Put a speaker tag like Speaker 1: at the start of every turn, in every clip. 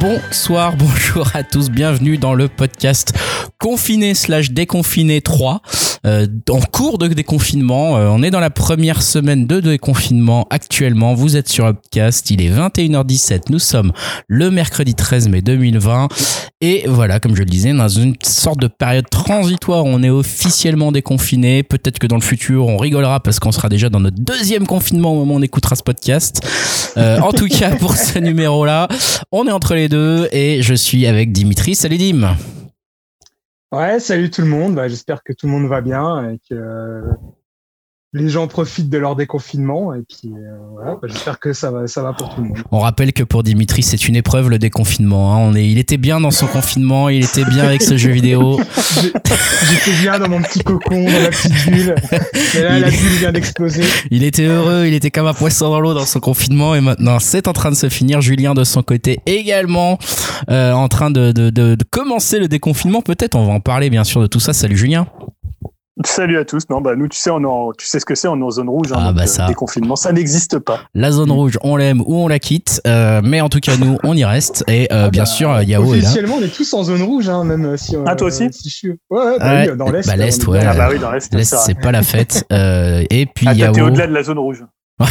Speaker 1: Bonsoir, bonjour à tous, bienvenue dans le podcast Confiné slash déconfiné 3. Euh, en cours de déconfinement, euh, on est dans la première semaine de déconfinement actuellement. Vous êtes sur Upcast, il est 21h17, nous sommes le mercredi 13 mai 2020. Et voilà, comme je le disais, dans une sorte de période transitoire, on est officiellement déconfiné. Peut-être que dans le futur, on rigolera parce qu'on sera déjà dans notre deuxième confinement au moment où on écoutera ce podcast. Euh, en tout cas, pour ce numéro-là, on est entre les deux et je suis avec Dimitri. Salut Dim.
Speaker 2: Ouais, salut tout le monde. Bah, J'espère que tout le monde va bien et que les gens profitent de leur déconfinement. Et puis euh, voilà, bah, j'espère que ça va, ça va pour tout le monde.
Speaker 1: On rappelle que pour Dimitri, c'est une épreuve le déconfinement. Hein. On est, il était bien dans son confinement, il était bien avec ce jeu vidéo.
Speaker 2: J'étais bien dans mon petit cocon, dans ma petite bulle. Et là,
Speaker 1: Il-
Speaker 2: la bulle vient d'exploser.
Speaker 1: Il était heureux, il était comme un poisson dans l'eau dans son confinement et maintenant c'est en train de se finir. Julien de son côté également euh, en train de, de, de, de commencer le déconfinement. Peut-être on va en parler bien sûr de tout ça. Salut Julien.
Speaker 3: Salut à tous. Non, bah nous, tu sais, on est en- tu sais ce que c'est, on est en zone rouge. Hein,
Speaker 1: Ah, bah,
Speaker 3: euh,
Speaker 1: ça.
Speaker 3: Déconfinement, ça n'existe pas.
Speaker 1: La zone rouge, on l'aime ou on la quitte, euh, mais en tout cas nous on y reste et euh, bien
Speaker 2: bah,
Speaker 1: sûr Yao est là.
Speaker 2: Officiellement, on est tous en zone rouge, hein, même si. euh,
Speaker 3: Ah, toi aussi
Speaker 2: si je suis... Ouais, ouais, bah
Speaker 1: Ouais,
Speaker 2: oui, dans l'Est.
Speaker 1: bah, l'Est, ouais.
Speaker 3: Ah bah oui, dans l'Est,
Speaker 1: Là,
Speaker 3: c'est
Speaker 1: pas la fête euh, et puis
Speaker 3: Ah, t'as- t'es
Speaker 1: Yao.
Speaker 3: au-delà de la zone rouge.
Speaker 2: Ah,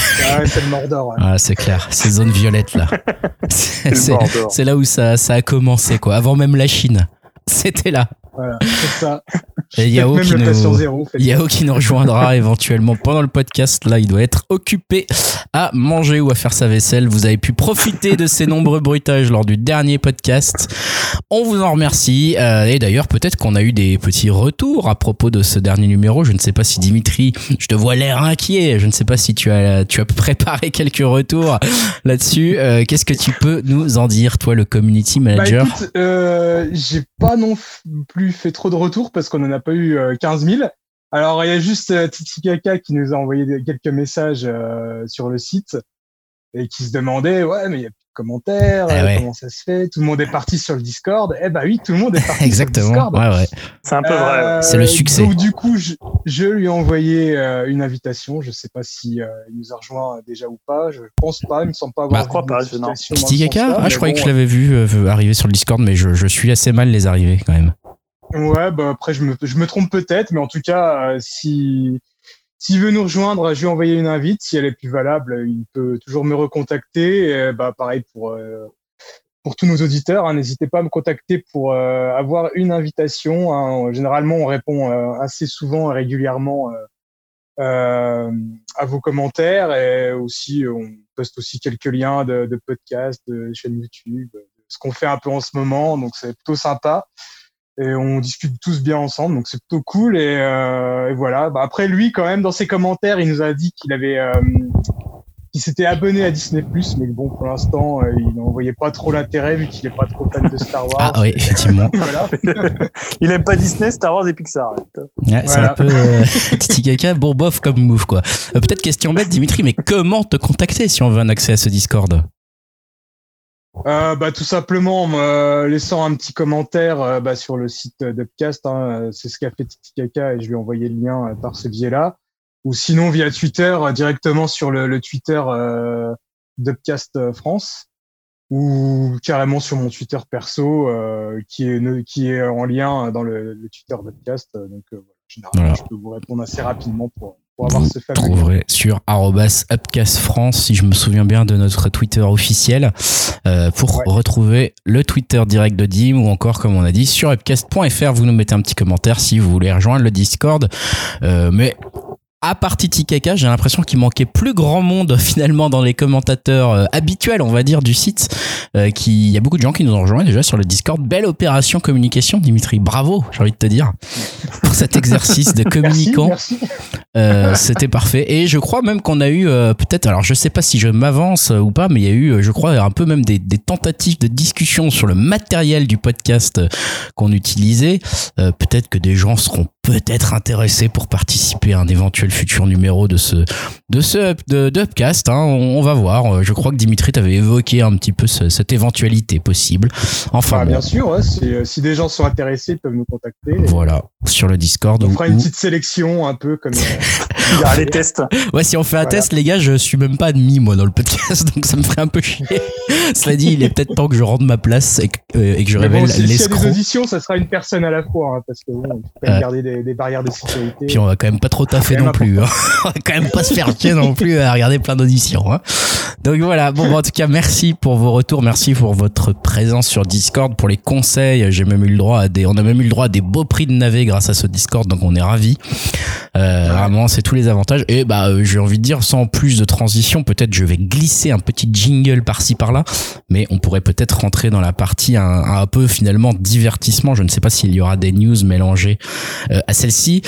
Speaker 2: c'est le Mordor. ouais.
Speaker 1: Ah, c'est clair, c'est zone violette là. C'est-
Speaker 3: C'est le
Speaker 1: C'est
Speaker 3: Mordor.
Speaker 1: c'est là où ça, ça a commencé quoi. Avant même la Chine, c'était là.
Speaker 2: Voilà, c'est ça.
Speaker 1: Et Yao
Speaker 2: Même
Speaker 1: qui
Speaker 2: le
Speaker 1: nous-
Speaker 2: patient zéro. fait-
Speaker 1: Yao qui nous rejoindra éventuellement pendant le podcast. Là, il doit être occupé à manger ou à faire sa vaisselle. Vous avez pu profiter de ces nombreux bruitages lors du dernier podcast. On vous en remercie. Euh, et d'ailleurs, peut-être qu'on a eu des petits retours à propos de ce dernier numéro. Je ne sais pas si Dimitri, je te vois l'air inquiet. Je ne sais pas si tu as, tu as préparé quelques retours là-dessus. Euh, Qu'est-ce que tu peux nous en dire, toi, le community
Speaker 2: Bah
Speaker 1: manager
Speaker 2: écoute, euh, j'ai pas non f- plus fait trop de retours parce qu'on en a pas eu euh, 15 000. Alors il y a juste euh, Titi Kaka qui nous a envoyé quelques messages euh, sur le site et qui se demandait ouais mais il y a plus de commentaires,
Speaker 1: Eh
Speaker 2: euh,
Speaker 1: ouais.
Speaker 2: comment ça se fait? Tout le monde est parti sur le Discord. Eh bah oui, tout le monde est parti
Speaker 1: Exactement.
Speaker 2: sur le Discord.
Speaker 1: Ouais, ouais.
Speaker 3: C'est un peu vrai.
Speaker 2: Euh,
Speaker 1: C'est le succès.
Speaker 2: Donc du coup, je, je lui ai envoyé euh, une invitation. Je sais pas si euh, il nous a rejoint déjà ou pas. Je pense pas. Il me semble pas avoir.
Speaker 1: Bah,
Speaker 3: je crois
Speaker 2: vu
Speaker 3: pas, je- non.
Speaker 1: Titi Kaka? Ah, je croyais
Speaker 2: bon,
Speaker 1: que je l'avais vu euh, arriver sur le Discord, mais je, je suis assez mal les arrivées quand même.
Speaker 2: Ouais, bah après je me, je me trompe peut-être, mais en tout cas, euh, si s'il veut nous rejoindre, je lui ai envoyé une invite. Si elle est plus valable, il peut toujours me recontacter. Euh, bah pareil pour euh, pour tous nos auditeurs, hein, n'hésitez pas à me contacter pour euh, avoir une invitation. hein. Généralement, on répond assez souvent et régulièrement à vos commentaires et aussi on poste aussi quelques liens de, podcasts, de chaînes YouTube, ce qu'on fait un peu en ce moment. Donc c'est plutôt sympa et on discute tous bien ensemble, donc c'est plutôt cool. Et, euh, et voilà. Bah, après lui, quand même, dans ses commentaires, il nous a dit qu'il avait, euh, qu'il s'était abonné à Disney+, mais que bon, pour l'instant, euh, il n'en voyait pas trop l'intérêt vu qu'il est pas trop fan de Star Wars.
Speaker 1: Ah oui, effectivement.
Speaker 2: Voilà.
Speaker 3: Il aime pas Disney, Star Wars et Pixar.
Speaker 1: Ouais, C'est
Speaker 2: Voilà.
Speaker 1: un peu euh, Titi Kaka, bon bof comme move quoi. Euh, Peut-être question bête, Dimitri, mais comment te contacter si on veut un accès à ce Discord?
Speaker 2: Euh, bah, tout simplement en me laissant un petit commentaire euh, bah, sur le site d'Upcast. Hein, Euh, c'est ce qu'a fait Titi Kaka et je lui ai envoyé le lien euh, par ce biais-là. Ou sinon via Twitter, euh, directement sur le, le Twitter euh, d'Upcast euh, France. Ou carrément sur mon Twitter perso euh, qui, est, qui est en lien dans le, le Twitter d'Upcast. Euh, Donc euh, voilà, généralement,
Speaker 1: Voilà.
Speaker 2: je peux vous répondre assez rapidement pour, pour avoir
Speaker 1: Vous
Speaker 2: ce
Speaker 1: trouverez sur arrobas Upcast France, si je me souviens bien de notre Twitter officiel, euh, pour
Speaker 2: Ouais.
Speaker 1: retrouver le Twitter direct de Dim ou encore, comme on a dit, sur upcast.fr. Vous nous mettez un petit commentaire si vous voulez rejoindre le Discord. Euh, mais à part Titi Kaka, j'ai l'impression qu'il manquait plus grand monde finalement dans les commentateurs euh, habituels, on va dire, du site. Euh, qui, il y a beaucoup de gens qui nous ont rejoints déjà sur le Discord. Belle opération communication, Dimitri. Bravo, j'ai envie de te dire, pour cet exercice de communicant. Euh, C'était parfait. Et je crois même qu'on a eu euh, peut-être, alors je sais pas si je m'avance euh, ou pas, mais il y a eu, je crois, un peu même des, des tentatives de discussion sur le matériel du podcast qu'on utilisait. Euh, peut-être que des gens seront peut-être intéressés pour participer à un éventuel futur numéro de ce de ce de, de Upcast. hein. On, on va voir. Euh, Je crois que Dimitri t'avait évoqué un petit peu ce- cette éventualité possible. Enfin bon,
Speaker 2: bien sûr, si, euh, si des gens sont intéressés, ils peuvent nous contacter.
Speaker 1: Voilà sur le Discord.
Speaker 2: On fera une petite sélection un peu comme, euh,
Speaker 3: Il y aura les tests.
Speaker 1: Ouais, si on fait un test, les gars, je suis même pas admis, moi, dans le podcast, donc ça me ferait un peu chier. Cela dit, il est peut-être temps que je rende ma place et que, euh, et que je révèle
Speaker 2: bon, si,
Speaker 1: l'escroc.
Speaker 2: S'il y a des auditions, ça sera une personne à la fois, hein, parce que bon, quand même
Speaker 1: Euh.
Speaker 2: garder des, des barrières de sécurité.
Speaker 1: Puis on va quand même pas trop taffer non plus. hein. On va quand même pas se faire chier non plus à regarder plein d'auditions. hein. Donc voilà. Bon, bah, en tout cas, merci pour vos retours, merci pour votre présence sur Discord, pour les conseils. J'ai même eu le droit à des, on a même eu le droit à des beaux prix de navet grâce à ce Discord, donc on est ravis. Euh, Vraiment, c'est tous les avantages. Et bah, euh, j'ai envie de dire, sans plus de transition, peut-être je vais glisser un petit jingle par-ci par-là, mais on pourrait peut-être rentrer dans la partie un, peu finalement divertissement. Je ne sais pas s'il y aura des news mélangées euh, à celle-ci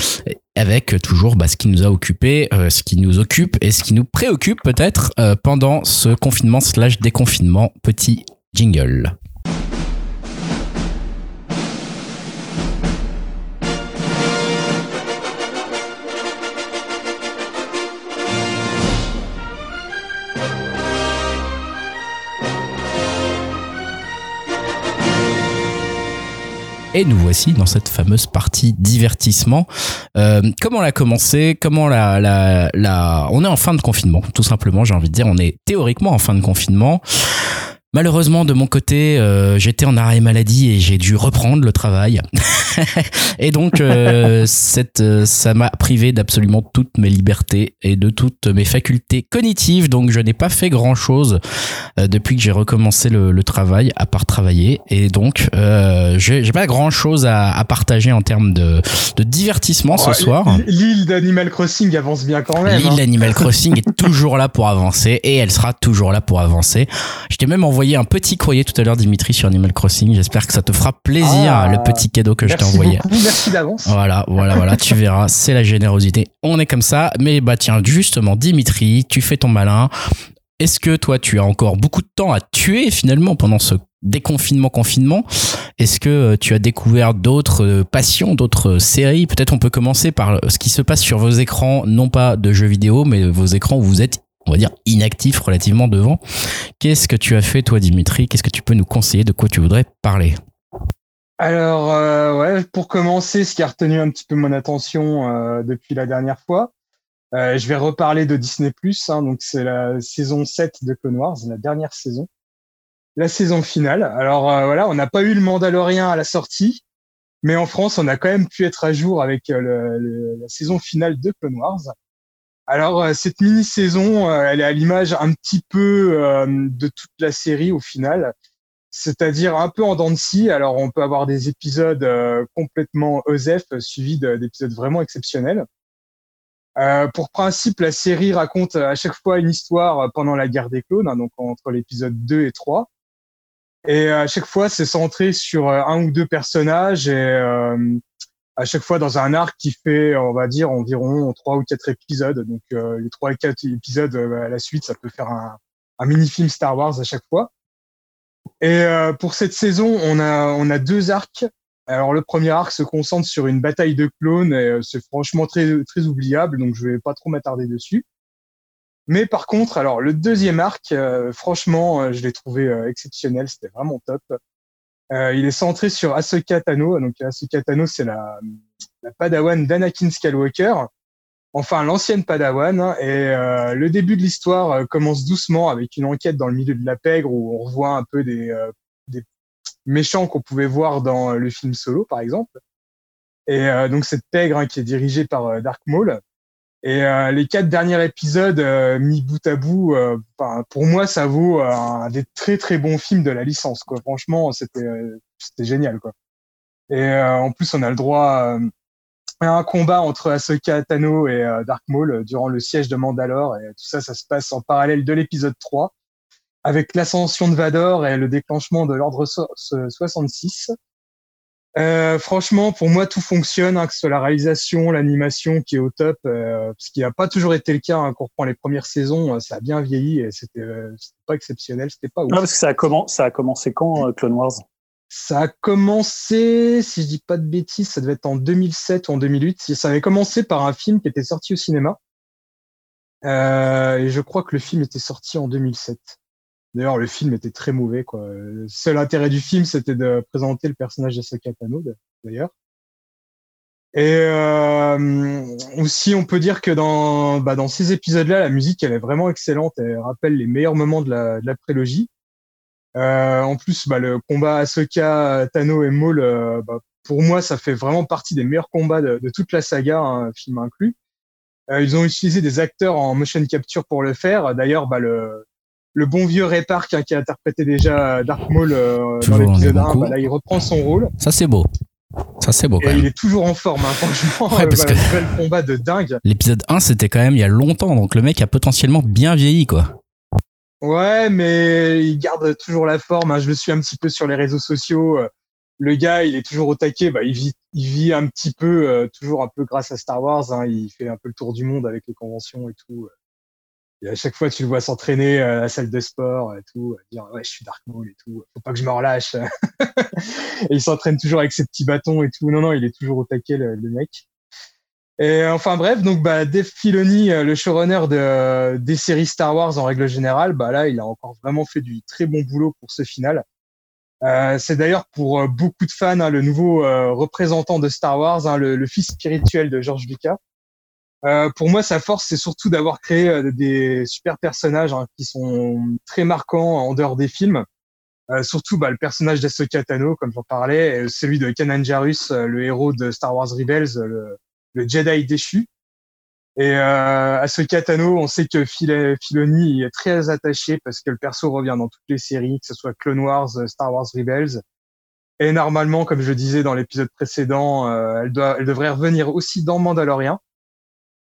Speaker 1: avec toujours bah, ce qui nous a occupé, euh, ce qui nous occupe et ce qui nous préoccupe peut-être pendant ce confinement slash déconfinement. Petit jingle. Et nous voici dans cette fameuse partie divertissement. Euh, comment on l'a commencé Comment la... On est en fin de confinement, tout simplement, j'ai envie de dire. On est théoriquement en fin de confinement. Malheureusement, de mon côté, euh, j'étais en arrêt maladie et j'ai dû reprendre le travail. et donc, euh, cette, euh, ça m'a privé d'absolument toutes mes libertés et de toutes mes facultés cognitives. Donc, je n'ai pas fait grand-chose depuis que j'ai recommencé le, le travail, à part travailler. Et donc, j'ai pas grand-chose à, à partager en termes de, de divertissement ce
Speaker 2: Oh,
Speaker 1: soir.
Speaker 2: L'île d'Animal Crossing avance bien quand même.
Speaker 1: L'île
Speaker 2: hein.
Speaker 1: d'Animal Crossing est toujours là pour avancer et elle sera toujours là pour avancer. Je t'ai même envoyé un petit courrier tout à l'heure, Dimitri, sur Animal Crossing. J'espère que ça te fera plaisir,
Speaker 2: Ah.
Speaker 1: le petit cadeau que je t'ai envoyé.
Speaker 2: beaucoup, merci d'avance.
Speaker 1: Voilà, voilà, voilà, tu verras, c'est la générosité. On est comme ça, mais bah tiens, justement, Dimitri, tu fais ton malin. Est-ce que toi, tu as encore beaucoup de temps à tuer finalement pendant ce déconfinement confinement? Est-ce que euh, tu as découvert d'autres euh, passions, d'autres euh, séries? Peut-être on peut commencer par ce qui se passe sur vos écrans, non pas de jeux vidéo, mais vos écrans où vous êtes, on va dire, inactifs relativement devant. Qu'est-ce que tu as fait toi, Dimitri? Qu'est-ce que tu peux nous conseiller? De quoi tu voudrais parler?
Speaker 2: Alors, euh, ouais, pour commencer, ce qui a retenu un petit peu mon attention euh, depuis la dernière fois, euh, je vais reparler de Disney+. Hein, donc, c'est la saison 7 de Clone Wars, la dernière saison. La saison finale. Alors, voilà, on n'a pas eu le Mandalorien à la sortie, mais en France, on a quand même pu être à jour avec la saison finale de Clone Wars. Alors, euh, cette mini-saison, euh, elle est à l'image un petit peu euh, de toute la série au final c'est-à-dire un peu en dents de scie. Alors, on peut avoir des épisodes complètement OSEF suivis de- d'épisodes vraiment exceptionnels. Euh, pour principe, la série raconte à chaque fois une histoire pendant la guerre des clones, hein, donc entre l'épisode 2 et 3. Et à chaque fois, c'est centré sur un ou deux personnages et euh, à chaque fois dans un arc qui fait, on va dire, environ trois ou quatre épisodes. Donc, euh, les trois et quatre épisodes euh, à la suite, ça peut faire un, un mini-film Star Wars à chaque fois. Et euh, pour cette saison, on a on a deux arcs. Alors le premier arc se concentre sur une bataille de clones et euh, c'est franchement très très oubliable, donc je vais pas trop m'attarder dessus. Mais par contre, alors le deuxième arc, euh, franchement, je l'ai trouvé exceptionnel, c'était vraiment top. Euh, il est centré sur Ahsoka Tano. Donc Ahsoka Tano, c'est la, la Padawan d'Anakin Skywalker, enfin l'ancienne Padawan. et euh, le début de l'histoire euh, commence doucement avec une enquête dans le milieu de la pègre où on revoit un peu des, euh, des méchants qu'on pouvait voir dans le film Solo, par exemple. Et euh, donc cette pègre hein, qui est dirigée par euh, Dark Maul. Et euh, les quatre derniers épisodes euh, mis bout à bout, euh, enfin, pour moi, ça vaut euh, un des très très bons films de la licence. Quoi. Franchement, c'était euh, c'était génial. Quoi. Et euh, en plus, on a le droit à un combat entre Ahsoka Tano et Dark Maul durant le siège de Mandalore. Et tout ça, ça se passe en parallèle de l'épisode 3, avec l'ascension de Vador et le déclenchement de l'ordre so- so- 66. Euh, franchement, pour moi, tout fonctionne, hein, que ce soit la réalisation, l'animation qui est au top, euh, ce qui n'a pas toujours été le cas. Hein, quand on reprend les premières saisons, euh, ça a bien vieilli et c'était euh, pas exceptionnel, c'était pas ouf.
Speaker 3: Non, parce que ça a, commen- ça a commencé quand, Clone Wars?
Speaker 2: Ça a commencé, si je dis pas de bêtises, ça devait être en 2007 ou en 2008. Ça avait commencé par un film qui était sorti au cinéma. Euh, et je crois que le film était sorti en 2007. D'ailleurs, le film était très mauvais. Quoi. Le seul intérêt du film, c'était de présenter le personnage d'Ahsoka Tano, d'ailleurs. Et euh, aussi, on peut dire que dans, bah, dans ces épisodes-là, la musique, elle est vraiment excellente. Elle rappelle les meilleurs moments de la, de prélogie. Euh, en plus, bah, le combat Ahsoka, Tano et Maul, euh, bah, pour moi, ça fait vraiment partie des meilleurs combats de, toute la saga, hein, film inclus. Ils ont utilisé des acteurs en motion capture pour le faire. D'ailleurs, bah, le, le bon vieux Ray Park hein, qui a interprété déjà Dark Maul euh, dans l'épisode
Speaker 1: bons
Speaker 2: 1,
Speaker 1: coups.
Speaker 2: bah, là, il reprend son rôle.
Speaker 1: Ça, c'est beau. Ça, c'est beau quand
Speaker 2: Et
Speaker 1: même.
Speaker 2: il est toujours en forme, hein, franchement.
Speaker 1: Ouais, parce
Speaker 2: euh,
Speaker 1: que-
Speaker 2: bah, quel combat de dingue.
Speaker 1: L'épisode 1, c'était quand même il y a longtemps, donc le mec a potentiellement bien vieilli, quoi.
Speaker 2: Ouais, mais il garde toujours la forme. hein. Je le suis un petit peu sur les réseaux sociaux. Euh, Le gars, il est toujours au taquet. Bah, il vit, il vit un petit peu, euh, toujours un peu grâce à Star Wars. hein. Il fait un peu le tour du monde avec les conventions et tout. Et à chaque fois, tu le vois s'entraîner à la salle de sport et tout, à dire ouais, je suis Dark Maul et tout. Faut pas que je me relâche. et il s'entraîne toujours avec ses petits bâtons et tout. Non, non, il est toujours au taquet le, le mec. Et euh, enfin bref, donc bah Dave Filoni, euh, le showrunner de, des séries Star Wars en règle générale, bah là il a encore vraiment fait du très bon boulot pour ce final. Euh, c'est d'ailleurs pour euh, beaucoup de fans hein, le nouveau euh, représentant de Star Wars, hein, le, le fils spirituel de George Lucas. Euh, pour moi, sa force, c'est surtout d'avoir créé euh, des super personnages hein, qui sont très marquants en dehors des films. Euh, surtout bah, le personnage d'Ahsoka Tano, comme j'en parlais, celui de Kanan Jarrus, euh, le héros de Star Wars Rebels, le, le Jedi déchu. Et euh, Ahsoka Tano, on sait que Phil- Filoni est très attaché parce que le perso revient dans toutes les séries, que ce soit Clone Wars, Star Wars Rebels. Et normalement, comme je disais dans l'épisode précédent, euh, elle, doit, elle devrait revenir aussi dans Mandalorian.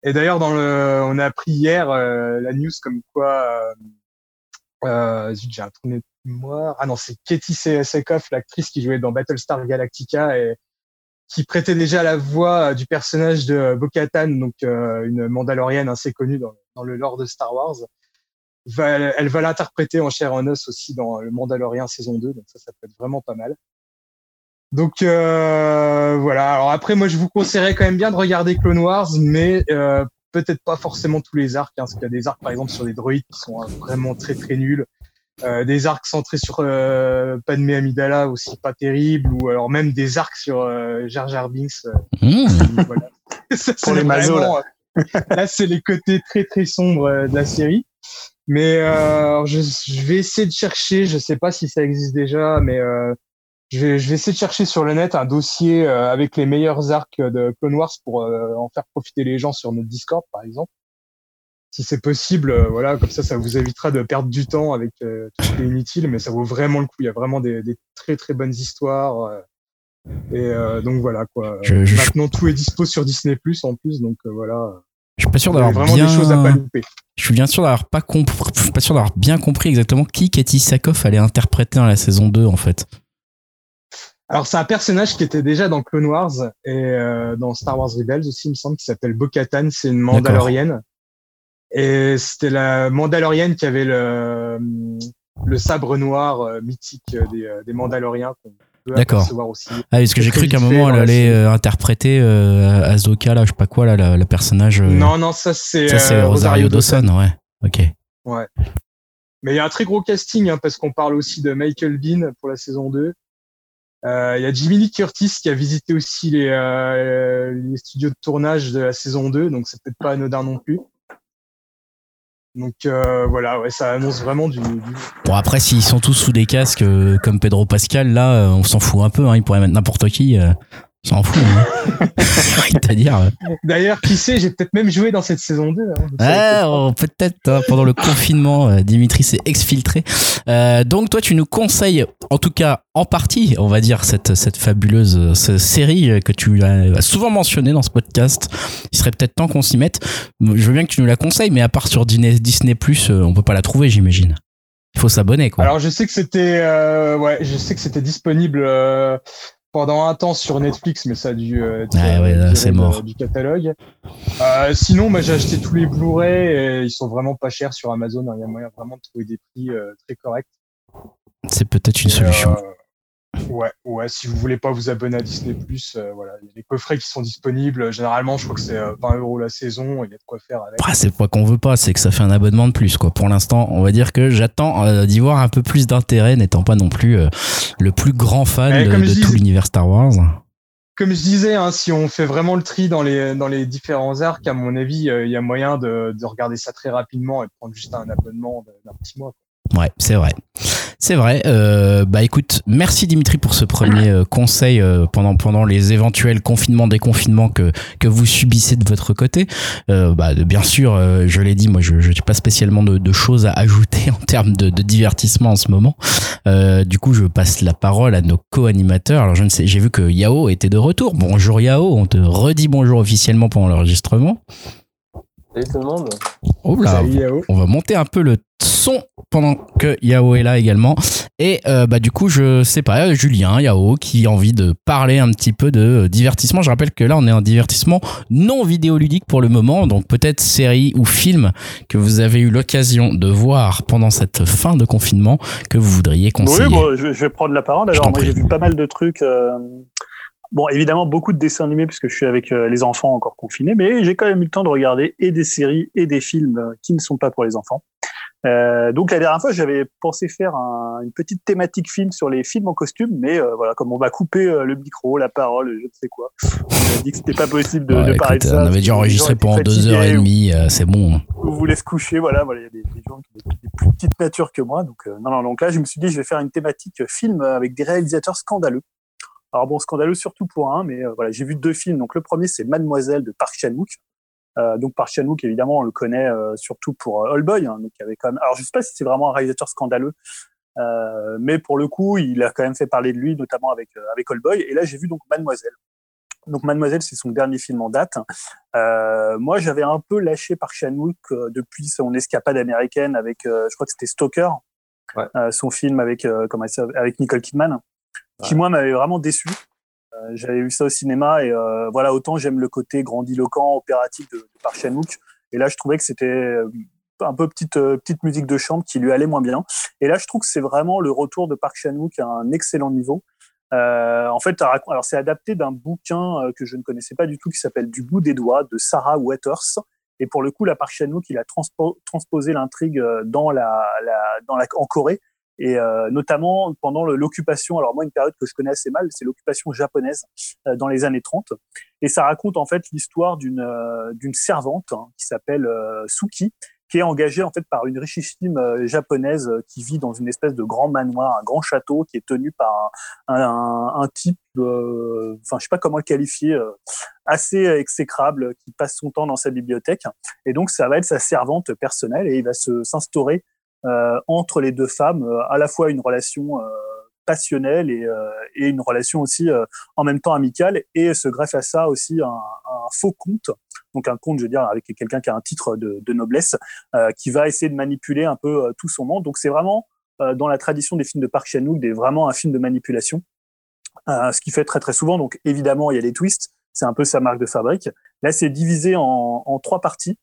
Speaker 2: Et d'ailleurs, dans le, on a appris hier euh, la news comme quoi, euh, euh, j'ai un trou de mémoire. Ah non, c'est Katie Sackhoff, l'actrice qui jouait dans Battlestar Galactica et qui prêtait déjà la voix du personnage de Bo-Katan, donc euh, une Mandalorienne assez connue dans, dans le lore de Star Wars. Elle va l'interpréter en chair en os aussi dans le Mandalorian saison 2, donc ça, ça peut être vraiment pas mal. Donc euh, voilà. Alors après, moi, je vous conseillerais quand même bien de regarder Clone Wars, mais euh, peut-être pas forcément tous les arcs, hein, parce qu'il y a des arcs, par exemple, sur des droïdes qui sont euh, vraiment très très nuls. Euh, des arcs centrés sur euh, Padmé Amidala aussi pas terrible, ou alors même des arcs sur euh, Jar Jar Binks. euh,
Speaker 1: Mmh.
Speaker 2: voilà. Ça,
Speaker 3: Pour
Speaker 2: c'est
Speaker 3: les mazos,
Speaker 2: vraiment, euh, là, c'est les côtés très très sombres euh, de la série. Mais euh, je, je vais essayer de chercher, je sais pas si ça existe déjà, mais euh, je, vais, je vais essayer de chercher sur le net un dossier euh, avec les meilleurs arcs de Clone Wars pour euh, en faire profiter les gens sur notre Discord, par exemple. Si c'est possible, euh, voilà, comme ça, ça vous évitera de perdre du temps avec euh, tout ce qui est inutile, mais ça vaut vraiment le coup. Il y a vraiment des, des très très bonnes histoires. euh, et euh, donc voilà quoi.
Speaker 1: Je- je-
Speaker 2: Maintenant tout est dispo sur Disney Plus en plus, donc euh, voilà.
Speaker 1: Je suis pas sûr d'avoir
Speaker 2: vraiment
Speaker 1: bien.
Speaker 2: des choses à pas louper.
Speaker 1: Je suis bien sûr d'avoir pas compris, je suis pas sûr d'avoir bien compris exactement qui Katie Sackhoff allait interpréter dans la saison 2 en fait.
Speaker 2: Alors c'est un personnage qui était déjà dans Clone Wars et euh, dans Star Wars Rebels aussi, il me semble, qui s'appelle Bo-Katan. C'est une Mandalorienne. Et c'était la Mandalorienne qui avait le, le sabre noir euh, mythique des, euh, des Mandaloriens qu'on peut apercevoir aussi.
Speaker 1: Ah, parce que j'ai cru qu'à un moment elle allait euh, interpréter euh, Ahsoka là, je sais pas quoi là, le personnage. euh,
Speaker 2: Non, non, ça c'est
Speaker 1: ça c'est
Speaker 2: euh,
Speaker 1: Rosario Dawson, ouais. Ok.
Speaker 2: Ouais. Mais il y a un très gros casting hein, parce qu'on parle aussi de Michael Bean pour la saison 2. Euh, Il y a Jimmy Lee Curtis qui a visité aussi les, euh, les studios de tournage de la saison 2, donc c'est peut-être pas anodin non plus. Donc euh, voilà, ouais, ça annonce vraiment du, du-
Speaker 1: Bon après s'ils sont tous sous des casques euh, comme Pedro Pascal là, euh, on s'en fout un peu. Hein, ils pourraient mettre n'importe qui. S'en fout. Hein. C'est-à-dire. euh,
Speaker 2: D'ailleurs, qui sait, j'ai peut-être même joué dans cette saison 2. Hein,
Speaker 1: Ouais,
Speaker 2: peut-être
Speaker 1: oh, hein, pendant le confinement, euh, Dimitri s'est exfiltré. Euh, donc toi, tu nous conseilles, en tout cas en partie, on va dire cette cette fabuleuse série que tu as souvent mentionnée dans ce podcast. Il serait peut-être temps qu'on s'y mette. Je veux bien que tu nous la conseilles, mais à part sur Disney, Disney Plus, on peut pas la trouver, j'imagine. Il faut s'abonner, quoi.
Speaker 2: Alors je sais que c'était, euh, ouais, je sais que c'était disponible euh, pendant un temps sur Netflix, mais ça a dû euh,
Speaker 1: Ah ouais,
Speaker 2: euh,
Speaker 1: là, c'est mort.
Speaker 2: du catalogue. Euh, sinon, j'ai acheté tous les Blu-ray et ils sont vraiment pas chers sur Amazon. hein. Il y a moyen vraiment de trouver des prix euh, très corrects.
Speaker 1: C'est peut-être une
Speaker 2: Et,
Speaker 1: solution.
Speaker 2: Euh, ouais, ouais. Si vous voulez pas vous abonner à Disney euh, voilà, il y a des coffrets qui sont disponibles. Généralement, je crois que c'est euh, 20 euros la saison. Il y a de quoi faire avec.
Speaker 1: Ah, c'est pas qu'on veut pas, c'est que ça fait un abonnement de plus, quoi. Pour l'instant, on va dire que j'attends euh, d'y voir un peu plus d'intérêt, n'étant pas non plus euh, le plus grand fan
Speaker 2: Eh,
Speaker 1: de, de
Speaker 2: dis-
Speaker 1: tout l'univers Star Wars.
Speaker 2: comme je disais, hein, si on fait vraiment le tri dans les, dans les différents arcs, à mon avis, euh, il y a moyen de, de, regarder ça très rapidement et prendre juste un abonnement d'un petit mois.
Speaker 1: Ouais, c'est vrai. C'est vrai. Euh, bah écoute, merci Dimitri pour ce premier euh, conseil euh, pendant pendant les éventuels confinements, déconfinements que que vous subissez de votre côté. Euh, bah bien sûr, euh, je l'ai dit, moi je je n'ai pas spécialement de, de, choses à ajouter en termes de, de divertissement en ce moment. du coup, je passe la parole à nos co-animateurs. Alors je ne sais, j'ai vu que Yao était de retour. Bonjour Yao, on te redit bonjour officiellement pendant l'enregistrement.
Speaker 4: Salut tout le monde.
Speaker 1: Oh là, on va monter un peu le son pendant que Yao est là également. Et euh, bah du coup, je sais pas, Julien, Yao, qui a envie de parler un petit peu de divertissement. Je rappelle que là, on est en divertissement non vidéoludique pour le moment, donc peut-être série ou film que vous avez eu l'occasion de voir pendant cette fin de confinement que vous voudriez conseiller.
Speaker 3: Oui, je vais prendre la parole. Alors, moi, j'ai vu pas mal de trucs. Euh, bon, évidemment, beaucoup de dessins animés puisque je suis avec euh, les enfants encore confinés, mais j'ai quand même eu le temps de regarder et des séries et des films qui ne sont pas pour les enfants. Euh, donc la dernière fois, j'avais pensé faire un, une petite thématique film sur les films en costume, mais euh, voilà, comme on va couper euh, le micro, la parole, je ne sais quoi, on a dit que c'était pas possible de, de parler de ça.
Speaker 1: On avait déjà enregistré pendant deux heures et demie, c'est bon. Hein.
Speaker 3: Vous voulez se coucher, voilà, voilà, il y a des, des gens qui ont des, plus petites natures que moi, donc non, non, donc là, je me suis dit, je vais faire une thématique film avec des réalisateurs scandaleux. Alors bon, scandaleux surtout pour un, mais voilà, j'ai vu deux films. Donc le premier, c'est Mademoiselle de Park Chan-wook. Euh, donc par Chan-wook, évidemment, on le connaît euh, surtout pour euh, All Boy. Hein, donc avait quand même. Alors je sais pas si c'est vraiment un réalisateur scandaleux, euh, mais pour le coup, il a quand même fait parler de lui, notamment avec avec All Boy. Et là, j'ai vu donc Mademoiselle. Donc Mademoiselle, c'est son dernier film en date. Moi, j'avais un peu lâché par Chan-wook depuis son escapade américaine avec, je crois que c'était Stalker, ouais. son film avec comment avec Nicole Kidman, ouais. qui moi m'avait vraiment déçu. Euh, j'avais vu ça au cinéma et euh, voilà, autant j'aime le côté grandiloquent, opératique de, de Park Chan-wook. Et là, je trouvais que c'était euh, un peu petite petite musique de chambre qui lui allait moins bien. Et là, je trouve que c'est vraiment le retour de Park Chan-wook à un excellent niveau. En fait, alors c'est adapté d'un bouquin que je ne connaissais pas du tout qui s'appelle Du bout des doigts de Sarah Waters. Et pour le coup, la Park Chan-wook, il a transpo transposé l'intrigue dans la, dans la, en Corée et euh, notamment pendant l'occupation. Alors moi, une période que je connais assez mal, c'est l'occupation japonaise euh, dans les années 30, et ça raconte en fait l'histoire d'une euh, d'une servante hein, qui s'appelle euh, Suki, qui est engagée en fait par une richissime euh, japonaise qui vit dans une espèce de grand manoir, un grand château qui est tenu par un, un, un type, enfin je sais pas comment le qualifier, assez exécrable, qui passe son temps dans sa bibliothèque, et donc ça va être sa servante personnelle et il va se s'instaurer euh, entre les deux femmes, euh, à la fois une relation euh, passionnelle et, une relation aussi en même temps amicale. Et se greffe à ça aussi un, faux conte donc un conte je veux dire avec quelqu'un qui a un titre de, noblesse euh, qui va essayer de manipuler un peu euh, tout son monde. Donc c'est vraiment euh, dans la tradition des films de Park Chan-wook vraiment un film de manipulation ce qui fait très très souvent. Donc évidemment il y a des twists c'est un peu sa marque de fabrique. Là c'est divisé en trois parties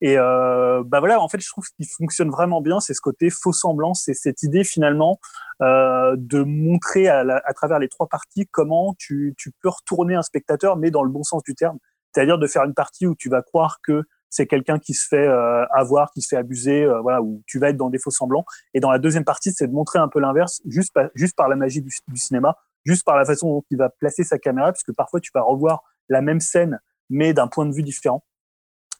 Speaker 3: et euh, bah voilà, en fait, je trouve ce qui fonctionne vraiment bien, c'est ce côté faux semblant, c'est cette idée finalement euh, de montrer à, la, à, travers les trois parties comment tu, tu peux retourner un spectateur, mais dans le bon sens du terme. C'est-à-dire de faire une partie où tu vas croire que c'est quelqu'un qui se fait euh, avoir, qui se fait abuser, euh, voilà, où tu vas être dans des faux semblants. Et dans la deuxième partie, c'est de montrer un peu l'inverse, juste, par, juste par la magie du, du, cinéma, juste par la façon dont il va placer sa caméra, puisque parfois tu vas revoir la même scène, mais d'un point de vue différent.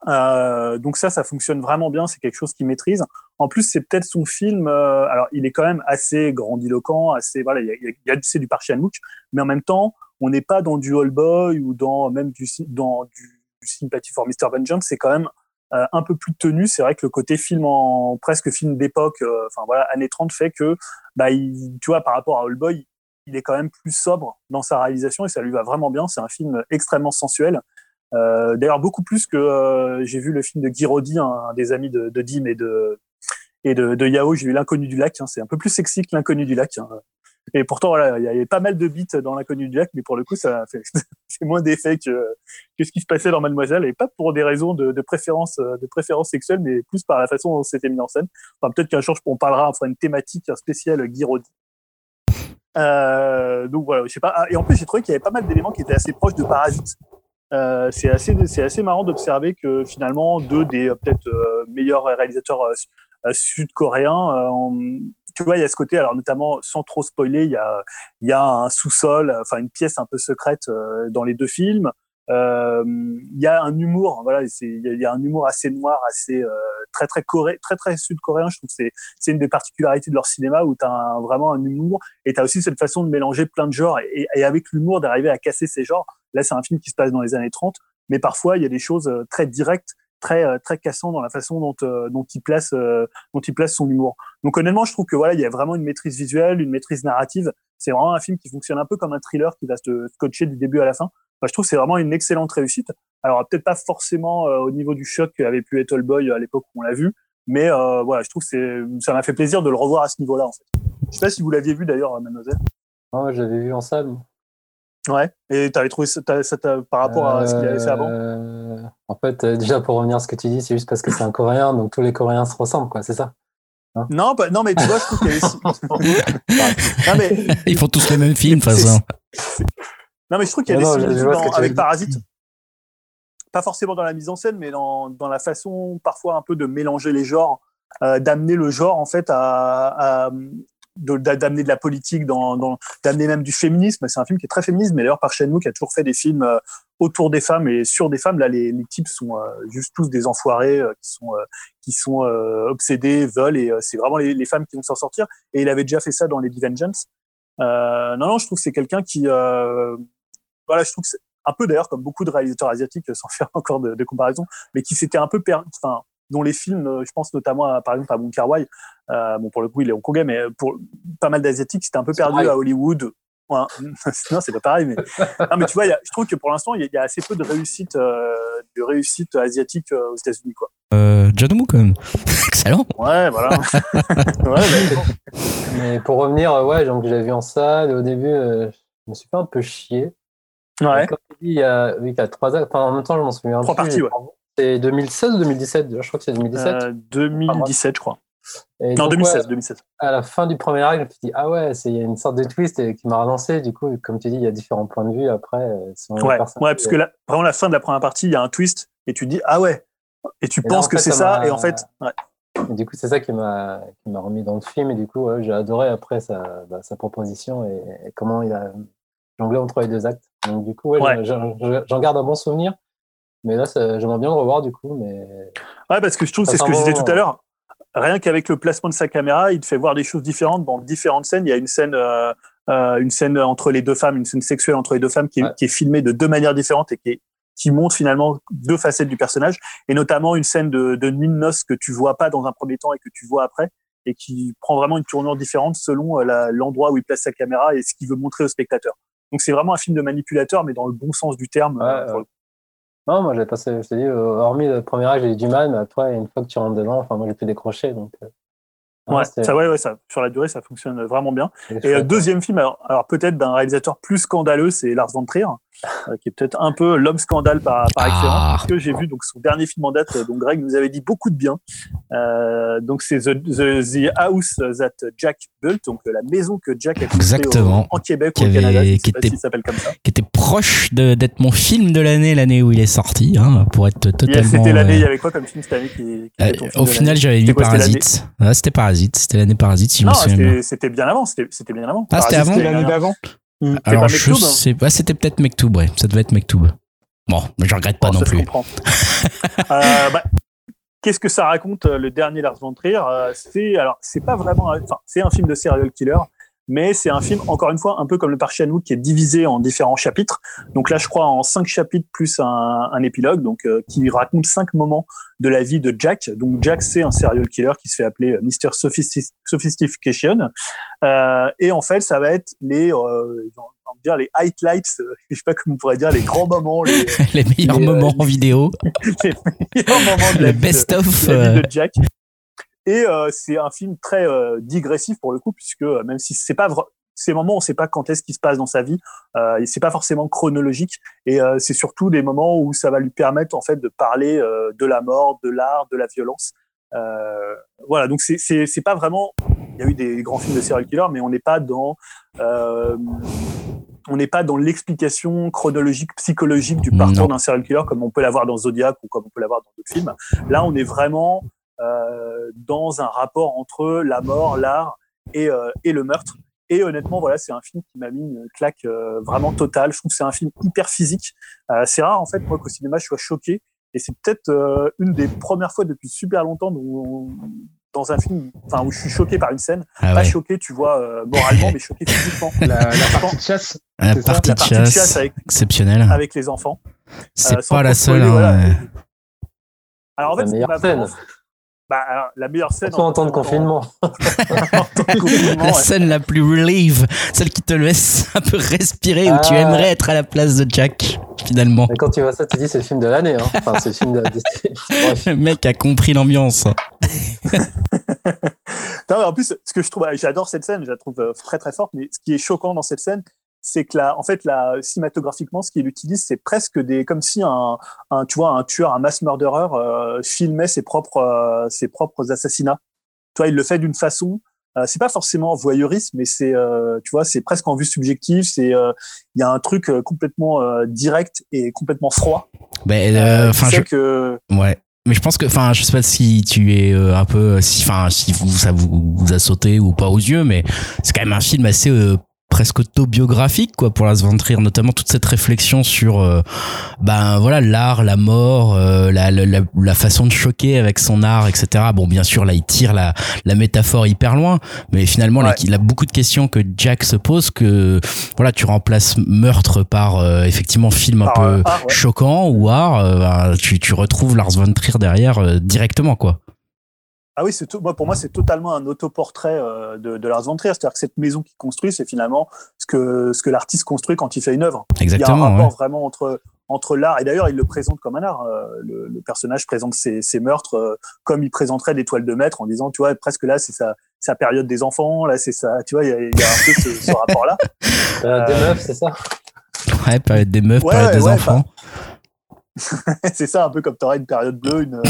Speaker 3: Euh, donc ça, ça fonctionne vraiment bien. C'est quelque chose qu'il maîtrise. En plus, c'est peut-être son film. Euh, alors, il est quand même assez grandiloquent, assez voilà. Il y a, y c'est du Park Chan-wook, mais en même temps, on n'est pas dans du All Boy ou dans même du dans du, Sympathy for Mr. Vengeance. C'est quand même euh, un peu plus tenu. C'est vrai que le côté film en presque film d'époque, enfin voilà, années 30, fait que bah, il, tu vois, par rapport à All Boy, il est quand même plus sobre dans sa réalisation et ça lui va vraiment bien. C'est un film extrêmement sensuel euh, D'ailleurs, beaucoup plus que euh, j'ai vu le film de Guy Roddy, un, des amis de, de Dim et de, et de, Yao. J'ai vu L'inconnu du lac. Hein, c'est un peu plus sexy que L'inconnu du lac. Hein. Et pourtant, voilà, il y avait pas mal de beats dans l'inconnu du lac, mais pour le coup, ça fait, fait moins d'effet que, que ce qui se passait dans Mademoiselle, et pas pour des raisons de, de préférence, de préférence sexuelle, mais plus par la façon dont c'était mis en scène. Enfin, peut-être qu'un jour, on parlera, enfin, une thématique spéciale Guy Roddy. Euh, donc voilà, je sais pas. Ah, et en plus, j'ai trouvé qu'il y avait pas mal d'éléments qui étaient assez proches de Parasite. Euh, c'est assez, c'est assez marrant d'observer que finalement deux des euh, peut-être euh, meilleurs réalisateurs sud-coréens, tu vois, il y a ce côté, alors notamment sans trop spoiler, il y a, il y a un sous-sol, enfin une pièce un peu secrète dans les deux films. Euh, il y a un humour, voilà, il y, a un humour assez noir, assez euh, très très coré, très très sud-coréen. Je trouve c'est c'est une des particularités de leur cinéma où tu as vraiment un humour et tu as aussi cette façon de mélanger plein de genres et, avec l'humour d'arriver à casser ces genres. Là, c'est un film qui se passe dans les années 30, mais parfois il y a des choses très directes très euh, très cassant dans la façon dont euh, dont il place euh, dont il place son humour. Donc honnêtement, je trouve que voilà, il y a vraiment une maîtrise visuelle, une maîtrise narrative. C'est vraiment un film qui fonctionne un peu comme un thriller qui va se scotcher du début à la fin. Je trouve que c'est vraiment une excellente réussite. Alors peut-être pas forcément au niveau du choc qu'avait pu être Boy à l'époque où on l'a vu, mais euh, voilà, je trouve que c'est ça m'a fait plaisir de le revoir à ce niveau-là en fait. Je sais pas si vous l'aviez vu d'ailleurs, mademoiselle.
Speaker 4: Non, je l'avais vu en salle.
Speaker 3: Ouais. Et t'avais trouvé ça, ça par rapport à ce qu'il avait fait avant
Speaker 4: euh, En fait, euh, déjà pour revenir à ce que tu dis, c'est juste parce que c'est un Coréen, donc tous les Coréens se ressemblent, quoi. C'est ça?
Speaker 3: Hein? Non, bah, non, mais tu vois, je trouve qu'il y
Speaker 1: non, mais... Ils font tous les mêmes films, de toute façon.
Speaker 3: Non, mais je trouve qu'il y a des similitudes avec Parasite. Pas forcément dans la mise en scène, mais dans, dans la façon parfois un peu de mélanger les genres, euh, d'amener le genre en fait à, à, d'amener de la politique, dans, dans d'amener même du féminisme. C'est un film qui est très féministe, mais d'ailleurs par Chen qui a toujours fait des films euh, autour des femmes et sur des femmes. Là, les, les types sont euh, juste tous des enfoirés euh, qui sont qui sont obsédés, veulent et c'est vraiment les, les, femmes qui vont s'en sortir. Et il avait déjà fait ça dans les Vengeance. non, non, je trouve que c'est quelqu'un qui, voilà, je trouve que c'est un peu d'ailleurs comme beaucoup de réalisateurs asiatiques, sans faire encore de, de comparaison, mais qui s'était un peu perdu, enfin dont les films, euh, je pense notamment à, par exemple à Wong Kar Wai, euh, bon pour le coup il est hongkongais, mais pour pas mal d'asiatiques c'était un peu perdu à Hollywood. Ouais. non, c'est pas pareil, mais non, mais tu vois, y a, je trouve que pour l'instant il y, y, a assez peu de réussite, euh, de réussite asiatique euh, aux États-Unis, quoi.
Speaker 1: Euh, quand même. Excellent.
Speaker 3: Ouais, voilà. ouais,
Speaker 4: mais pour revenir, ouais, donc je l'ai vu en salle. Au début, euh, je me suis fait un peu chier.
Speaker 3: Ouais.
Speaker 4: Comme tu dis, il y a, oui, il y a trois actes. Enfin, en même temps, je m'en souviens.
Speaker 3: Trois parties, ouais.
Speaker 4: C'est 2016 ou 2017 Je crois que c'est 2017.
Speaker 3: Euh, 2017, je crois. Et non, 2016, 2016.
Speaker 4: À la fin du premier me suis dit, ah ouais, il y a une sorte de twist qui m'a relancé. Du coup, comme tu dis, il y a différents points de vue après.
Speaker 3: Euh, ouais, ouais, parce que vraiment, la fin de la première partie, il y a un twist et tu dis, ah ouais. Et tu et penses là, que c'est ça, et en fait. Ouais.
Speaker 4: Et du coup, c'est ça qui m'a remis dans le film. Et du coup, ouais, j'ai adoré après sa, bah, sa proposition et, et, comment il a jonglé entre les deux actes. Donc, du coup, ouais, j'en garde un bon souvenir. Mais là, j'aimerais bien le revoir du coup. Mais...
Speaker 3: Ouais, parce que je trouve, c'est ce que je disais tout à l'heure. Rien qu'avec le placement de sa caméra, il te fait voir des choses différentes dans différentes scènes. Il y a une scène, euh, euh, une scène entre les deux femmes, une scène sexuelle entre les deux femmes qui est, ouais. qui est filmée de deux manières différentes et qui, est, qui montre finalement deux facettes du personnage. Et notamment une scène de, de nuit de noces que tu vois pas dans un premier temps et que tu vois après et qui prend vraiment une tournure différente selon euh, l'endroit où il place sa caméra et ce qu'il veut montrer au spectateur. Donc c'est vraiment un film de manipulateur, mais dans le bon sens du terme.
Speaker 4: Ouais, euh, non, moi, j'ai passé, je t'ai dit, euh, hormis le premier âge, j'ai eu du mal, mais après, une fois que tu rentres dedans, enfin, moi, j'ai pu décrocher. Donc, euh,
Speaker 3: ouais, ça, ouais, ouais, ça, sur la durée, ça fonctionne vraiment bien. Et, et deuxième film, alors, alors peut-être d'un réalisateur plus scandaleux, c'est Lars von Trier, qui est peut-être un peu l'homme scandale par, par excellence, ah. parce que j'ai vu donc son dernier film en date, dont Greg nous avait dit beaucoup de bien. Euh, donc c'est the, the, the, House That Jack Built, donc la maison que Jack a construite en Québec
Speaker 1: qui
Speaker 3: au Canada,
Speaker 1: avait, qui, était,
Speaker 3: s'appelle comme ça.
Speaker 1: qui était proche d'être mon film de l'année, l'année où il est sorti, hein, pour être totalement.
Speaker 3: C'était l'année, il y avait quoi comme film cette année qui, qui
Speaker 1: euh, Au final, j'avais mis Parasite. Ah, c'était Parasite, c'était l'année Parasite, si je
Speaker 3: non,
Speaker 1: me souviens.
Speaker 3: C'était bien avant, c'était bien avant.
Speaker 1: Ah, c'était avant
Speaker 2: l'année d'avant
Speaker 1: Mmh. Alors, je sais pas, c'était peut-être Mektoub, ouais. Ça devait être Mektoub. Bon, mais je regrette pas
Speaker 3: bon,
Speaker 1: non plus.
Speaker 3: euh, bah, Qu'est-ce que ça raconte le dernier Lars von Trier? C'est alors, c'est pas vraiment, enfin, c'est un film de serial killer, mais c'est un film, encore une fois, un peu comme le Park Chan-wook, qui est divisé en différents chapitres. Donc là, je crois en cinq chapitres plus un, un épilogue, donc euh, qui raconte cinq moments de la vie de Jack. Donc Jack, c'est un serial killer qui se fait appeler Mr. Sophistication. Euh, et en fait, ça va être les, euh, dire les highlights, euh, je sais pas comment on pourrait dire, les grands moments, les,
Speaker 1: les meilleurs les, moments en vidéo,
Speaker 3: les meilleurs moments de la
Speaker 1: le best of
Speaker 3: de, la vie de Jack. Et euh, c'est un film très euh, digressif pour le coup, puisque même si c'est pas ces moments, on ne sait pas quand est-ce qui se passe dans sa vie, euh, c'est pas forcément chronologique, et euh, c'est surtout des moments où ça va lui permettre en fait de parler euh, de la mort, de l'art, de la violence. voilà, donc c'est pas vraiment. Il y a eu des grands films de serial killer, mais on n'est pas dans on n'est pas dans l'explication chronologique, psychologique du parcours d'un serial killer comme on peut l'avoir dans Zodiac ou comme on peut l'avoir dans d'autres films. Là, on est vraiment euh, dans un rapport entre la mort, l'art et, et le meurtre. Et honnêtement, voilà, c'est un film qui m'a mis une claque vraiment totale. Je trouve que c'est un film hyper physique. c'est rare en fait moi qu'au cinéma je sois choqué. Et c'est peut-être une des premières fois depuis super longtemps où, dans un film enfin où je suis choqué par une scène. Ah pas choqué tu vois euh, moralement mais choqué physiquement.
Speaker 2: La, la partie de chasse.
Speaker 1: La partie, de chasse, avec, exceptionnelle.
Speaker 3: avec les enfants.
Speaker 1: C'est euh, pas la seule hein,
Speaker 3: alors en fait
Speaker 4: la meilleure scène
Speaker 3: bah, alors, la meilleure scène
Speaker 4: en, temps de confinement.
Speaker 1: la scène la plus relieve, celle qui te laisse un peu respirer, où tu ah. aimerais être à la place de Jack, finalement.
Speaker 4: Mais quand tu vois ça, tu dis c'est le film de l'année. Hein. Enfin, c'est le film de...
Speaker 1: le mec a compris l'ambiance.
Speaker 3: non, en plus, ce que je trouve, j'adore cette scène, je la trouve euh, très très forte, mais ce qui est choquant dans cette scène, c'est que là, en fait, là, cinématographiquement, ce qu'il utilise, c'est presque des, comme si un, un, tu vois, un tueur, un mass murderer euh, filmait ses propres, euh, ses propres assassinats. Tu vois, il le fait d'une façon, euh, c'est pas forcément voyeuriste, mais c'est, euh, tu vois, c'est presque en vue subjective. C'est, il y a un truc complètement direct et complètement froid.
Speaker 1: Ben, enfin, je... que. Ouais. Mais je pense que, enfin, je sais pas si tu es un peu, si, enfin, si vous, ça vous, vous, a sauté ou pas aux yeux, mais c'est quand même un film assez presque autobiographique quoi pour Trier notamment toute cette réflexion sur euh, ben voilà l'art la mort euh, la, la, la, façon de choquer avec son art etc bon bien sûr là il tire la, la métaphore hyper loin mais finalement il a beaucoup de questions que Jack se pose que voilà tu remplaces meurtre par euh, effectivement film un peu choquant ou art ben, tu, tu retrouves Lars Trier derrière directement quoi
Speaker 3: ah oui, c'est moi pour moi c'est totalement un autoportrait euh, de, de Lars von Trier, c'est-à-dire que cette maison qu'il construit, c'est finalement ce que ce que l'artiste construit quand il fait une œuvre.
Speaker 1: Exactement.
Speaker 3: Il y a un rapport vraiment entre entre l'art et d'ailleurs il le présente comme un art. Euh, le, le, personnage présente ses, ses meurtres euh, comme il présenterait des toiles de maître en disant tu vois presque là c'est sa sa période des enfants, là c'est ça, tu vois il y a, y a, un peu ce, ce rapport-là.
Speaker 4: des meufs, c'est ça?
Speaker 1: Ouais, période des meufs, période des enfants.
Speaker 3: c'est ça, un peu comme tu aurais une période bleue. Une,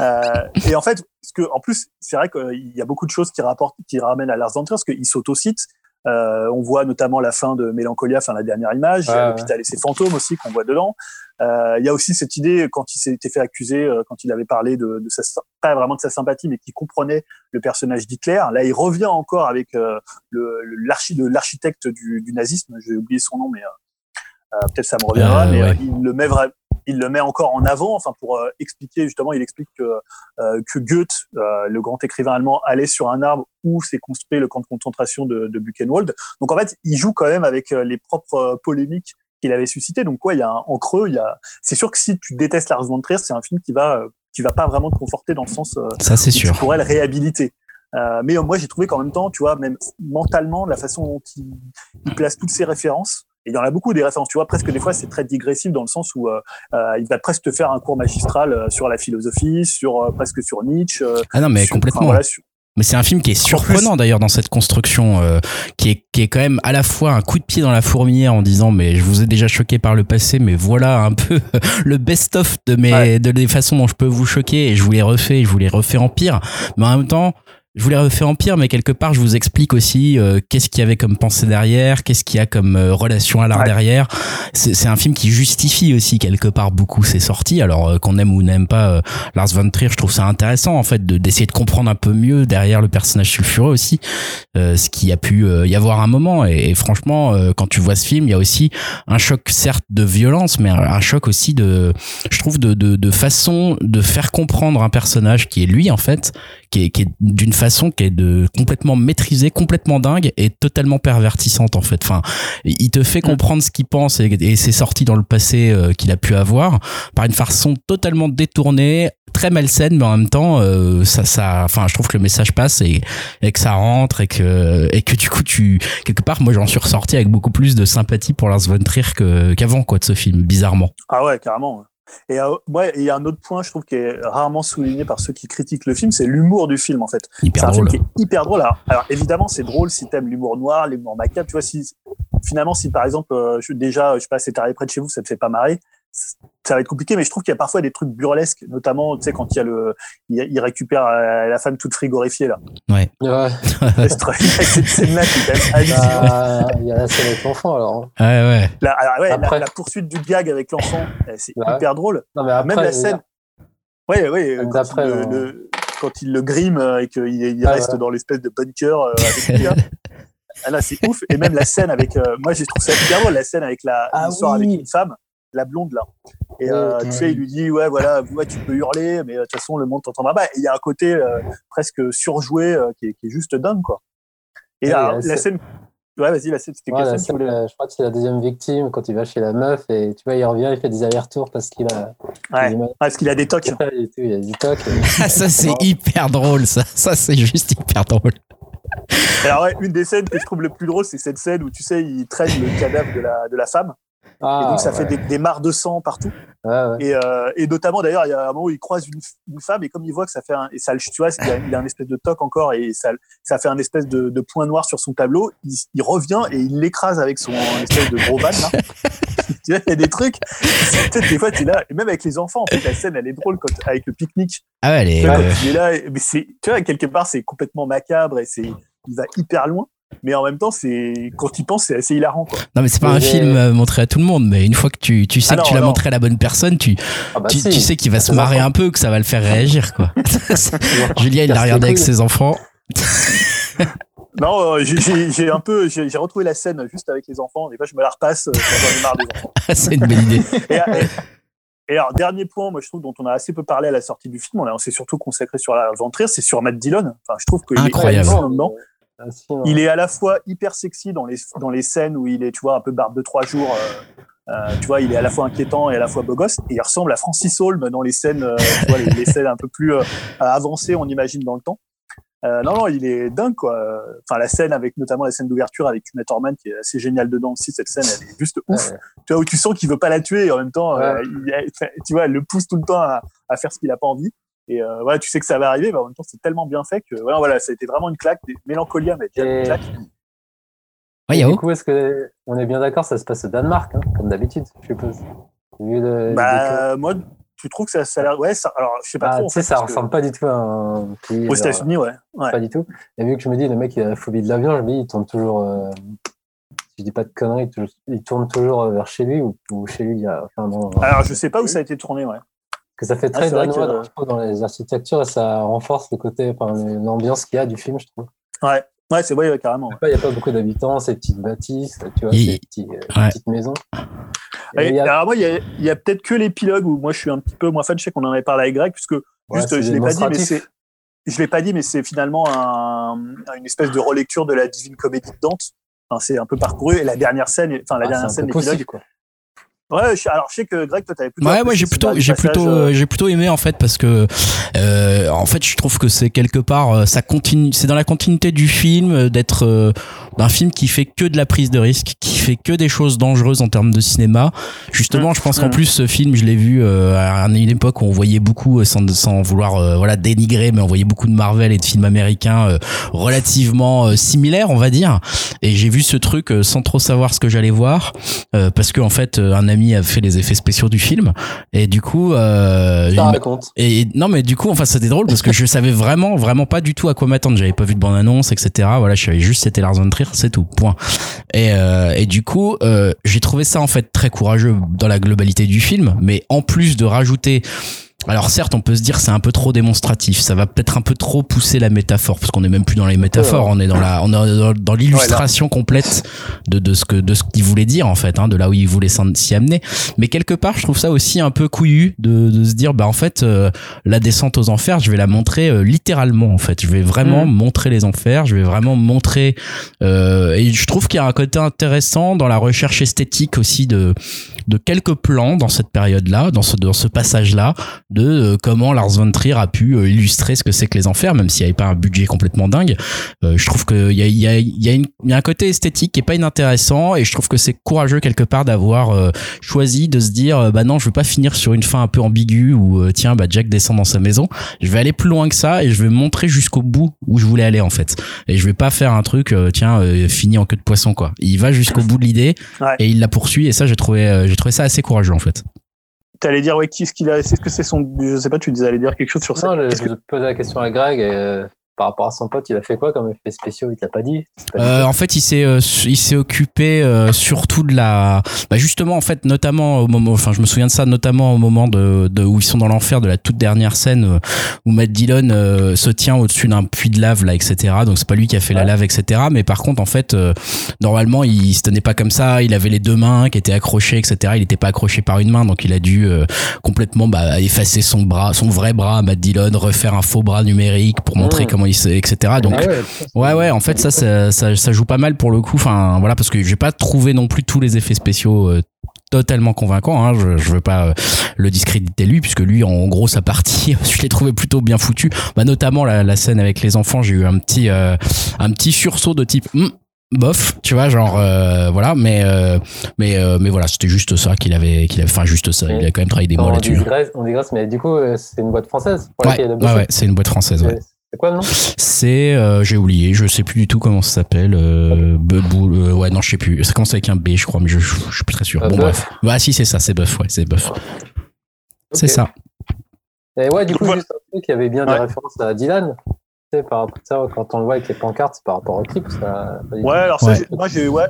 Speaker 3: euh, et en fait, ce que, en plus, c'est vrai qu'il y a beaucoup de choses qui rapportent, qui ramènent à Lars von Trier, parce qu'il s'autocite. Euh, on voit notamment la fin de Mélancolia, enfin la dernière image. Ouais, L'hôpital et ses fantômes aussi qu'on voit dedans. Euh, il y a aussi cette idée quand il s'était fait accuser, euh, quand il avait parlé de, de sa, pas vraiment de sa sympathie, mais qui comprenait le personnage d'Hitler. Là, il revient encore avec euh, le l'architecte du, du, nazisme. J'ai oublié son nom, mais euh, peut-être ça me reviendra. mais ouais. il le met vraiment il le met encore en avant, enfin pour euh, expliquer justement, il explique que, euh, que Goethe, euh, le grand écrivain allemand, allait sur un arbre où s'est construit le camp de concentration de, de Buchenwald. Donc en fait, il joue quand même avec les propres polémiques qu'il avait suscité. Donc quoi, il y a un, en creux, il y a. C'est sûr que si tu détestes Lars von Trier, c'est un film qui va qui va pas vraiment te conforter dans le sens.
Speaker 1: Ça c'est sûr.
Speaker 3: Tu pourrais le réhabiliter. Euh, mais moi, j'ai trouvé qu'en même temps, tu vois, même mentalement, la façon dont il, il place toutes ses références, et il y en a beaucoup des références. Tu vois, presque des fois, c'est très digressif dans le sens où euh, euh, il va presque te faire un cours magistral euh, sur la philosophie, sur euh, presque sur Nietzsche.
Speaker 1: ah non, mais complètement. Enfin, voilà, sur, mais c'est un film qui est surprenant d'ailleurs dans cette construction, euh, qui est qui est quand même à la fois un coup de pied dans la fourmilière en disant mais je vous ai déjà choqué par le passé, mais voilà un peu le best-of de mes ouais. de les façons dont je peux vous choquer et je vous les refais, je vous les refais en pire. Mais en même temps, je voulais refaire en pire, mais quelque part, je vous explique aussi euh, qu'est-ce qu'il y avait comme pensée derrière, qu'est-ce qu'il y a comme euh, relation à l'art ouais. derrière. C'est un film qui justifie aussi quelque part beaucoup ses sorties. Alors euh, qu'on aime ou n'aime pas euh, Lars von Trier, je trouve ça intéressant en fait d'essayer de, de, comprendre un peu mieux derrière le personnage sulfureux aussi, euh, ce qui a pu y avoir un moment. Et, et franchement, quand tu vois ce film, il y a aussi un choc certes de violence, mais un, un choc aussi de, je trouve, de, de, de façon de faire comprendre un personnage qui est lui en fait, qui est, qui est d'une façon qui est de complètement maîtrisée, complètement dingue et totalement pervertissante en fait. Enfin, il te fait comprendre ce qu'il pense et, et ses sorties dans le passé euh, qu'il a pu avoir par une façon totalement détournée, très malsaine, mais en même temps, euh, ça, ça, enfin, je trouve que le message passe et, et que ça rentre et que et que du coup, tu quelque part, moi, j'en suis ressorti avec beaucoup plus de sympathie pour Lars von Trier qu'avant quoi de ce film, bizarrement.
Speaker 3: Ah ouais, carrément. Et euh, ouais, il y a un autre point, je trouve, qui est rarement souligné par ceux qui critiquent le film, c'est l'humour du film, en fait.
Speaker 1: C'est
Speaker 3: un film qui est hyper drôle. Alors, alors évidemment, c'est drôle si t'aimes l'humour noir, l'humour macabre. Tu vois, si finalement, si par exemple, euh, je, déjà, je sais pas, c'est arrivé près de chez vous, ça te fait pas marrer, ça va être compliqué, mais je trouve qu'il y a parfois des trucs burlesques, notamment, tu sais, quand il y a le, il, il récupère euh, la femme toute frigorifiée, là.
Speaker 1: Ouais.
Speaker 4: Ouais.
Speaker 3: cette scène-là qui est quand même hallucinante.
Speaker 4: Bah, il y a la scène avec l'enfant, alors.
Speaker 1: Ouais, ouais.
Speaker 3: La, alors, ouais, après... la, la, poursuite du gag avec l'enfant, c'est ouais. hyper drôle.
Speaker 4: Non, mais après,
Speaker 3: Même la scène. Ouais, ouais.
Speaker 4: D'après,
Speaker 3: le, le, quand il le grime et qu'il il
Speaker 4: Ah,
Speaker 3: reste
Speaker 4: ouais.
Speaker 3: dans l'espèce de bunker euh, avec lui. là. Ah, là, c'est ouf. Et même la scène avec. euh, moi, j'ai trouvé ça hyper drôle, la scène avec la.
Speaker 4: Ah
Speaker 3: il
Speaker 4: oui.
Speaker 3: avec une femme, la blonde, là. Et euh, tu sais, il lui dit Ouais, voilà, ouais, tu peux hurler, mais euh, de toute façon, le monde t'entendra pas. Il y a un côté euh, presque surjoué euh, qui, est, qui est juste dingue, quoi. Et
Speaker 4: Ouais,
Speaker 3: alors,
Speaker 4: la scène-.
Speaker 3: Ouais, vas-y, la scène, c'était
Speaker 4: Ouais,
Speaker 3: scène voulais-
Speaker 4: euh, je crois que c'est la deuxième victime quand il va chez la meuf et tu vois, il revient, il fait des allers-retours parce qu'il a.
Speaker 3: Ouais.
Speaker 4: il
Speaker 3: Parce qu'il a des tocs.
Speaker 4: et tout, il a du toc.
Speaker 1: Ah, ça c'est hyper drôle, ça. Ça c'est juste hyper drôle.
Speaker 3: Alors, ouais, une des scènes que je trouve le plus drôle, c'est cette scène où, tu sais, il traîne le cadavre de la, de la femme.
Speaker 4: Ah,
Speaker 3: et donc, ça
Speaker 4: ouais.
Speaker 3: fait des, des mares de sang partout.
Speaker 4: Ouais.
Speaker 3: Et, euh, et notamment, d'ailleurs, il y a un moment où il croise une, une femme et comme il voit que ça fait un, et ça, le- tu vois, il a, il a un espèce de toc encore et ça, ça fait un espèce de, de point noir sur son tableau. Il, il revient et il l'écrase avec son espèce de gros van, là. tu vois, il y a des trucs. des fois, tu es là, et même avec les enfants, en fait, la scène, elle est drôle quand, avec le pique-nique.
Speaker 1: Ah ouais, les,
Speaker 3: vois,
Speaker 1: euh,
Speaker 3: il est là, et- mais c'est, tu vois, quelque part, c'est complètement macabre et c'est, il va hyper loin. Mais en même temps, c'est, quand il pense, c'est assez hilarant, quoi.
Speaker 1: non mais c'est pas un film euh, montré à tout le monde, mais une fois que tu, tu sais
Speaker 3: Ah
Speaker 1: que tu l'as montré à la bonne personne, tu,
Speaker 4: Ah, bah,
Speaker 1: tu,
Speaker 4: si.
Speaker 1: tu sais qu'il va se marrer
Speaker 4: enfants.
Speaker 1: un peu, que ça va le faire réagir quoi. Julien il l'a regardé avec ses enfants.
Speaker 3: Non, euh, j'ai- un peu, j'ai retrouvé la scène juste avec les enfants. Des fois, je me la repasse euh, quand j'en ai marre des enfants.
Speaker 1: c'est une belle idée.
Speaker 3: Et, et- et alors, dernier point, moi, je trouve, dont on a assez peu parlé à la sortie du film, on, s'est surtout consacré sur la Venture, c'est sur Matt Dillon. Enfin, je trouve qu'il est
Speaker 1: Incroyable.
Speaker 4: Ah, si, non.
Speaker 3: Il est à la fois hyper sexy dans les, dans les scènes où il est, tu vois, un peu barbe de trois jours. euh, euh, tu vois, il est à la fois inquiétant et à la fois beau gosse. Et il ressemble à Francis Holm dans les scènes, euh, tu vois, les, les scènes un peu plus avancées, on imagine, dans le temps. Non, non, il est dingue, quoi. Enfin, la scène avec notamment la scène d'ouverture avec Uma Thurman qui est assez géniale dedans aussi. Cette scène, elle est juste ouf.
Speaker 4: Ouais.
Speaker 3: Tu vois, où tu sens qu'il veut pas la tuer et en même temps,
Speaker 4: Ouais.
Speaker 3: il- tu vois, elle le pousse tout le temps à, à faire ce qu'il a pas envie. Et euh, voilà, tu sais que ça va arriver, mais en même temps, c'est tellement bien fait que voilà, voilà, ça a été vraiment une claque. Mélancolia, mais déjà une claque.
Speaker 1: Ouais,
Speaker 4: Du coup, est-ce que on est bien d'accord, ça se passe au Danemark, hein, comme d'habitude, je suppose? Vu le, le décor.
Speaker 3: Bah, moi, tu trouves que ça, ça a l'air. Ouais, ça, alors, je sais pas
Speaker 4: Ah,
Speaker 3: trop. en fait,
Speaker 4: ça
Speaker 3: que
Speaker 4: ressemble pas du tout à un pays.
Speaker 3: Aux États-Unis, ouais. ouais.
Speaker 4: Pas du tout. Et vu que je me dis, le mec, il a la phobie de l'avion, je me dis, il tourne toujours. euh, si je dis pas de conneries, il tourne- il tourne toujours vers chez lui ou, ou chez lui, il y a. Enfin, non,
Speaker 3: Alors, je sais pas où ça a été tourné, ouais.
Speaker 4: Que ça fait très
Speaker 3: Ah,
Speaker 4: danois
Speaker 3: que-
Speaker 4: dans, je trouve, dans les architectures et ça renforce le côté, enfin, l'ambiance qu'il y a du film, je trouve.
Speaker 3: Ouais, ouais c'est vrai, ouais, carrément. ouais.
Speaker 4: Il n'y a pas beaucoup d'habitants, ces petites bâtisses, tu vois,
Speaker 1: Et-
Speaker 4: ces petits, euh,
Speaker 1: ouais.
Speaker 4: petites maisons. Et
Speaker 3: Et
Speaker 4: il y a-
Speaker 3: Alors, moi, il y a, peut-être que l'épilogue où moi, je suis un petit peu moins fan. Je sais qu'on en avait parlé avec Greg, puisque
Speaker 4: ouais,
Speaker 3: juste, je l'ai pas dit, mais c'est. Je l'ai pas dit, mais c'est finalement un, une espèce de relecture de la Divine Comédie de Dante. Enfin, c'est un peu parcouru. Et la dernière scène, enfin, la
Speaker 4: Ah,
Speaker 3: dernière
Speaker 4: c'est
Speaker 3: scène
Speaker 4: un peu
Speaker 3: d'épilogue.
Speaker 4: possible, quoi.
Speaker 3: Ouais, alors je sais que Greg, toi, t'avais plutôt.
Speaker 1: Ouais, moi j'ai
Speaker 3: apprécié
Speaker 1: plutôt, j'ai plutôt,
Speaker 3: euh,
Speaker 1: euh, j'ai plutôt aimé en fait parce que, euh, en fait, je trouve que c'est quelque part, euh, ça continue, c'est dans la continuité du film d'être euh, d'un film qui fait que de la prise de risque, qui fait que des choses dangereuses en termes de cinéma. Justement, je pense qu'en
Speaker 3: Mm.
Speaker 1: plus ce film, je l'ai vu euh, à une époque où on voyait beaucoup, euh, sans, sans vouloir euh, voilà dénigrer, mais on voyait beaucoup de Marvel et de films américains euh, relativement similaires, on va dire. Et j'ai vu ce truc euh, sans trop savoir ce que j'allais voir, euh, parce que en fait, euh, un ami a fait les effets spéciaux du film, et du coup, euh,
Speaker 4: raconte.
Speaker 1: et non, mais du coup, enfin, c'était drôle parce que je savais vraiment, vraiment pas du tout à quoi m'attendre. J'avais pas vu de bande annonce, etc. Voilà, je savais juste c'était Lars von Trier, c'est tout. Point. Et, euh, et du coup, euh, j'ai trouvé ça en fait très courageux dans la globalité du film, mais en plus de rajouter alors certes, on peut se dire c'est un peu trop démonstratif, ça va peut-être un peu trop pousser la métaphore parce qu'on est même plus dans les métaphores, on est dans la on est dans, dans l'illustration complète de, de ce que de ce qu'il voulait dire en fait, hein, de là où il voulait s'y amener. Mais quelque part, je trouve ça aussi un peu couillu de, de se dire bah en fait euh, la descente aux enfers, je vais la montrer euh, littéralement en fait, je vais vraiment
Speaker 3: Mhm.
Speaker 1: montrer les enfers, je vais vraiment montrer euh, et je trouve qu'il y a un côté intéressant dans la recherche esthétique aussi de de quelques plans dans cette période-là, dans ce dans ce passage-là de euh, comment Lars von Trier a pu euh, illustrer ce que c'est que les enfers, même s'il n'y avait pas un budget complètement dingue. Euh, je trouve qu'il y a, y, a, y, a une- y a un côté esthétique qui est pas inintéressant et je trouve que c'est courageux quelque part d'avoir euh, choisi de se dire euh, bah non je veux pas finir sur une fin un peu ambiguë où euh, tiens bah Jack descend dans sa maison. Je vais aller plus loin que ça et je vais montrer jusqu'au bout où je voulais aller en fait. Et je vais pas faire un truc euh, tiens euh, fini en queue de poisson quoi. Il va jusqu'au bout de l'idée
Speaker 3: Ouais.
Speaker 1: et il la poursuit et ça j'ai trouvé j'ai trouvé ça assez courageux en fait.
Speaker 3: T'allais dire, ouais, qu'est-ce qu'il a, c'est ce que c'est son, je sais pas, tu disais, allais dire quelque chose sur ça.
Speaker 4: Non, je, je posais la question à Greg et euh, par rapport à son pote, il a fait quoi comme effet spéciaux? Il t'a pas dit,
Speaker 1: euh, En fait, il s'est euh, il s'est occupé euh, surtout de la, bah justement en fait, notamment au moment, enfin je me souviens de ça, notamment au moment de, de où ils sont dans l'enfer de la toute dernière scène où Matt Dillon se tient au-dessus d'un puits de lave là, etc. Donc c'est pas lui qui a fait la lave, etc. Mais par contre, en fait, normalement, il se tenait pas comme ça. Il avait les deux mains qui étaient accrochées, etc. Il était pas accroché par une main, donc il a dû complètement bah, effacer son bras, son vrai bras à Matt Dillon, refaire un faux bras numérique pour montrer comment il etc. Donc ah ouais, ouais, en fait ça, ça, ça joue pas mal pour le coup. Enfin voilà parce que j'ai pas trouvé non plus tous les effets spéciaux euh, totalement convaincants Hein. Je, je veux pas euh, le discréditer lui, puisque lui, en gros, sa partie, je l'ai trouvé plutôt bien foutu. Bah, notamment la, la scène avec les enfants, j'ai eu un petit, euh, un petit sursaut de type. Hmm, bof tu vois genre voilà mais mais mais voilà c'était juste ça qu'il avait qu'il avait enfin juste ça il a quand même travaillé des mois là-dessus
Speaker 4: on digresse mais du coup c'est une boîte française
Speaker 1: ouais, ouais, c'est une boîte française ouais
Speaker 4: c'est quoi le nom?
Speaker 1: C'est, euh, j'ai oublié, je sais plus du tout comment ça s'appelle. Euh, euh, ouais, non, je sais plus. Ça commence avec un B, je crois, mais je, je, suis plus très sûr. bon, bref. Bah, si, c'est ça, c'est Buff, ouais, c'est Buff. C'est ça.
Speaker 4: Et ouais, du coup, juste un truc, il y avait bien des références à Dylan. Tu sais, par rapport à ça, quand on le voit avec les pancartes, c'est par rapport au clip. Ça...
Speaker 3: Ouais, alors ça, moi, j'ai ouais,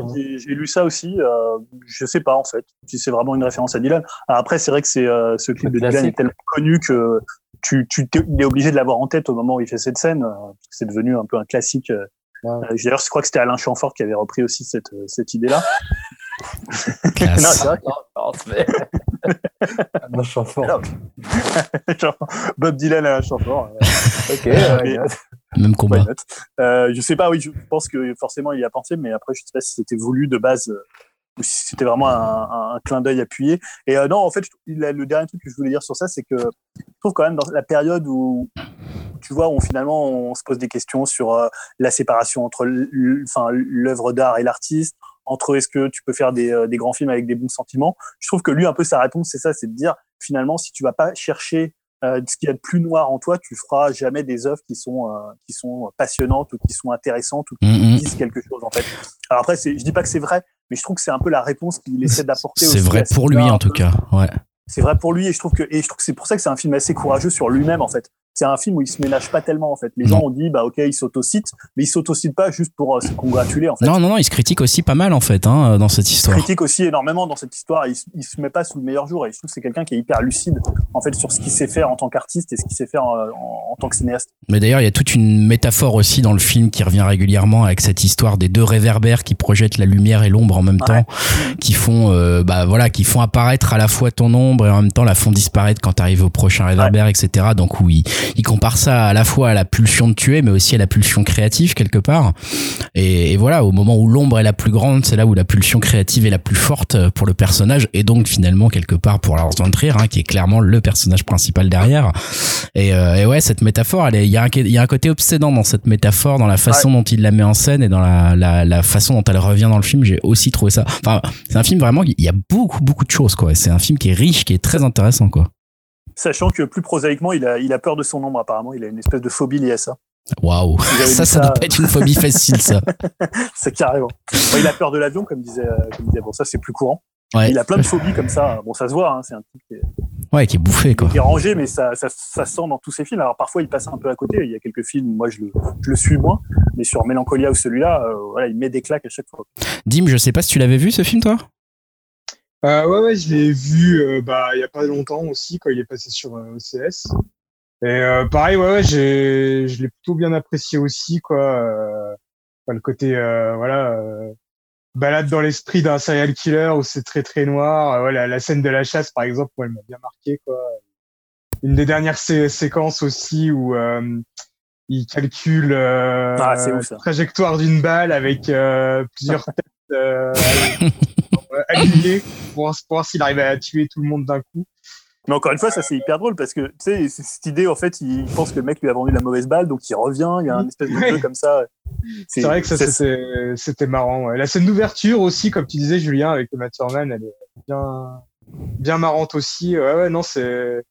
Speaker 3: lu ça aussi. Euh, je sais pas, en fait, si c'est vraiment une référence à Dylan. Alors, après, c'est vrai que c'est ce clip de Dylan est tellement connu que tu, tu il est obligé de l'avoir en tête au moment où il fait cette scène. Euh, c'est devenu un peu un classique. Euh, euh, d'ailleurs, je crois que c'était Alain Chamfort qui avait repris aussi cette, cette idée-là.
Speaker 4: non, c'est vrai. Alain Chamfort.
Speaker 3: Bob Dylan, Alain Chamfort.
Speaker 4: ok.
Speaker 1: Même combat.
Speaker 3: Euh, je sais pas, oui, je pense que forcément il y a pensé, mais après je sais pas si c'était voulu de base si c'était vraiment un, un, clin d'œil appuyé. Et euh, non, en fait, le dernier truc que je voulais dire sur ça, c'est que je trouve quand même dans la période où, tu vois, où finalement on se pose des questions sur euh, la séparation entre l'œuvre d'art et l'artiste, entre est-ce que tu peux faire des, euh, des, grands films avec des bons sentiments. Je trouve que lui, un peu sa réponse, c'est ça, c'est de dire finalement, si tu vas pas chercher euh, ce qu'il y a de plus noir en toi, tu feras jamais des œuvres qui sont qui sont passionnantes ou qui sont intéressantes ou qui mm-hmm. disent quelque chose en fait. Alors après, je dis pas que c'est vrai, mais je trouve que c'est un peu la réponse qu'il essaie d'apporter.
Speaker 1: C'est vrai pour lui en tout cas, ouais.
Speaker 3: C'est vrai pour lui et je trouve que et je trouve que c'est pour ça que c'est un film assez courageux sur lui-même en fait c'est un film où il se ménage pas tellement en fait. Les gens ont dit bah ok il s'autocite, mais il s'autocite pas juste pour euh, se congratuler en fait.
Speaker 1: Non non non, il se critique aussi pas mal en fait hein, dans cette histoire.
Speaker 3: Il se critique aussi énormément dans cette histoire. Il, il se met pas sous le meilleur jour et je trouve que c'est quelqu'un qui est hyper lucide en fait sur ce qu'il sait faire en tant qu'artiste et ce qu'il sait faire euh, en, en, tant que cinéaste.
Speaker 1: Mais d'ailleurs il y a toute une métaphore aussi dans le film qui revient régulièrement avec cette histoire des deux réverbères qui projettent la lumière et l'ombre en même temps, qui font euh, bah voilà qui font apparaître à la fois ton ombre et en même temps la font disparaître quand tu arrives au prochain réverbère etc. Donc oui il compare ça à la fois à la pulsion de tuer, mais aussi à la pulsion créative quelque part. Et, voilà, au moment où l'ombre est la plus grande, c'est là où la pulsion créative est la plus forte pour le personnage, et donc finalement quelque part pour Lars von Trier, hein, qui est clairement le personnage principal derrière. Et, euh, ouais, cette métaphore, il y, a un, y a un côté obsédant dans cette métaphore, dans la façon dont il la met en scène et dans la, la, la façon dont elle revient dans le film. J'ai aussi trouvé ça. Enfin, c'est un film vraiment, il y a beaucoup beaucoup de choses quoi. C'est un film qui est riche, qui est très intéressant quoi
Speaker 3: sachant que plus prosaïquement, il a, il a peur de son ombre apparemment. Il a une espèce de phobie liée à ça.
Speaker 1: Waouh, ça, ça, doit pas être une phobie facile, ça.
Speaker 3: c'est carrément. il a peur de l'avion, comme disait, comme disait. Bon, ça c'est plus courant. Il a plein de phobies comme ça. Bon, ça se voit. Hein, c'est un type qui est,
Speaker 1: ouais, qui est bouffé quoi.
Speaker 3: Qui est rangé, mais ça, ça, ça sent dans tous ses films. Alors parfois, il passe un peu à côté. Il y a quelques films, moi, je le, je le suis moins. Mais sur Mélancolia ou celui-là, euh, voilà, il met des claques à chaque fois.
Speaker 1: Dim, je sais pas si tu l'avais vu ce film, toi?
Speaker 2: Euh, ouais, ouais, je l'ai vu euh, bah, il y a pas longtemps aussi, quand il est passé sur euh, OCS. Et euh, pareil, ouais, ouais, j'ai, je l'ai plutôt bien apprécié aussi, quoi. Euh, le côté, voilà, balade dans l'esprit d'un serial killer où c'est très très noir. Ouais, la, scène de la chasse, par exemple, moi, elle m'a bien marqué, quoi. Une des dernières séquences aussi où il calcule ah, la trajectoire d'une balle avec plusieurs têtes pour, voir s'il arrive à tuer tout le monde d'un coup.
Speaker 3: Mais encore une fois, ça c'est hyper drôle parce que tu sais, cette idée en fait, il pense que le mec lui a vendu la mauvaise balle, donc il revient, il y a un espèce de jeu comme ça.
Speaker 2: C'est vrai que ça c'était marrant. Ouais. La scène d'ouverture aussi, comme tu disais Julien avec Matt Thurman, elle est bien bien marrante aussi. Ouais ouais non c'est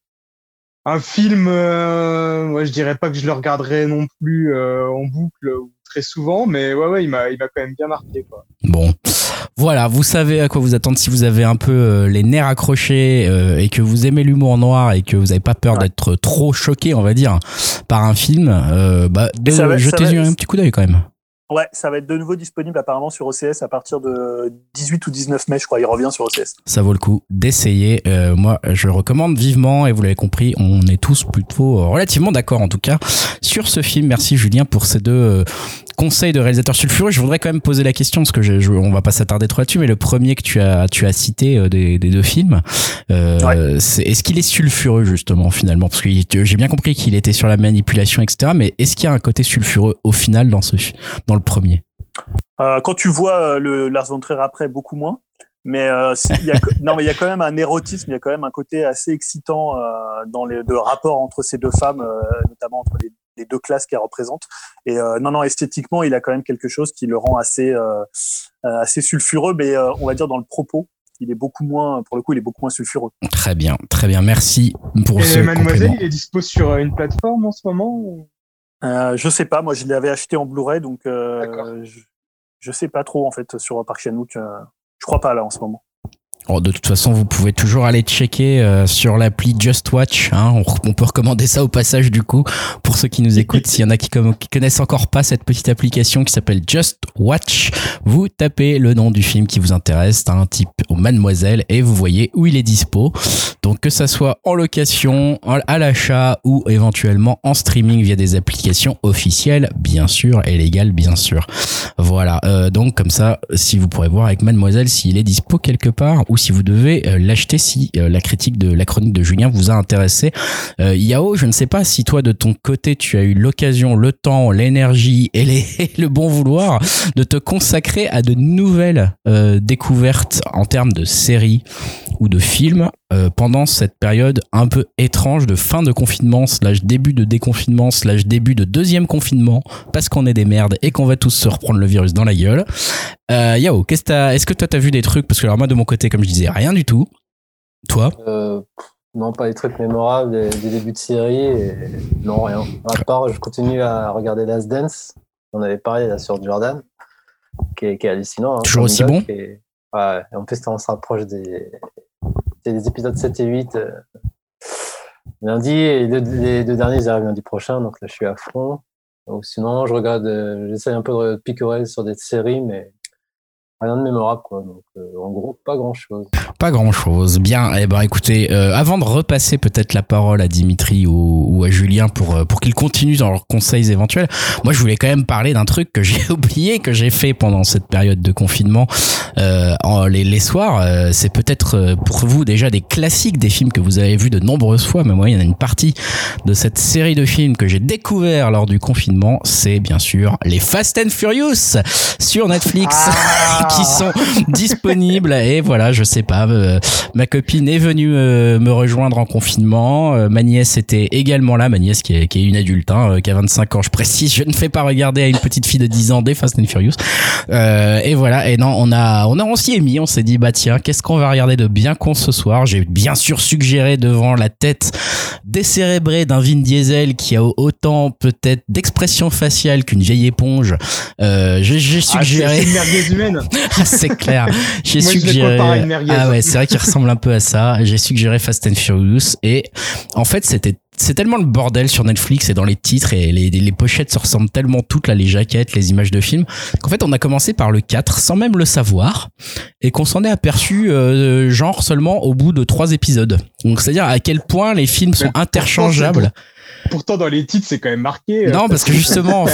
Speaker 2: un film. Euh, ouais, je dirais pas que je le regarderai non plus euh, en boucle très souvent, mais ouais ouais il m'a il m'a quand même bien marqué quoi.
Speaker 1: Bon. Voilà, vous savez à quoi vous attendre si vous avez un peu les nerfs accrochés et que vous aimez l'humour noir et que vous n'avez pas peur d'être trop choqué, on va dire, par un film. bah, jetez-y un petit coup d'œil quand même.
Speaker 3: Ouais, ça va être de nouveau disponible apparemment sur OCS à partir de 18 ou 19 mai, je crois. Il revient sur OCS.
Speaker 1: Ça vaut le coup d'essayer. Euh, moi, je recommande vivement et vous l'avez compris, on est tous plutôt euh, relativement d'accord en tout cas sur ce film. Merci Julien pour ces deux euh, conseils de réalisateur sulfureux. Je voudrais quand même poser la question parce que je, on va pas s'attarder trop là-dessus, mais le premier que tu as tu as cité des, des deux films, est-ce qu'il est sulfureux justement finalement? Parce que j'ai bien compris qu'il était sur la manipulation, etc. Mais est-ce qu'il y a un côté sulfureux au final dans ce dans le premier?
Speaker 3: Euh, Quand tu vois euh, le Lars von Trier après, beaucoup moins. Mais euh, il y a, non, mais il y a quand même un érotisme, il y a quand même un côté assez excitant dans les deux rapports entre ces deux femmes, notamment entre les, deux classes qu'elles représentent. Et non, non, esthétiquement, il a quand même quelque chose qui le rend assez, assez sulfureux, mais on va dire dans le propos il est beaucoup moins, pour le coup, il est beaucoup moins sulfureux.
Speaker 1: Très bien, très bien, merci pour ce
Speaker 2: Mademoiselle, il est dispo sur une plateforme en ce moment
Speaker 3: euh, je sais pas, moi je l'avais acheté en Blu-ray, donc euh, je, je, sais pas trop en fait sur Park Chan-wook. Euh, je crois pas là en ce moment.
Speaker 1: De toute façon, vous pouvez toujours aller checker euh, sur l'appli Just Watch. Hein, on, peut recommander ça au passage du coup pour ceux qui nous écoutent. S'il y en a qui, connaissent encore pas cette petite application qui s'appelle Just Watch, vous tapez le nom du film qui vous intéresse, un type Mademoiselle, et vous voyez où il est dispo. Donc que ça soit en location, à l'achat ou éventuellement en streaming via des applications officielles, bien sûr, et légales, bien sûr. Voilà. Euh, donc comme ça, si vous pourrez voir avec Mademoiselle s'il est dispo quelque part ou si vous devez euh, l'acheter si euh, la critique de la chronique de Julien vous a intéressé. Euh, Yao, je ne sais pas si toi de ton côté tu as eu l'occasion, le temps, l'énergie et, le bon vouloir de te consacrer à de nouvelles découvertes en termes de séries ou de films pendant cette période un peu étrange de fin de confinement slash début de déconfinement slash début de deuxième confinement parce qu'on est des merdes et qu'on va tous se reprendre le virus dans la gueule. Euh, Yao, est-ce que toi t'as vu des trucs? Parce que alors moi de mon côté, comme je disais, rien du tout. Toi?
Speaker 4: Euh, Non, pas des trucs mémorables, des, débuts de série, et... non rien. À part, je continue à regarder Last Dance. On avait parlé là sur Jordan, qui est, hallucinant. Hein,
Speaker 1: Toujours aussi bon?
Speaker 4: Et... Ouais, en plus, on se rapproche des... des épisodes 7 et 8 euh, lundi, et les deux derniers ils arrivent lundi prochain, donc là je suis à fond. Donc, sinon, je regarde, euh, j'essaie un peu de picorer sur des séries, mais rien de mémorable quoi. Donc euh, en gros pas grand chose
Speaker 1: pas grand chose bien. Eh ben écoutez euh, avant de repasser peut-être la parole à Dimitri ou, ou à Julien pour euh, pour qu'ils continuent dans leurs conseils éventuels moi je voulais quand même parler d'un truc que j'ai oublié que j'ai fait pendant cette période de confinement en, les, les soirs. C'est peut-être pour vous déjà des classiques des films que vous avez vus de nombreuses fois mais moi il y en a une partie de cette série de films que j'ai découvert lors du confinement. C'est bien sûr les Fast and Furious sur Netflix. Ah qui sont disponibles. Et voilà, je sais pas. Euh, ma copine est venue euh, me rejoindre en confinement. Euh, ma nièce était également là. Ma nièce qui est, qui est une adulte, hein, qui a 25 ans, je précise. Je ne fais pas regarder à une petite fille de 10 ans des Fast and Furious. et voilà. Et non, on a, on a, on s'y est mis. On s'est dit, bah tiens, qu'est-ce qu'on va regarder de bien con ce soir? J'ai bien sûr suggéré devant la tête décérébrée d'un Vin Diesel qui a autant peut-être d'expression faciale qu'une vieille éponge. j'ai ah, suggéré. c'est clair. J'ai suggéré. ah ouais, c'est vrai qu'il ressemble un peu à ça. J'ai suggéré Fast and Furious et en fait c'était c'est tellement le bordel sur Netflix et dans les titres et les, les, pochettes se ressemblent tellement toutes là les jaquettes les images de films qu'en fait on a commencé par le 4 sans même le savoir et qu'on s'en est aperçu euh, genre seulement au bout de trois épisodes donc c'est à dire à quel point les films sont interchangeables
Speaker 2: Pourtant, dans les titres, c'est quand même marqué. Euh,
Speaker 1: non, parce que justement,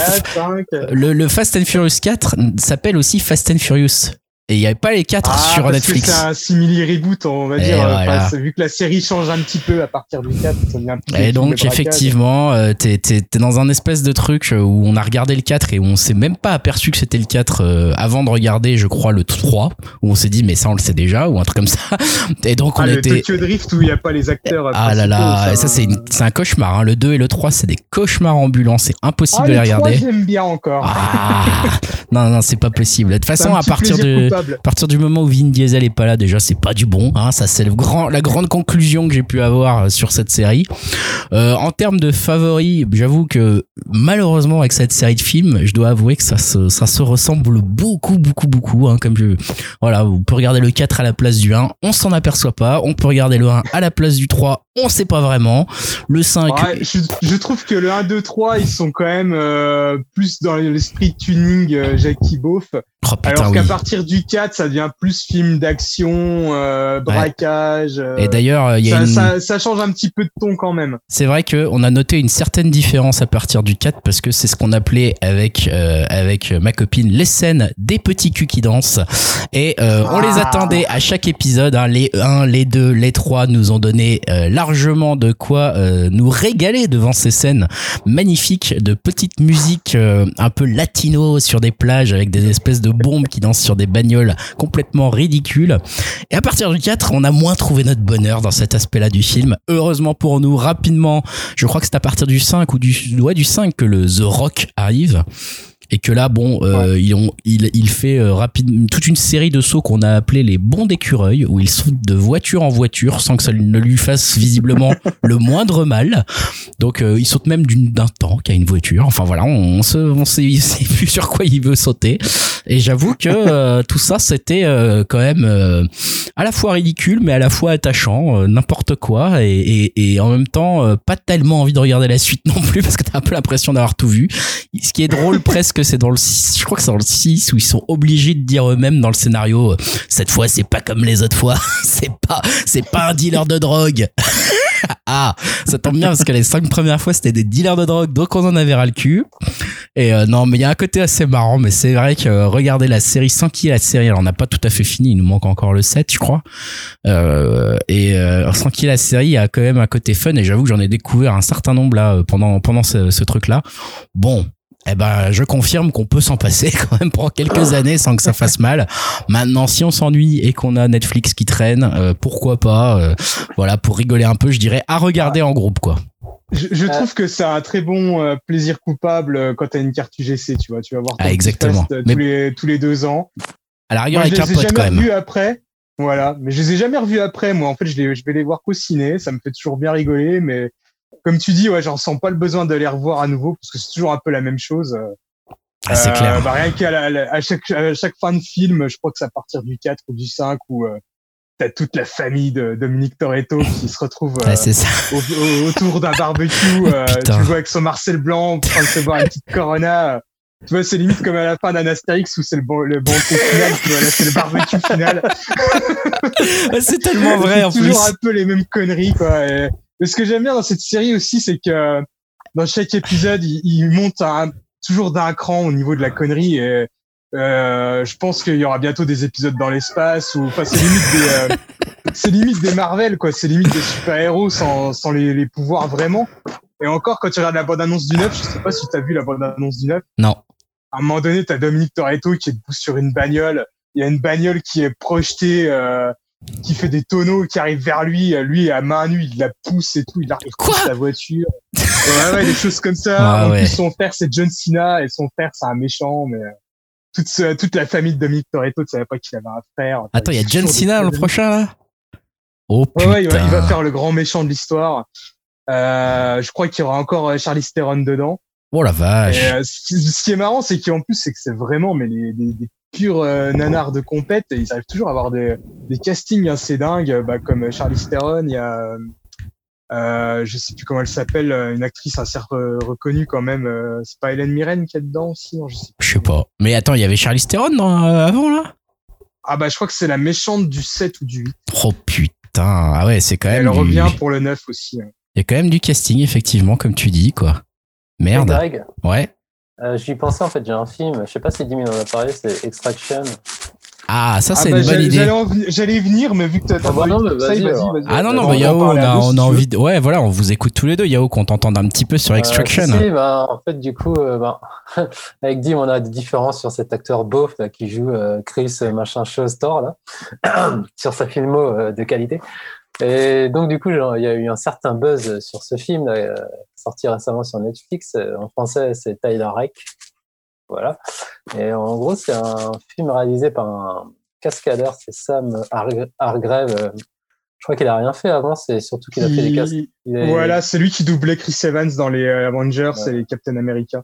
Speaker 1: le, le, Fast and Furious 4 s'appelle aussi Fast and Furious. Et il n'y avait pas les quatre ah, sur Netflix.
Speaker 2: C'est un simili reboot, on va dire. Euh, vu que la série change un petit peu à partir du 4, ça devient
Speaker 1: Et donc, effectivement, euh, t'es, t'es, dans un espèce de truc euh, où on a regardé le 4 et on s'est même pas aperçu que c'était le 4 avant de regarder, je crois, le 3, où on s'est dit, mais ça, on le sait déjà, ou un truc comme ça. Et donc, on ah, était.
Speaker 2: Le Tokyo Drift où il n'y a pas les acteurs.
Speaker 1: Ah là là, ça, ça c'est, c'est un cauchemar. Hein. Le 2 et le 3, c'est des cauchemars ambulants. C'est impossible
Speaker 2: ah,
Speaker 1: de les regarder.
Speaker 2: j'aime bien encore.
Speaker 1: Ah, non, non, c'est pas possible. De toute façon, à partir de À partir du moment où Vin Diesel est pas là, déjà, c'est pas du bon. Hein, ça, c'est le grand, la grande conclusion que j'ai pu avoir sur cette série. Euh, en termes de favoris, j'avoue que malheureusement avec cette série de films, je dois avouer que ça se, ça se ressemble beaucoup, beaucoup, beaucoup. Hein, comme je, voilà, on peut regarder le 4 à la place du 1, on s'en aperçoit pas. On peut regarder le 1 à la place du 3, on sait pas vraiment. Le 5.
Speaker 2: Ouais, je, je, trouve que le 1, 2, 3, ils sont quand même euh, plus dans l'esprit tuning euh, Jackie Beauf.
Speaker 1: Oh, putain,
Speaker 2: alors qu'à
Speaker 1: oui.
Speaker 2: partir du 4, ça devient plus film d'action, euh, braquage. euh,
Speaker 1: Et d'ailleurs,
Speaker 2: ça,
Speaker 1: une.
Speaker 2: ça, ça change un petit peu de ton quand même.
Speaker 1: C'est vrai que on a noté une certaine différence à partir du 4 parce que c'est ce qu'on appelait avec euh, avec ma copine les scènes des petits culs qui dansent et euh, on les
Speaker 2: Ah.
Speaker 1: attendait à chaque épisode hein. les 1, les 2, les 3 nous ont donné euh, de quoi euh, nous régaler devant ces scènes magnifiques de petites musiques euh, un peu latino sur des plages avec des espèces de bombes qui dansent sur des bagnoles complètement ridicules. Et à partir du 4, on a moins trouvé notre bonheur dans cet aspect-là du film. Heureusement pour nous, rapidement, je crois que c'est à partir du 5 ou du, ouais, du 5 que le The Rock arrive. Et que là, bon, euh, ils ont, il, il fait euh, rapide, toute une série de sauts qu'on a appelé les bonds d'écureuil, où il saute de voiture en voiture sans que ça ne lui fasse visiblement le moindre mal. Donc, euh, il saute même d'une- d'un tank à une voiture. Enfin voilà, on, se, on sait, sait plus sur quoi il veut sauter. Et j'avoue que euh, tout ça, c'était euh, quand même à la fois ridicule, mais à la fois attachant, n'importe quoi, et, et, et en même temps, pas tellement envie de regarder la suite non plus, parce que t'as un peu l'impression d'avoir tout vu. Ce qui est drôle presque, c'est dans le 6, je crois que c'est dans le 6, où ils sont obligés de dire eux-mêmes dans le scénario, euh, cette fois, c'est pas comme les autres fois, c'est pas, c'est pas un dealer de drogue. ah, ça tombe bien parce que les cinq premières fois c'était des dealers de drogue, donc on en avait ras le cul. Et euh, non, mais il y a un côté assez marrant, mais c'est vrai que euh, regarder la série sans qu'il ait la série, alors on n'a pas tout à fait fini, il nous manque encore le 7, je crois. Euh, et sans qu'il ait la série, il y a quand même un côté fun, et j'avoue que j'en ai découvert un certain nombre là pendant, pendant ce, ce truc-là. Bon. Eh ben, je confirme qu'on peut s'en passer quand même pendant quelques années sans que ça fasse mal. Maintenant, si on s'ennuie et qu'on a Netflix qui traîne, euh, pourquoi pas euh, Voilà, pour rigoler un peu, je dirais à regarder en groupe, quoi.
Speaker 2: Je, je trouve que c'est un très bon euh, plaisir coupable euh, quand t'as une carte UGC, tu vois. Tu vas voir
Speaker 1: Ah, exactement.
Speaker 2: euh,
Speaker 1: Mais-
Speaker 2: tous, les, tous les deux ans.
Speaker 1: À la rigueur,
Speaker 2: Moi, je
Speaker 1: avec un
Speaker 2: les ai
Speaker 1: pote
Speaker 2: jamais
Speaker 1: quand même.
Speaker 2: revus après. Voilà. Mais je les ai jamais revus après. Moi, en fait, je, les, je vais les voir qu'au ciné. Ça me fait toujours bien rigoler. Mais comme tu dis, ouais, j'en sens pas le besoin de les revoir à nouveau parce que c'est toujours un peu la même chose. Euh,
Speaker 1: Ah, c'est
Speaker 2: euh,
Speaker 1: clair.
Speaker 2: Bah, rien qu'à à chaque, à chaque fin de film, je crois que c'est à partir du 4 ou du 5 où euh, t'as toute la famille de Dominique Toretto qui se retrouve euh,
Speaker 1: Ouais, c'est ça.
Speaker 2: au- au- autour d'un barbecue. euh, tu vois avec son Marcel Blanc en train de se boire une petite Corona. Tu vois, c'est limite comme à la fin d'un Astérix où c'est le bon, le bon final. Tu vois, là, c'est le barbecue final.
Speaker 1: C'est tellement vrai en
Speaker 2: C'est
Speaker 1: plus.
Speaker 2: toujours un peu les mêmes conneries, quoi. Et, mais ce que j'aime bien dans cette série aussi, c'est que dans chaque épisode, il, il monte un- toujours d'un cran au niveau de la connerie. Et euh, je pense qu'il y aura bientôt des épisodes dans l'espace ou, enfin, c'est limite des, euh, c'est limite des Marvel, quoi. C'est limite des super-héros sans, sans les, les pouvoirs vraiment. Et encore, quand tu regardes la bande-annonce du 9, je sais pas si tu as vu la bande-annonce du 9
Speaker 1: Non.
Speaker 2: à un moment donné, t'as Dominique Toretto qui est debout sur une bagnole. Il y a une bagnole qui est projetée, euh, qui fait des tonneaux, qui arrive vers lui. Lui, à main nue, il la pousse et tout. Il arrive
Speaker 1: Quoi
Speaker 2: sa voiture. ouais, ouais, des choses comme ça.
Speaker 1: Ah
Speaker 2: en
Speaker 1: ouais.
Speaker 2: plus, son frère, c'est John Cena et son frère, c'est un méchant. Mais euh, toute, ce- toute la famille de Dominique Toretto ne savait pas qu'il avait un frère.
Speaker 1: Attends, il y a John
Speaker 2: des
Speaker 1: Cena le prochain là? Oh putain.
Speaker 2: ouais, il va, il va faire le grand méchant de l'histoire. Euh, je crois qu'il y aura encore euh, Charlize Theron dedans.
Speaker 1: Oh la vache.
Speaker 2: Et, euh, ce ce qui est marrant, c'est qu'en plus, c'est que c'est vraiment mais les, des, des purs euh, nanars de compète. Et ils arrivent toujours à avoir des, des castings assez dingues, bah, comme Charlize Theron. Il y a, euh, euh, je sais plus comment elle s'appelle, euh, une actrice assez re- reconnue quand même. euh, c'est pas Hélène Mirren qui est dedans aussi, non, je sais.
Speaker 1: Je sais pas. Mais attends, il y avait Charlize Theron dans, euh, avant là?
Speaker 2: Ah bah je crois que c'est la méchante du 7 ou du 8.
Speaker 1: Oh putain. Ah ouais, c'est quand même.
Speaker 2: Elle
Speaker 1: du-
Speaker 2: revient pour le 9 aussi. hein.
Speaker 1: Il y a quand même du casting, effectivement, comme tu dis, quoi. Merde. Ouais.
Speaker 4: Euh, j'y pensais en fait, j'ai un film, je sais pas si Dimi en a parlé, c'est Extraction.
Speaker 1: Ah, ça,
Speaker 2: Ah
Speaker 1: c'est
Speaker 2: bah,
Speaker 1: une bonne
Speaker 2: j'allais-
Speaker 1: idée.
Speaker 2: J'allais en venir- j'allais y venir, mais vu que t'as
Speaker 4: Ah bah non, mais vas-y.
Speaker 1: Ah non,
Speaker 2: On
Speaker 1: non, bah
Speaker 2: en
Speaker 1: Yao, on a,
Speaker 2: deux,
Speaker 1: on a envie de... Ouais, voilà, on vous écoute tous les deux, Yao, qu'on t'entende un petit peu sur Extraction.
Speaker 4: Euh, si, si, bah, en fait, du coup, euh, bah, avec Dim, on a des différences sur cet acteur beauf là, qui joue euh, Chris euh, machin chose Thor là, sur sa filmo euh, de qualité. Et donc, du coup, il y a eu un certain buzz sur ce film, là, euh, sorti récemment sur Netflix. Euh, En français, c'est Tyler Rake. Voilà. Et en gros, c'est un film réalisé par un, cascadeur, c'est Sam Hargrave. Je crois qu'il a rien fait avant, c'est surtout qu'il a fait des casques.
Speaker 2: Voilà, c'est lui qui doublait Chris Evans dans les Avengers et les Captain America.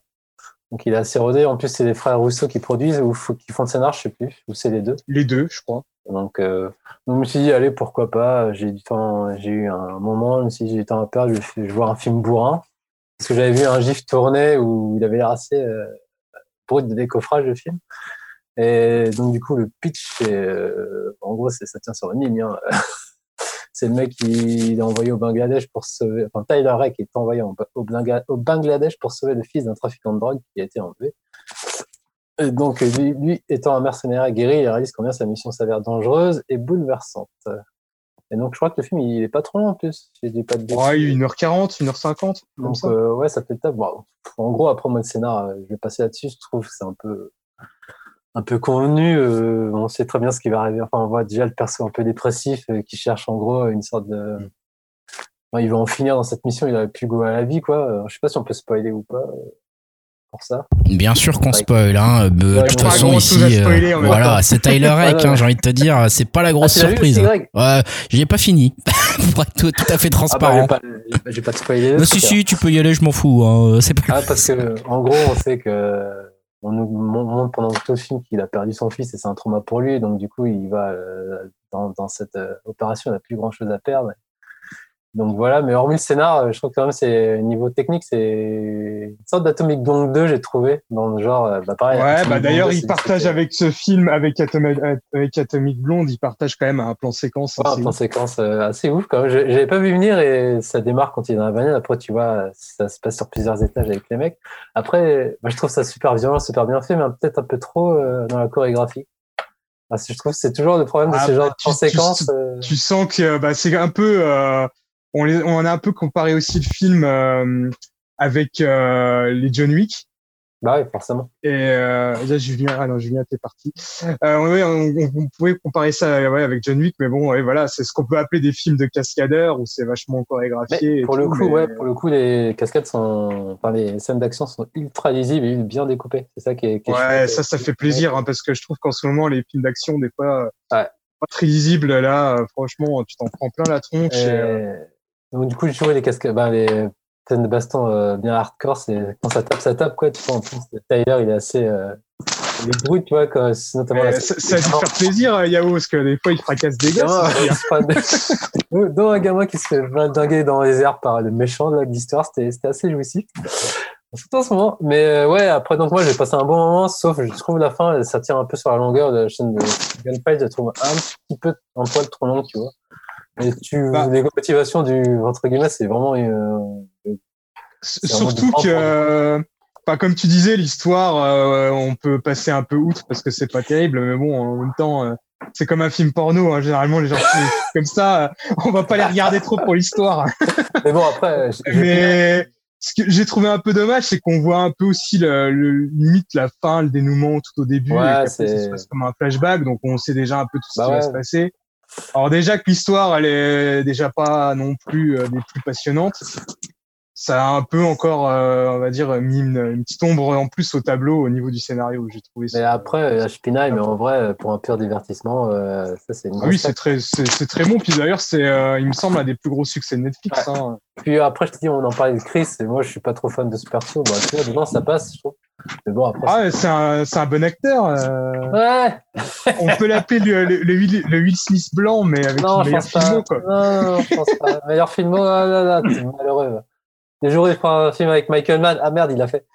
Speaker 4: Donc il est assez rodé. En plus, c'est les frères Rousseau qui produisent ou qui font le scénar, je sais plus. Ou c'est les deux
Speaker 2: Les deux, je crois.
Speaker 4: Donc, euh, donc, je me suis dit, allez, pourquoi pas. J'ai du temps, j'ai eu un moment, je me suis dit, j'ai du temps à perdre, je vais voir un film bourrin. Parce que j'avais vu un gif tourné où il avait l'air assez euh, brut de décoffrage de film. Et donc, du coup, le pitch, euh, en gros, ça tient sur une ligne. Hein. c'est le mec qui est envoyé au Bangladesh pour sauver, enfin Tyler Rake est envoyé au, Bangladesh pour sauver le fils d'un trafiquant de drogue qui a été enlevé. Donc lui, étant un mercenaire aguerri, il réalise combien sa mission s'avère dangereuse et bouleversante. Et donc je crois que le film il est pas trop long en plus.
Speaker 2: pas de ouais, 1h40, 1h50.
Speaker 4: Donc euh, ouais, ça fait le taf. en gros, après moi le scénar, euh, je vais passer là-dessus. Je trouve que c'est un peu un peu convenu. Euh, on sait très bien ce qui va arriver. Enfin, on voit déjà le perso un peu dépressif euh, qui cherche en gros une sorte de. Mm. il va en finir dans cette mission. Il a plus goût à la vie, quoi. Je sais pas si on peut spoiler ou pas pour ça.
Speaker 1: Bien sûr qu'on spoil. Hein. de toute façon, ici, voilà, c'est Tyler Rake. hein, J'ai envie de te dire, c'est pas la grosse ah, surprise. ouais, j'y ai pas fini. pour être tout, à fait transparent.
Speaker 4: Ah bah, j'ai pas, de spoiler.
Speaker 1: Mais si, si, tu peux y aller, je m'en fous. Hein. C'est pas.
Speaker 4: Ah, parce que, en gros, on sait que on nous montre pendant tout le film qu'il a perdu son fils et c'est un trauma pour lui. Donc, du coup, il va euh, dans, dans, cette euh, opération, il n'a plus grand chose à perdre. Donc voilà, mais hormis le scénar, euh, je trouve que quand même c'est niveau technique, c'est une sorte d'Atomic Blonde 2, j'ai trouvé dans le genre. Euh, bah pareil.
Speaker 2: Ouais, bah d'ailleurs, il partage avec ce film, avec Atomic, avec Atomic Blonde, il partage quand même un plan séquence.
Speaker 4: un plan séquence euh, assez ouf quand même. J'avais pas vu venir et ça démarre quand il est dans la bagnole. Après, tu vois, ça se passe sur plusieurs étages avec les mecs. Après, bah, je trouve ça super violent, super bien fait, mais peut-être un peu trop dans la chorégraphie. je trouve que c'est toujours le problème de ah, ce genre de plan séquence.
Speaker 2: Tu, sens que bah, c'est un peu on, les, on a un peu comparé aussi le film euh, avec euh, les John Wick.
Speaker 4: Bah oui, forcément.
Speaker 2: Et euh, là, Julien, ah non, Julien, t'es parti. Euh, oui, on, on, pouvait comparer ça ouais, avec John Wick, mais bon, et voilà, c'est ce qu'on peut appeler des films de cascadeurs où c'est vachement chorégraphié.
Speaker 4: pour le coup, ouais, pour le coup, les cascades sont, enfin, les scènes d'action sont ultra lisibles et bien découpées. C'est ça qui est. Qui
Speaker 2: ouais, ça, ça fait plaisir, hein, parce que je trouve qu'en ce moment, les films d'action, des fois, ouais. pas très lisibles. Là, franchement, tu t'en prends plein la tronche. Et...
Speaker 4: Donc, du coup, j'ai trouvé les casques, bah, les scènes de baston euh, bien hardcore, c'est quand ça tape, ça tape, quoi. Tu vois, en plus, Tyler, il est assez, euh, il est brut, tu vois, quand,
Speaker 2: notamment la ça, ça a dû faire plaisir à Yao, parce que des fois, il fracasse des gars.
Speaker 4: Non, un gamin qui se fait dinguer dans les airs par le méchant de l'histoire, c'était, c'était assez jouissif. Surtout en ce moment. Mais euh, ouais, après, donc moi, j'ai passé un bon moment, sauf je trouve la fin, ça tire un peu sur la longueur de la chaîne de Gunfight, je trouve un petit peu, un poil trop long, tu vois. Et tu, bah, les motivations du, entre guillemets, c'est vraiment, euh,
Speaker 2: surtout que, pas comme tu disais, l'histoire, euh, on peut passer un peu outre parce que c'est pas terrible, mais bon, en même temps, euh, c'est comme un film porno. Hein, généralement, les gens comme ça, euh, on va pas les regarder trop pour l'histoire.
Speaker 4: mais bon, après.
Speaker 2: Mais ce que j'ai trouvé un peu dommage, c'est qu'on voit un peu aussi le, le, limite la fin, le dénouement tout au début,
Speaker 4: ouais,
Speaker 2: et ça se passe comme un flashback, donc on sait déjà un peu tout ce bah qui va se passer. Alors déjà que l'histoire, elle est déjà pas non plus euh, des plus passionnantes. Ça a un peu encore, euh, on va dire, mis une, petite ombre en plus au tableau au niveau du scénario. J'ai trouvé.
Speaker 4: Mais après, je pinaille, mais en vrai, pour un pur divertissement, euh, ça c'est.
Speaker 2: Ah oui, c'est très, c'est très bon. Puis d'ailleurs, c'est, il me semble, un des plus gros succès de Netflix. Hein.
Speaker 4: Puis après, je te dis, on en parlait de Chris, et moi, je suis pas trop fan de ce perso. Bah, tu vois, dedans, ça passe, je trouve.
Speaker 2: Mais bon, après. Ah, c'est un, c'est un bon acteur. Euh...
Speaker 4: Ouais.
Speaker 2: On peut l'appeler le, le, le, Will, le, Will, Smith blanc, mais avec non, meilleur filmo, quoi.
Speaker 4: Non, non, je pense pas. meilleur filmo, ah là là, t'es Des jours, il fera un film avec Michael Mann. Ah merde, il l'a fait.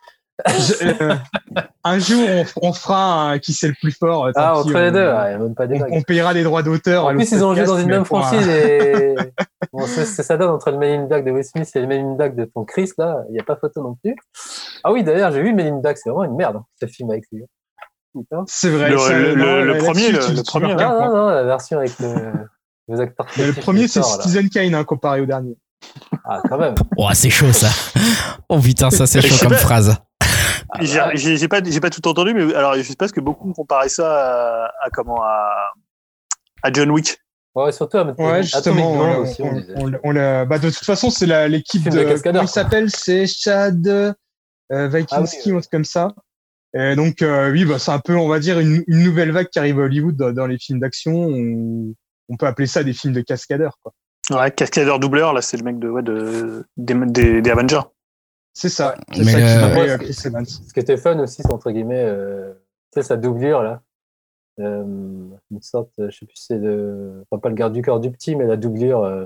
Speaker 2: Euh, un jour, on, on fera un qui c'est le plus fort.
Speaker 4: Ah, entre les deux, ouais, même pas
Speaker 2: on, on, payera les droits d'auteur.
Speaker 4: En plus, ils ont joué dans une même franchise et bon, c'est ça donne entre le Men in Black de Will Smith et le Men in Black de ton Chris, là. Il n'y a pas photo non plus. Ah oui, d'ailleurs, j'ai vu Men in Black, c'est vraiment une merde, hein, ce film avec lui.
Speaker 2: C'est vrai.
Speaker 3: Le, le, le premier, le, premier.
Speaker 4: Non, non, non, la version avec le, les acteurs.
Speaker 2: Le premier, c'est Citizen Kane, hein, comparé au dernier.
Speaker 4: Ah, quand même.
Speaker 1: Oh, c'est chaud, ça. Oh putain, ça, c'est chaud comme phrase.
Speaker 3: J'ai pas, j'ai pas tout entendu, mais alors je sais pas ce que beaucoup comparaient ça à, à comment à, à John Wick.
Speaker 4: Ouais, surtout à
Speaker 2: ouais, justement, on, aussi, on, on, on bah, de toute façon, c'est l'équipe de. Comment il s'appelle? C'est Chad euh, Vikinski, ah, oui, comme ça. Et donc oui, bah, c'est un peu, on va dire, une, nouvelle vague qui arrive à Hollywood dans, les films d'action. On, on, peut appeler ça des films de cascadeurs. Quoi.
Speaker 3: Ouais, cascadeur doubleur, là, c'est le mec de, ouais, de, des, des, Avengers.
Speaker 2: C'est ça.
Speaker 4: C'est ça euh, Ce qui était fun aussi, c'est entre guillemets, euh, tu sais, sa doublure, là. Euh, une sorte, je sais plus, c'est de, enfin, pas le garde du corps du petit, mais la doublure euh,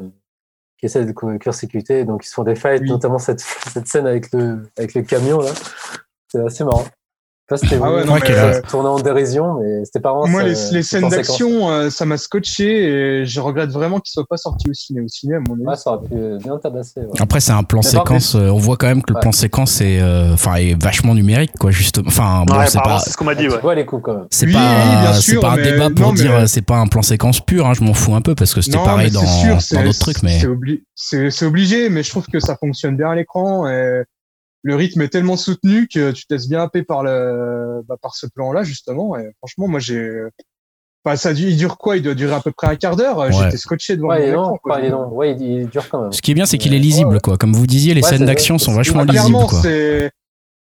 Speaker 4: qui essaie de court-circuiter. Donc, ils se font des fights, notamment cette, cette scène avec le, avec le camion, là. C'est assez marrant c'était ah ouais, euh, tourné en dérision, mais c'était pas vraiment.
Speaker 2: Moi, les, les scènes d'action, euh, ça m'a scotché et je regrette vraiment qu'ils soient pas sortis au ciné. Au ciné, à mon avis.
Speaker 4: Ouais, ça aurait pu bien tabasser.
Speaker 1: Après, c'est un plan séquence. Euh, on voit quand même que le plan séquence est, enfin, est vachement numérique, quoi. Justement. Enfin,
Speaker 3: bon, c'est pas. C'est ce qu'on m'a dit. Ouais.
Speaker 4: ouais. les coups quand même.
Speaker 1: C'est pas. C'est pas un débat pour dire. C'est pas un plan séquence pur. Hein, je m'en fous un peu parce que c'était pareil dans d'autres trucs, mais.
Speaker 2: C'est obligé, mais je trouve que ça fonctionne bien à l'écran. Et le rythme est tellement soutenu que tu te laisses bien happer par le bah, par ce plan-là justement. Et franchement, moi j'ai Enfin, ça, il dure quoi? Il doit durer à peu près un quart d'heure. J'étais scotché devant
Speaker 4: ouais, écran. il, ouais, il, dure quand même.
Speaker 1: Ce qui est bien, c'est qu'il est lisible, quoi. Comme vous disiez, les scènes d'action sont vachement lisibles. Quoi.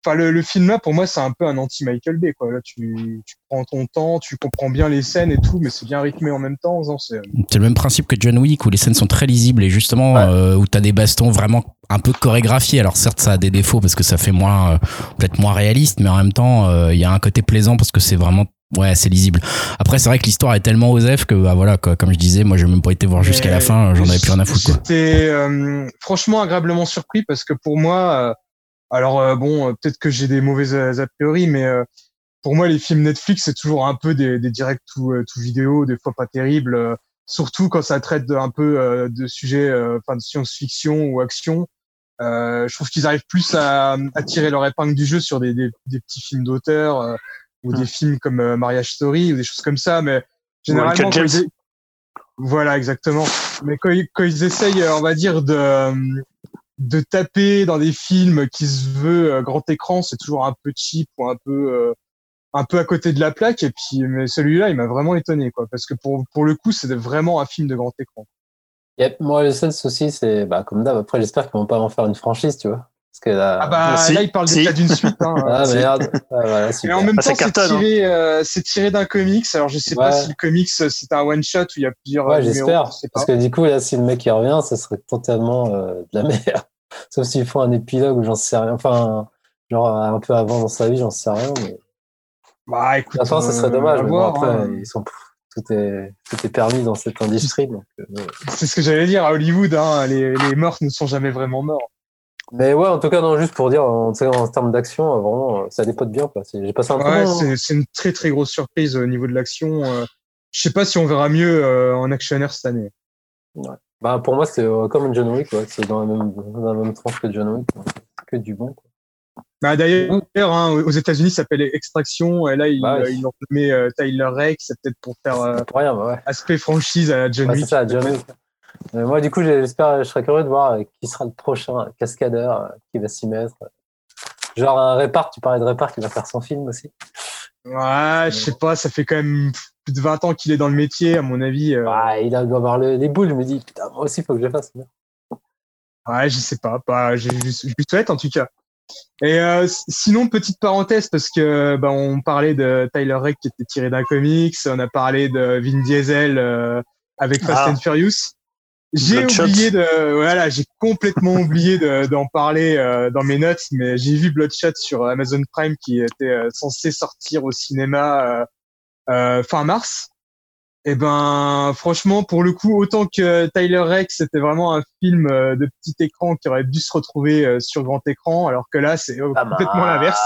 Speaker 2: Enfin, le, le, film là, pour moi, c'est un peu un anti-Michael Bay, quoi. Là, tu, tu, prends ton temps, tu comprends bien les scènes et tout, mais c'est bien rythmé en même temps. C'est
Speaker 1: le même principe que John Wick, où les scènes sont très lisibles et justement, euh, où t'as des bastons vraiment un peu chorégraphiés. Alors certes, ça a des défauts parce que ça fait moins, euh, peut-être moins réaliste, mais en même temps, euh, il y a un côté plaisant parce que c'est vraiment Ouais, c'est lisible. Après, c'est vrai que l'histoire est tellement osef que, bah voilà, quoi, comme je disais, moi, j'ai même pas été voir jusqu'à la fin, j'en avais plus rien à foutre.
Speaker 2: J'étais euh, franchement agréablement surpris parce que pour moi, alors euh, bon, euh, peut-être que j'ai des mauvaises a priori, mais euh, pour moi, les films Netflix, c'est toujours un peu des, des directs tout, tout vidéo, des fois pas terribles, surtout quand ça traite de, un peu de sujets enfin de science-fiction ou action. je trouve qu'ils arrivent plus à, à, tirer leur épingle du jeu sur des, des, des petits films d'auteur ou des films comme Mariage Story ou des choses comme ça, mais généralement, voilà, exactement. Mais quand, quand ils essayent, on va dire, de de taper dans des films qui se veut euh, grand écran, c'est toujours un peu cheap ou un peu euh, un peu à côté de la plaque. Et puis, mais celui-là, il m'a vraiment étonné, quoi, parce que pour pour le coup, c'est vraiment un film de grand écran.
Speaker 4: Yep, moi, le seul souci, c'est bah, comme d'hab. Après, j'espère qu'ils vont pas en faire une franchise, tu vois. Parce que là,
Speaker 2: ah bah, là, il parle déjà d'une suite. Hein,
Speaker 4: ah merde. Ah, voilà,
Speaker 2: Et en même ah, temps, c'est tiré, hein. euh, c'est tiré d'un comics. Alors, je sais pas si le comics c'est un one shot ou il y a plusieurs.
Speaker 4: Ouais, j'espère. Parce que du coup, là, si le mec il revient, ça serait totalement de la merde. Sauf s'il faut un épilogue où j'en sais rien. Enfin, genre un peu avant dans sa vie, j'en sais rien. Mais...
Speaker 2: Bah écoute.
Speaker 4: Enfin, ça serait dommage. Mais bon, après, hein. ils sont, tout, est, tout est permis dans cette industrie. Euh,
Speaker 2: c'est ce que j'allais dire à Hollywood. Hein, les, les morts ne sont jamais vraiment morts.
Speaker 4: Mais ouais, en tout cas, non, juste pour dire, en, en termes d'action, euh, vraiment, euh, ça dépote bien. J'ai passé un
Speaker 2: ouais, hein. c'est une très très grosse surprise au niveau de l'action. Je sais pas si on verra mieux en actionnaire cette année.
Speaker 4: Ouais. Bah, pour moi, c'est euh, comme John Wick, c'est dans, la même, dans la même tranche que John Wick, que du bon. Quoi.
Speaker 2: Bah, D'ailleurs, hein, aux États-Unis, ça s'appelle Extraction, et là, ils bah, il ont nommé euh, Tyler Rex, c'est peut-être pour faire euh,
Speaker 4: pour rien, bah, ouais.
Speaker 2: aspect franchise à John Wick.
Speaker 4: C'est ça, John Wick. Moi, du coup, j'espère, je serais curieux de voir qui sera le prochain cascadeur qui va s'y mettre. Genre un répart, tu parlais de répart qui va faire son film aussi.
Speaker 2: Ouais, je sais pas, ça fait quand même plus de 20 ans qu'il est dans le métier, à mon avis.
Speaker 4: Euh... Ouais, il doit avoir les boules. Je me dis, putain, moi aussi, il faut que je fasse.
Speaker 2: Ouais, je sais pas. pas je, je, lui souhaite, en tout cas. Et euh, sinon, petite parenthèse, parce que bah, on parlait de Tyler Reck qui était tiré d'un comics, on a parlé de Vin Diesel euh, avec Fast ah. and Furious. J'ai oublié de, voilà, j'ai complètement oublié d'en parler euh, dans mes notes, mais j'ai vu Bloodshot sur Amazon Prime qui était euh, censé sortir au cinéma euh, fin mars. Et ben, franchement, pour le coup, autant que Tyler Rex, c'était vraiment un film de petit écran qui aurait dû se retrouver sur grand écran, alors que là, c'est complètement l'inverse.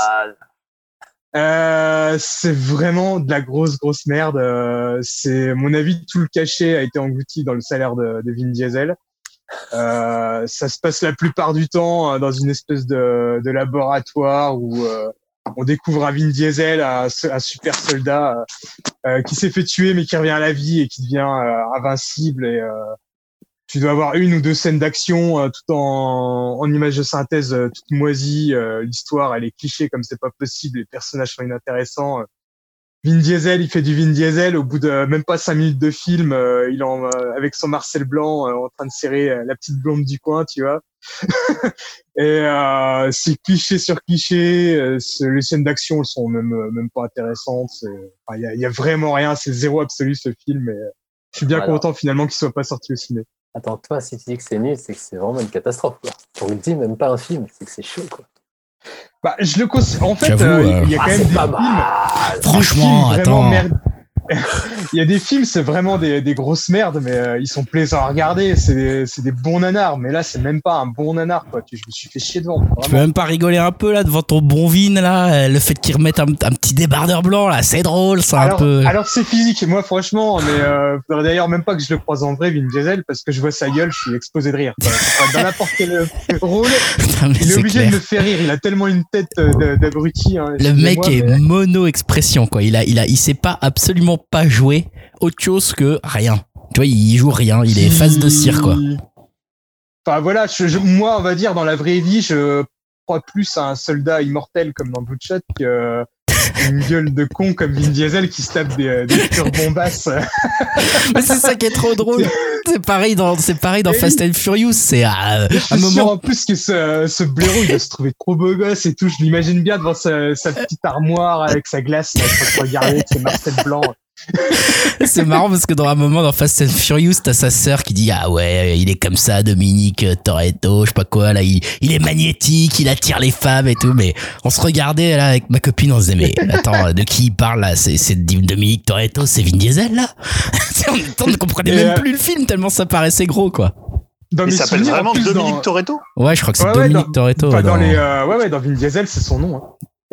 Speaker 2: Euh, c'est vraiment de la grosse grosse merde. Euh, c'est mon avis tout le cachet a été englouti dans le salaire de, Vin Diesel. Euh, ça se passe la plupart du temps euh, dans une espèce de, laboratoire où on découvre un Vin Diesel, un, un super soldat qui s'est fait tuer mais qui revient à la vie et qui devient invincible et tu dois avoir une ou deux scènes d'action euh, tout en, en image de synthèse euh, toute moisie. Euh, l'histoire, elle est cliché comme c'est pas possible. Les personnages sont inintéressants. Vin Diesel, il fait du Vin Diesel. Au bout de même pas cinq minutes de film, euh, il en avec son Marcel Blanc en train de serrer la petite blonde du coin, tu vois. et c'est cliché sur cliché. les scènes d'action sont même même pas intéressantes. Il y, a, y, a, vraiment rien. C'est zéro absolu ce film. Et je suis bien content finalement qu'il soit pas sorti au ciné.
Speaker 4: Attends, toi, si tu dis que c'est nul, c'est que c'est vraiment une catastrophe. Quoi. Pour le dire, même pas un film, c'est que c'est chaud. Quoi.
Speaker 2: Bah, je le En fait, euh, il y a quand
Speaker 4: ah,
Speaker 2: même des
Speaker 4: pas
Speaker 2: films,
Speaker 4: mal.
Speaker 1: Franchement,
Speaker 2: des films
Speaker 1: attends.
Speaker 2: merd- il y a des films, c'est vraiment des, des grosses merdes, mais euh, ils sont plaisants à regarder. C'est des, bons nanars, mais là, c'est même pas un bon nanar, quoi. Je me suis fait chier devant.
Speaker 1: Tu peux même pas rigoler un peu là devant ton bon vin là, euh, le fait qu'ils remettent un, un petit débardeur blanc là, c'est drôle, c'est un peu.
Speaker 2: alors c'est physique. Moi, franchement, mais euh, faudrait d'ailleurs même pas que je le croise en vrai, Vin Diesel, parce que je vois sa gueule, je suis explosé de rire. quoi. Dans n'importe quel euh, rôle, il est obligé
Speaker 1: clair.
Speaker 2: de me faire rire. Il a tellement une tête d'abruti. Hein,
Speaker 1: Le mec est
Speaker 2: mais-
Speaker 1: mono expression quoi. Il a, il a, il sait pas absolument pas jouer autre chose que rien. Tu vois, il joue rien. Il est face de cire quoi.
Speaker 2: Enfin voilà, je, je- moi on va dire dans la vraie vie, je crois plus à un soldat immortel comme dans Bloodshot que une gueule de con comme Vin Diesel qui se tape des, des pures bombasses.
Speaker 1: Mais c'est ça qui est trop drôle. C'est pareil dans, c'est pareil dans
Speaker 2: Et
Speaker 1: Fast and Furious. C'est à
Speaker 2: Je
Speaker 1: un
Speaker 2: sûr
Speaker 1: moment.
Speaker 2: en plus que ce, ce blaireau il doit se trouver trop beau gosse et tout. Je l'imagine bien devant sa, sa petite armoire avec sa glace, là, regarder ses Marcel blancs.
Speaker 1: C'est marrant parce que dans un moment dans Fast and Furious, t'as sa sœur qui dit ah ouais, il est comme ça, Dominique euh, Toretto, je sais pas quoi là, il, il est magnétique, il attire les femmes et tout. Mais on se regardait là avec ma copine, on se disait mais attends, de qui il parle là C'est c'est Dominique Toretto, c'est Vin Diesel là? On ne comprenait même
Speaker 2: euh,
Speaker 1: plus le film tellement ça paraissait gros quoi.
Speaker 2: Dans
Speaker 3: Il s'appelle vraiment Dominique
Speaker 2: dans-
Speaker 3: Toretto?
Speaker 1: Ouais, je crois que c'est
Speaker 2: Ouais, ouais,
Speaker 1: Dominique
Speaker 2: dans-
Speaker 1: Toretto.
Speaker 2: Enfin,
Speaker 1: ouais,
Speaker 2: dans
Speaker 1: dans,
Speaker 2: les, euh, ouais, ouais, dans Vin Diesel, c'est son nom. hein.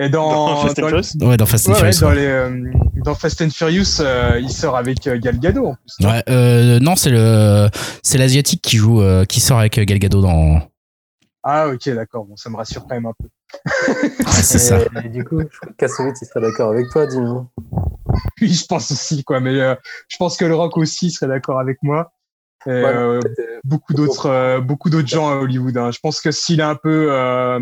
Speaker 2: Et dans,
Speaker 3: Dans Fast and Furious
Speaker 1: Ouais, dans Fast and
Speaker 2: ouais, ouais,
Speaker 1: Furious.
Speaker 2: dans,
Speaker 1: ouais.
Speaker 2: les, dans Fast and Furious, il sort avec euh, Gal Gadot en plus.
Speaker 1: Ouais, euh, non, c'est le, c'est l'asiatique qui joue, euh, qui sort avec Gal Gadot dans.
Speaker 2: Ah ok, d'accord. Bon, ça me rassure quand même un peu.
Speaker 1: Ouais, c'est ça.
Speaker 4: Et, du coup, je crois que Kassovitz, il serait d'accord avec toi, dis-nous.
Speaker 2: Oui, je pense aussi, quoi. Mais euh, je pense que le Rock aussi serait d'accord avec moi. Et,
Speaker 4: Ouais,
Speaker 2: euh,
Speaker 4: peut-être,
Speaker 2: beaucoup d'autres, euh, beaucoup d'autres gens à Hollywood. hein. Je pense que s'il a un peu, euh,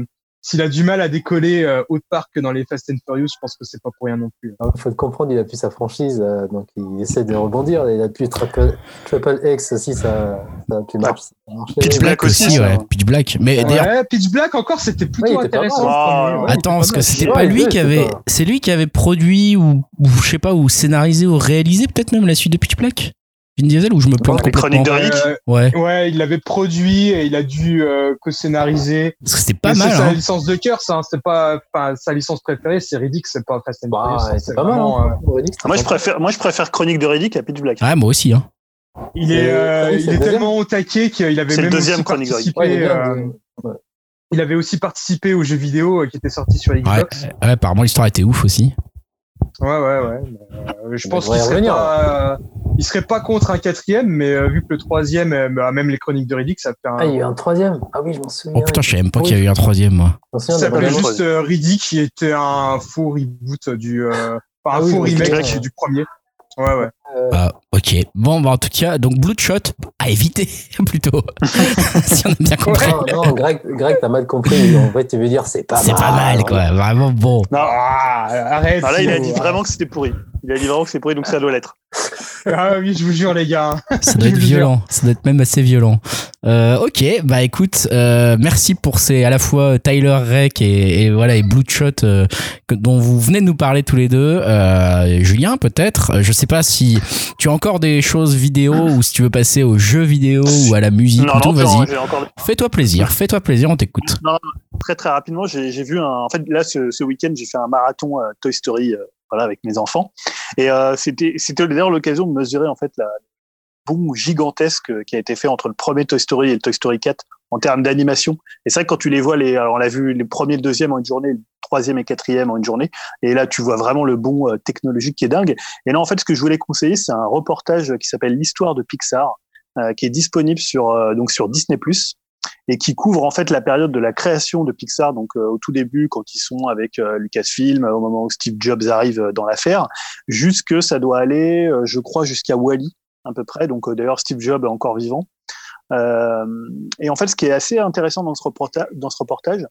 Speaker 2: s'il a du mal à décoller euh, autre part que dans les Fast and Furious, je pense que c'est pas pour rien non plus.
Speaker 4: Il faut le comprendre, il a plus sa franchise, euh, donc il essaie de rebondir. Il a plus Triple, Triple X aussi, ça, ça a plus marché. ça a marché.
Speaker 3: Pitch Black aussi,
Speaker 1: ouais. Pitch Black. Mais d'ailleurs,
Speaker 2: Ouais, Pitch Black encore, c'était plutôt
Speaker 4: Ouais, pas
Speaker 2: intéressant. premier.
Speaker 3: Ah,
Speaker 2: Ouais,
Speaker 1: attends, parce que c'était pas lui qui
Speaker 4: c'est
Speaker 1: avait,
Speaker 4: pas-
Speaker 1: c'est lui qui avait produit ou, ou je sais pas, ou scénarisé ou réalisé peut-être même la suite de Pitch Black? Vin Diesel ou je me plante
Speaker 3: les
Speaker 1: complètement.
Speaker 3: chroniques de Riddick.
Speaker 2: Euh,
Speaker 1: Ouais,
Speaker 2: ouais, il l'avait produit et il a dû euh, co-scénariser.
Speaker 1: parce que c'était pas mal.
Speaker 2: C'est sa
Speaker 1: Hein.
Speaker 2: licence de cœur, ça. hein. C'est pas, enfin, sa licence préférée, c'est Riddick, c'est pas Fast and
Speaker 4: Bah,
Speaker 2: Furious. hein.
Speaker 4: c'est pas mal. Hein.
Speaker 2: euh,
Speaker 4: Riddick,
Speaker 3: Moi, je préfère, moi, je préfère Chronique de Riddick à Pitch Black.
Speaker 1: Ouais, moi aussi. Hein.
Speaker 2: Il est, euh,
Speaker 4: oui,
Speaker 2: il
Speaker 4: deuxième.
Speaker 2: tellement au taquet qu'il avait
Speaker 3: C'est le
Speaker 2: même
Speaker 3: deuxième
Speaker 2: aussi
Speaker 3: Chronique de Riddick.
Speaker 2: participé.
Speaker 4: Ouais, il
Speaker 2: euh,
Speaker 4: ouais.
Speaker 2: avait aussi participé aux jeux vidéo qui étaient sortis sur
Speaker 1: Ouais,
Speaker 2: Xbox.
Speaker 1: ouais, apparemment l'histoire était ouf aussi.
Speaker 2: Ouais, ouais, ouais. euh, je pense qu'il serait
Speaker 4: revenir.
Speaker 2: pas, euh, il serait pas contre un quatrième, mais euh, vu que le troisième, euh, bah, même les chroniques de Riddick, ça fait un,
Speaker 4: Ah, il y a eu un troisième. Ah oui, je m'en souviens.
Speaker 1: Oh putain, je savais même pas
Speaker 4: Oui.
Speaker 1: qu'il y a eu un troisième, moi.
Speaker 2: Ça s'appelait juste euh, Riddick, qui était un faux reboot du, euh, enfin,
Speaker 4: Ah
Speaker 2: un
Speaker 4: oui,
Speaker 2: faux remake du premier. Ouais, ouais.
Speaker 4: Euh,
Speaker 1: Ah, ok. Bon, bah, en tout cas, donc Bloodshot à éviter plutôt. si on a bien compris.
Speaker 4: Non, non, Greg, Greg t'as mal compris. En fait, tu veux dire, c'est pas
Speaker 1: C'est
Speaker 4: mal.
Speaker 1: pas mal, quoi. Vraiment bon.
Speaker 3: Non.
Speaker 2: Ah, arrête.
Speaker 3: Ah, là, il a dit vraiment que c'était pourri. Il a dit vraiment que c'est pourri, donc ça doit l'être.
Speaker 2: Ah oui, je vous jure, les gars.
Speaker 1: Ça doit être violent. Ça doit être même assez violent. Euh, ok, bah écoute, euh, merci pour ces à la fois Tyler Rek et, et voilà et Bloodshot euh, dont vous venez de nous parler tous les deux. Euh, Julien, peut-être. Euh, Je sais pas si tu as encore des choses vidéo ou si tu veux passer aux jeux vidéo ou à la musique
Speaker 3: Non,
Speaker 1: ou tout.
Speaker 3: non, non,
Speaker 1: Vas-y,
Speaker 3: encore
Speaker 1: fais-toi plaisir. Fais-toi plaisir, on t'écoute.
Speaker 3: très très rapidement, j'ai j'ai vu un. En fait, là, ce, ce week-end, j'ai fait un marathon euh, Toy Story, euh, voilà, avec mes enfants, et euh, c'était c'était d'ailleurs l'occasion de mesurer en fait la boom gigantesque qui a été fait entre le premier Toy Story et le Toy Story 4 en termes d'animation. Et c'est que quand tu les vois, les, alors on l'a vu les premiers, le deuxième en une journée, le troisième et quatrième en une journée, et là tu vois vraiment le bon euh, technologique qui est dingue. Et là, en fait, ce que je voulais conseiller, c'est un reportage qui s'appelle l'histoire de Pixar, euh, qui est disponible sur euh, donc sur Disney+ et qui couvre en fait la période de la création de Pixar, donc euh, au tout début quand ils sont avec euh, Lucasfilm, au moment où Steve Jobs arrive euh, dans l'affaire, jusque ça doit aller, euh, je crois, jusqu'à Wally à peu près. Donc euh, d'ailleurs Steve Jobs est encore vivant. Euh, et en fait, ce qui est assez intéressant dans ce reportage, dans ce reportage,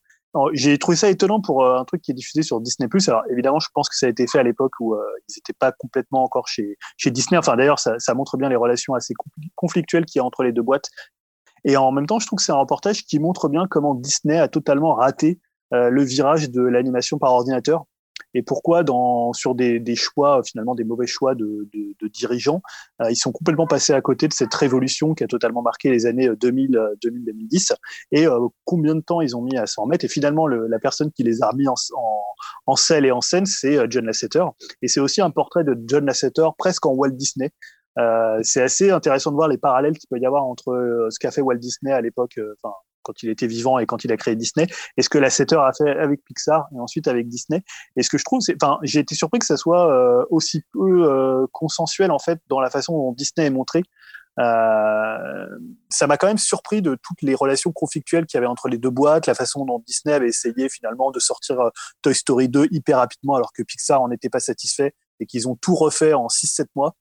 Speaker 3: J'ai trouvé ça étonnant pour un truc qui est diffusé sur Disney+. Alors évidemment, je pense que ça a été fait à l'époque où ils n'étaient pas complètement encore chez, chez Disney. Enfin d'ailleurs, ça, ça montre bien les relations assez conflictuelles qu'il y a entre les deux boîtes. Et en même temps, je trouve que c'est un reportage qui montre bien comment Disney a totalement raté le virage de l'animation par ordinateur. Et pourquoi dans sur des, des choix finalement des mauvais choix de, de, de dirigeants euh, ils sont complètement passés à côté de cette révolution qui a totalement marqué les années 2000 2000 2010 et euh, combien de temps ils ont mis à s'en remettre? Et finalement le, la personne qui les a remis en, en, en selle et en scène c'est euh, John Lasseter. Et c'est aussi un portrait de John Lasseter presque en Walt Disney euh, c'est assez intéressant de voir les parallèles qu'il peut y avoir entre ce qu'a fait Walt Disney à l'époque, enfin quand il était vivant et quand il a créé Disney, et ce que Lasseter a fait avec Pixar et ensuite avec Disney. Et ce que je trouve, c'est, enfin, j'ai été surpris que ça soit euh, aussi peu euh, consensuel en fait dans la façon dont Disney est montré. Euh, ça m'a quand même surpris de toutes les relations conflictuelles qu'il y avait entre les deux boîtes, la façon dont Disney avait essayé finalement de sortir Toy Story 2 hyper rapidement alors que Pixar en était pas satisfait et qu'ils ont tout refait en 6-7 mois.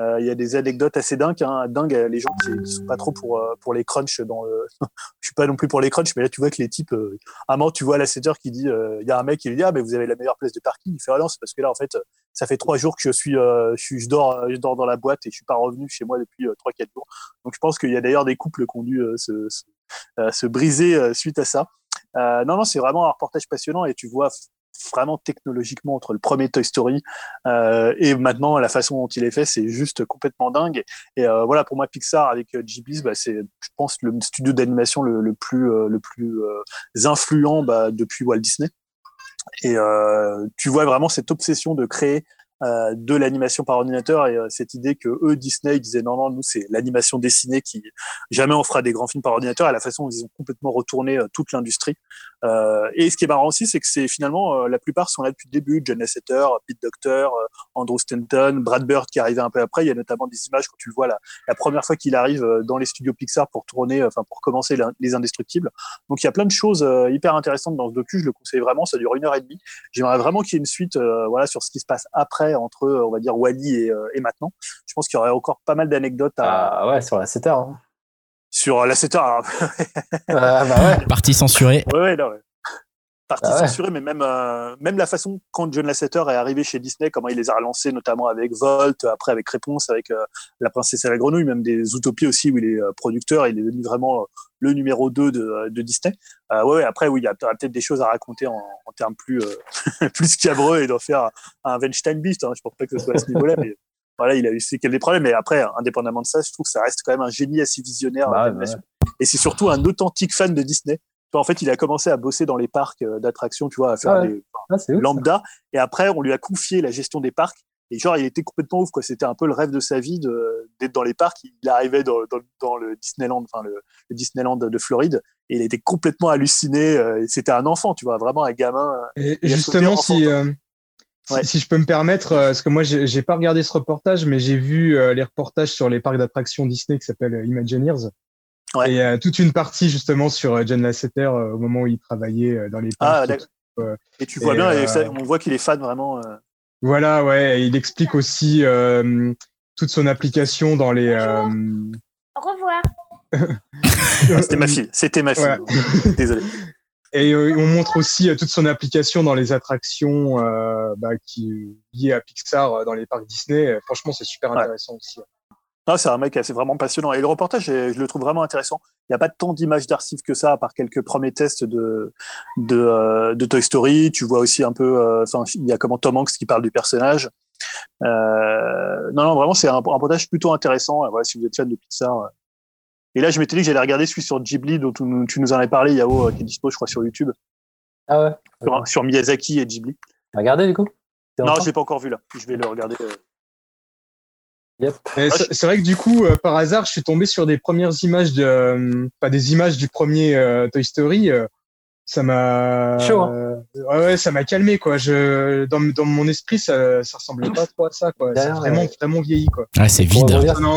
Speaker 3: Euh, il y a des anecdotes assez dingues, hein, dingues les gens qui, qui, sont pas trop pour euh, pour les crunchs dans le. je suis pas non plus pour les crunchs, mais là tu vois que les types, euh, à un moment tu vois la setter qui dit, il y a un mec qui lui dit ah mais vous avez la meilleure place de parking. Il fait ah c'est parce que là en fait ça fait trois jours que je suis, je je dors, je dors dans la boîte et je suis pas revenu chez moi depuis trois quatre jours. Donc je pense qu'il y a d'ailleurs des couples qui ont dû se, se, se briser suite à ça. non non c'est vraiment un reportage passionnant et tu vois vraiment technologiquement entre le premier Toy Story euh, et maintenant la façon dont il est fait, c'est juste complètement dingue. Et euh, voilà, pour moi, Pixar avec euh, Ghibli, bah, c'est, je pense, le studio d'animation le, plus, le plus influent bah, depuis Walt Disney. Et tu vois vraiment cette obsession de créer de l'animation par ordinateur et euh, cette idée que eux Disney ils disaient non non nous c'est l'animation dessinée qui jamais on fera des grands films par ordinateur et la façon dont ils ont complètement retourné euh, toute l'industrie. Et ce qui est marrant aussi c'est que c'est finalement la plupart sont là depuis le début John Lasseter Pete Docter Andrew Stanton Brad Bird qui arrivé un peu après. Il y a notamment des images quand tu le vois la, la première fois qu'il arrive dans les studios Pixar pour tourner enfin pour commencer les Indestructibles. Donc il y a plein de choses hyper intéressantes dans ce docu. Je le conseille vraiment ça dure une heure et demie. J'aimerais vraiment qu'il y ait une suite voilà sur ce qui se passe après entre, on va dire, Wally et, euh, et maintenant. Je pense qu'il y aurait encore pas mal d'anecdotes
Speaker 4: à. Ah ouais, sur la 7 Hein.
Speaker 3: Sur la 7
Speaker 4: ah, bah ouais.
Speaker 1: Partie censurée.
Speaker 3: Ouais, ouais, non, ouais. Partie ah censurée, mais même, euh, même la façon quand John Lasseter est arrivé chez Disney, comment il les a relancés, notamment avec Volt, après avec Réponse, avec euh, La Princesse et la Grenouille, même des Utopies aussi, où il est producteur, il est devenu vraiment le numéro 2 de, de Disney. Euh, ouais, après, oui, il y a peut-être des choses à raconter en, en termes plus, euh, plus scabreux et d'en faire un Weinstein Beast. Hein. Je pense pas que ce soit à ce niveau-là, mais voilà, il a eu des problèmes. Mais après, indépendamment de ça, je trouve que ça reste quand même un génie assez visionnaire.
Speaker 4: Bah, bah
Speaker 3: Et c'est surtout un authentique fan de Disney. En fait, il a commencé à bosser dans les parcs euh, d'attractions, tu vois, à faire ah des ah, lambda. Et après, on lui a confié la gestion des parcs. Et genre, il était complètement ouf, quoi. C'était un peu le rêve de sa vie d'être dans les parcs. Il arrivait dans, dans, dans le Disneyland, enfin, le, le, Disneyland de Floride. Et il était complètement halluciné. Euh, c'était un enfant, tu vois, vraiment un gamin.
Speaker 2: Et justement, si, euh, si, si, je peux me permettre, euh, parce que moi, j'ai pas regardé ce reportage, mais j'ai vu les reportages sur les parcs d'attractions Disney qui s'appellent Imagineers. Ouais. Et toute une partie, justement, sur John Lasseter au moment où il travaillait dans les
Speaker 3: ah, parcs. Ah, et tu vois et bien, on voit qu'il est fan vraiment.
Speaker 2: Voilà, ouais. Il explique aussi euh, toute son application dans les. Euh...
Speaker 5: Au revoir.
Speaker 3: C'était ma fille. C'était ma fille. Désolé.
Speaker 2: Et euh, on montre aussi euh, toute son application dans les attractions euh, bah, qui liées à Pixar dans les parcs Disney. Franchement, c'est super intéressant ouais. aussi
Speaker 3: c'est un mec assez vraiment passionnant. Et le reportage, je le trouve vraiment intéressant. Il n'y a pas tant d'images d'archives que ça, à part quelques premiers tests de, de, euh, de Toy Story. Tu vois aussi un peu, euh, enfin, il y a comment Tom Hanks qui parle du personnage. Euh, non, non, vraiment, c'est un, un, reportage plutôt intéressant. Voilà, si vous êtes fan de Pixar. Et là, je m'étais dit que j'allais regarder celui sur Ghibli, dont tu, tu nous en avais parlé, Yao, qui est dispo, je crois, sur YouTube.
Speaker 4: Ah ouais.
Speaker 3: Sur, sur Miyazaki et Ghibli.
Speaker 4: Regardez, du coup?
Speaker 3: Non, je l'ai pas encore vu là. Je vais le regarder.
Speaker 2: Yep. C'est vrai que du coup, euh, par hasard, je suis tombé sur des premières images de, euh, pas des images du premier euh, Toy Story. Euh, ça m'a,
Speaker 4: hein
Speaker 2: ouais, ouais, ça m'a calmé quoi. Je, dans, dans mon esprit, ça, ça ressemblait pas trop à ça quoi. C'est vraiment, ouais. vraiment vieilli quoi.
Speaker 1: Ah, c'est vide.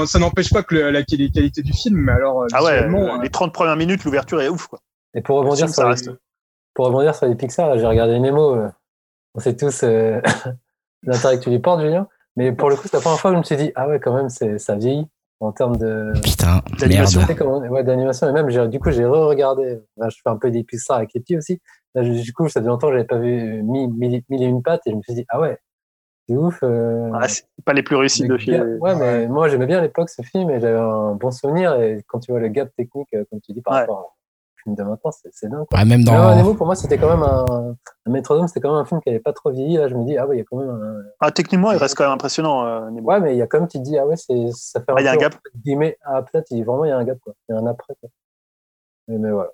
Speaker 2: Ça n'empêche pas que le, la qualité du film, mais alors.
Speaker 3: Ah ouais, les 30 premières minutes, l'ouverture est ouf quoi.
Speaker 4: Et pour rebondir sur, les, pour rebondir sur les Pixar, j'ai regardé Nemo. On sait tous l'intérêt que tu lui portes, Julien. Mais pour le coup, c'est la première fois que je me suis dit, ah ouais, quand même, ça vieillit. en termes de
Speaker 1: Putain,
Speaker 3: D'animation.
Speaker 1: merde.
Speaker 4: ouais, d'animation. Et même, j'ai- du coup, j'ai re-regardé. Enfin, je fais un peu des Pixar avec les petits aussi. Là, je- du coup, ça fait longtemps que j'avais pas vu mille, mille, mille et une pattes et je me suis dit, ah ouais, c'est ouf. euh,
Speaker 3: Ah, c'est pas les plus réussis de
Speaker 4: gap- Ouais, mais moi, j'aimais bien à l'époque ce film et j'avais un bon souvenir. Et quand tu vois le gap technique, euh, comme tu dis, par
Speaker 3: Ouais.
Speaker 4: rapport film de maintenant, c'est c'est dingue. quoi.
Speaker 1: Ouais, même
Speaker 4: Mais
Speaker 1: dans.
Speaker 4: Nemo, pour moi, c'était quand même un, un Métronome, c'était quand même un film qui avait pas trop vieilli. Là, je me dis, ah ouais, il y a quand même un,
Speaker 3: Ah, techniquement, il reste quand même impressionnant, euh, Nemo.
Speaker 4: Ouais, mais il y a quand même, tu te dis, ah ouais, c'est, ça fait
Speaker 3: Ah, il y a un gap.
Speaker 4: guillemets, ah, peut-être, il, vraiment, il y a un gap, quoi. Il y a un après, quoi. Mais, mais voilà.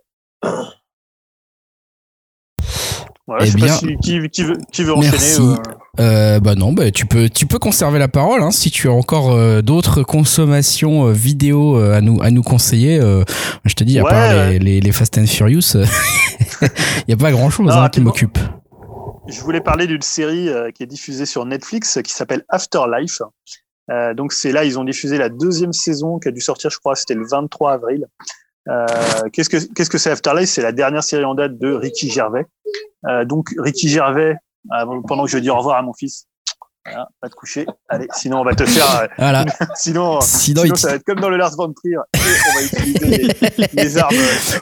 Speaker 3: Voilà,
Speaker 1: Eh
Speaker 3: je sais
Speaker 1: bien,
Speaker 3: pas si, qui, qui veut, qui veut enchaîner.
Speaker 1: merci.
Speaker 3: euh,
Speaker 1: Euh, bah non, bah tu peux, tu peux conserver la parole hein, si tu as encore euh, d'autres consommations euh, vidéo à nous, à nous conseiller. je te dis, à
Speaker 3: Ouais,
Speaker 1: part les,
Speaker 3: ouais.
Speaker 1: les, les Fast and Furious, il y a pas grand chose
Speaker 3: Non,
Speaker 1: hein, qui m'occupe.
Speaker 3: Je voulais parler d'une série qui est diffusée sur Netflix qui s'appelle Afterlife. Donc c'est là, ils ont diffusé la deuxième saison qui a dû sortir, je crois, c'était le 23 avril. Euh, qu'est-ce que qu'est-ce que c'est Afterlife? C'est la dernière série en date de Ricky Gervais. Euh, donc Ricky Gervais, euh, pendant que je dis au revoir à mon fils, voilà, va te coucher. Allez, sinon on va te faire.
Speaker 1: Voilà.
Speaker 3: sinon,
Speaker 1: Sinon,
Speaker 3: sinon
Speaker 1: il-
Speaker 3: ça va être comme dans le Lars von Trier. On va utiliser les, les armes.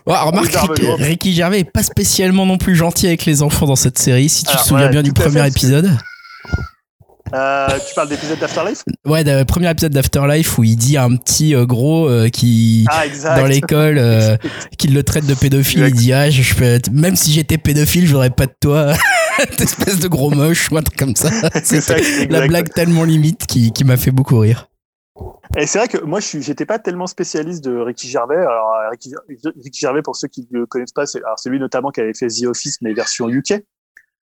Speaker 1: Ouais, remarque,
Speaker 3: Les armes
Speaker 1: Ricky, Gervais est pas spécialement non plus gentil avec les enfants dans cette série. Si tu
Speaker 3: Alors,
Speaker 1: te souviens
Speaker 3: ouais,
Speaker 1: bien du
Speaker 3: fait,
Speaker 1: premier épisode.
Speaker 3: Euh, tu parles d'épisode d'Afterlife?
Speaker 1: Ouais, le premier épisode d'Afterlife où il dit à un petit euh, gros euh, qui
Speaker 3: Ah,
Speaker 1: dans l'école euh, qui le traite de pédophile, il dit ah je, je peux être- même si j'étais pédophile, j'aurais pas de toi. Espèce de gros moche ou un truc comme ça.
Speaker 3: Exact,
Speaker 1: la blague tellement limite qui, qui m'a fait beaucoup rire.
Speaker 3: Et c'est vrai que moi, je suis, j'étais pas tellement spécialiste de Ricky Gervais. Alors, Ricky, Ricky Gervais, pour ceux qui ne le connaissent pas, c'est, c'est lui notamment qui avait fait The Office, mais version UK.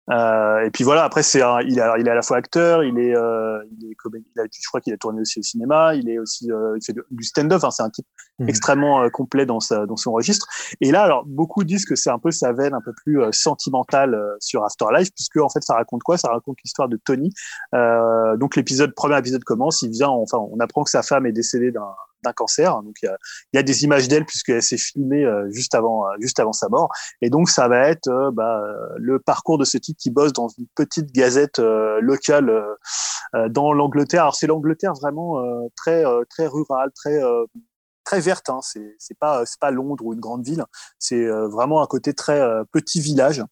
Speaker 3: Euh, et puis voilà, après, c'est un- il, est, il est à la fois acteur, il est, euh, il est il a- je crois qu'il a tourné aussi au cinéma, il est aussi, euh, il fait du stand-up, hein, c'est un type
Speaker 2: Mhm.
Speaker 3: extrêmement euh, complet dans, sa, dans son registre. Et là, alors, beaucoup disent que c'est un peu sa veine un peu plus euh, sentimentale euh, sur Afterlife, puisque en fait, ça raconte quoi? Ça raconte l'histoire de Tony. Euh, donc l'épisode, premier épisode commence, il vient, enfin, on apprend que sa femme est décédée d'un cancer. Donc il y a, des images d'elle puisqu'elle s'est filmée euh, juste avant, euh, juste avant sa mort. Et donc ça va être euh, bah, le parcours de ce type qui bosse dans une petite gazette locale dans l'Angleterre. Alors c'est l'Angleterre vraiment très très rurale, très très verte. Hein. C'est pas c'est pas Londres ou une grande ville. C'est vraiment un côté très petit village.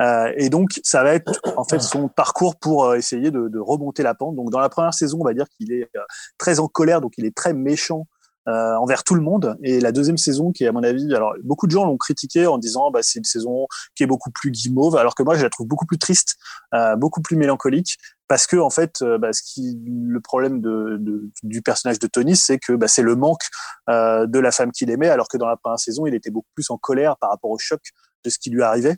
Speaker 3: Euh, et donc, ça va être en fait son parcours pour euh, essayer de, de remonter la pente. Donc, dans la première saison, on va dire qu'il est euh, très en colère, donc il est très méchant euh, envers tout le monde. Et la deuxième saison, qui est à mon avis, alors beaucoup de gens l'ont critiqué en disant, bah, c'est une saison qui est beaucoup plus guimauve, alors que moi, je la trouve beaucoup plus triste, euh, beaucoup plus mélancolique, parce que en fait, euh, bah, ce qui, le problème de, de- du personnage de Tony, c'est que bah, c'est le manque de la femme qu'il aimait, alors que dans la première saison, il était beaucoup plus en colère par rapport au choc de ce qui lui arrivait.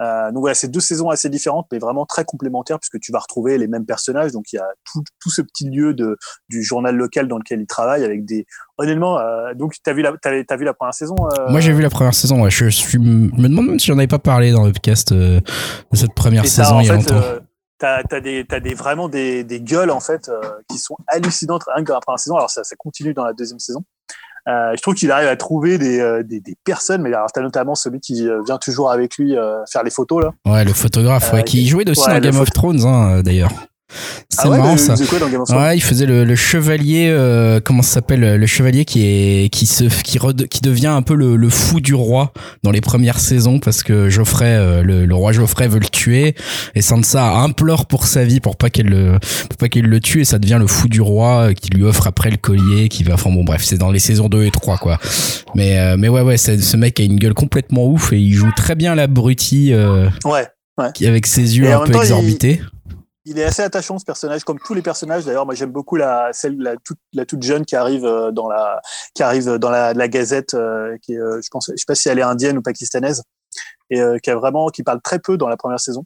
Speaker 3: Euh, donc voilà, c'est deux saisons assez différentes, mais vraiment très complémentaires, puisque tu vas retrouver les mêmes personnages. Donc il y a tout, tout ce petit lieu de, du journal local dans lequel il travaille, avec des. Honnêtement, euh, donc t'as vu la, t'as, t'as vu la première saison euh,
Speaker 1: Moi j'ai vu la première saison, ouais. je, suis, je me demande même si j'en avais pas parlé dans le podcast euh, de cette première
Speaker 3: et
Speaker 1: saison il y a
Speaker 3: fait,
Speaker 1: longtemps.
Speaker 3: euh, T'as, t'as des, t'as des vraiment des, des gueules en fait euh, qui sont hallucinantes rien que dans la première saison. Alors ça, ça continue dans la deuxième saison. Euh, je trouve qu'il arrive à trouver des, euh, des, des personnes, mais alors t'as notamment celui qui euh, vient toujours avec lui euh, faire les photos là.
Speaker 1: Ouais, le photographe, ouais, qui jouait aussi
Speaker 3: ouais,
Speaker 1: dans Game of Thrones, hein, d'ailleurs. C'est
Speaker 3: ah ouais,
Speaker 1: marrant
Speaker 3: mais
Speaker 1: ça.
Speaker 3: il quoi dans
Speaker 1: Ouais, il faisait le, le chevalier, euh, comment ça s'appelle, le chevalier qui est qui se qui, rede- qui devient un peu le, le fou du roi dans les premières saisons parce que Geoffrey, euh, le, le roi Geoffrey veut le tuer et Sansa implore pour sa vie pour pas qu'elle le pour pas qu'il le tue et ça devient le fou du roi euh, qui lui offre après le collier qui va, enfin bon bref, c'est dans les saisons 2 et 3 quoi. Mais euh, mais ouais ouais, ce mec a une gueule complètement ouf et il joue très bien l'abruti euh,
Speaker 3: Ouais.
Speaker 1: qui- avec ses yeux
Speaker 3: Et
Speaker 1: un peu
Speaker 3: temps,
Speaker 1: exorbités.
Speaker 3: Il est assez attachant ce personnage, comme tous les personnages. D'ailleurs, moi j'aime beaucoup la celle la toute la toute jeune qui arrive euh, dans la qui arrive dans la, la Gazette, euh, qui est, euh, je pense, je sais pas si elle est indienne ou pakistanaise, et euh, qui a vraiment qui parle très peu dans la première saison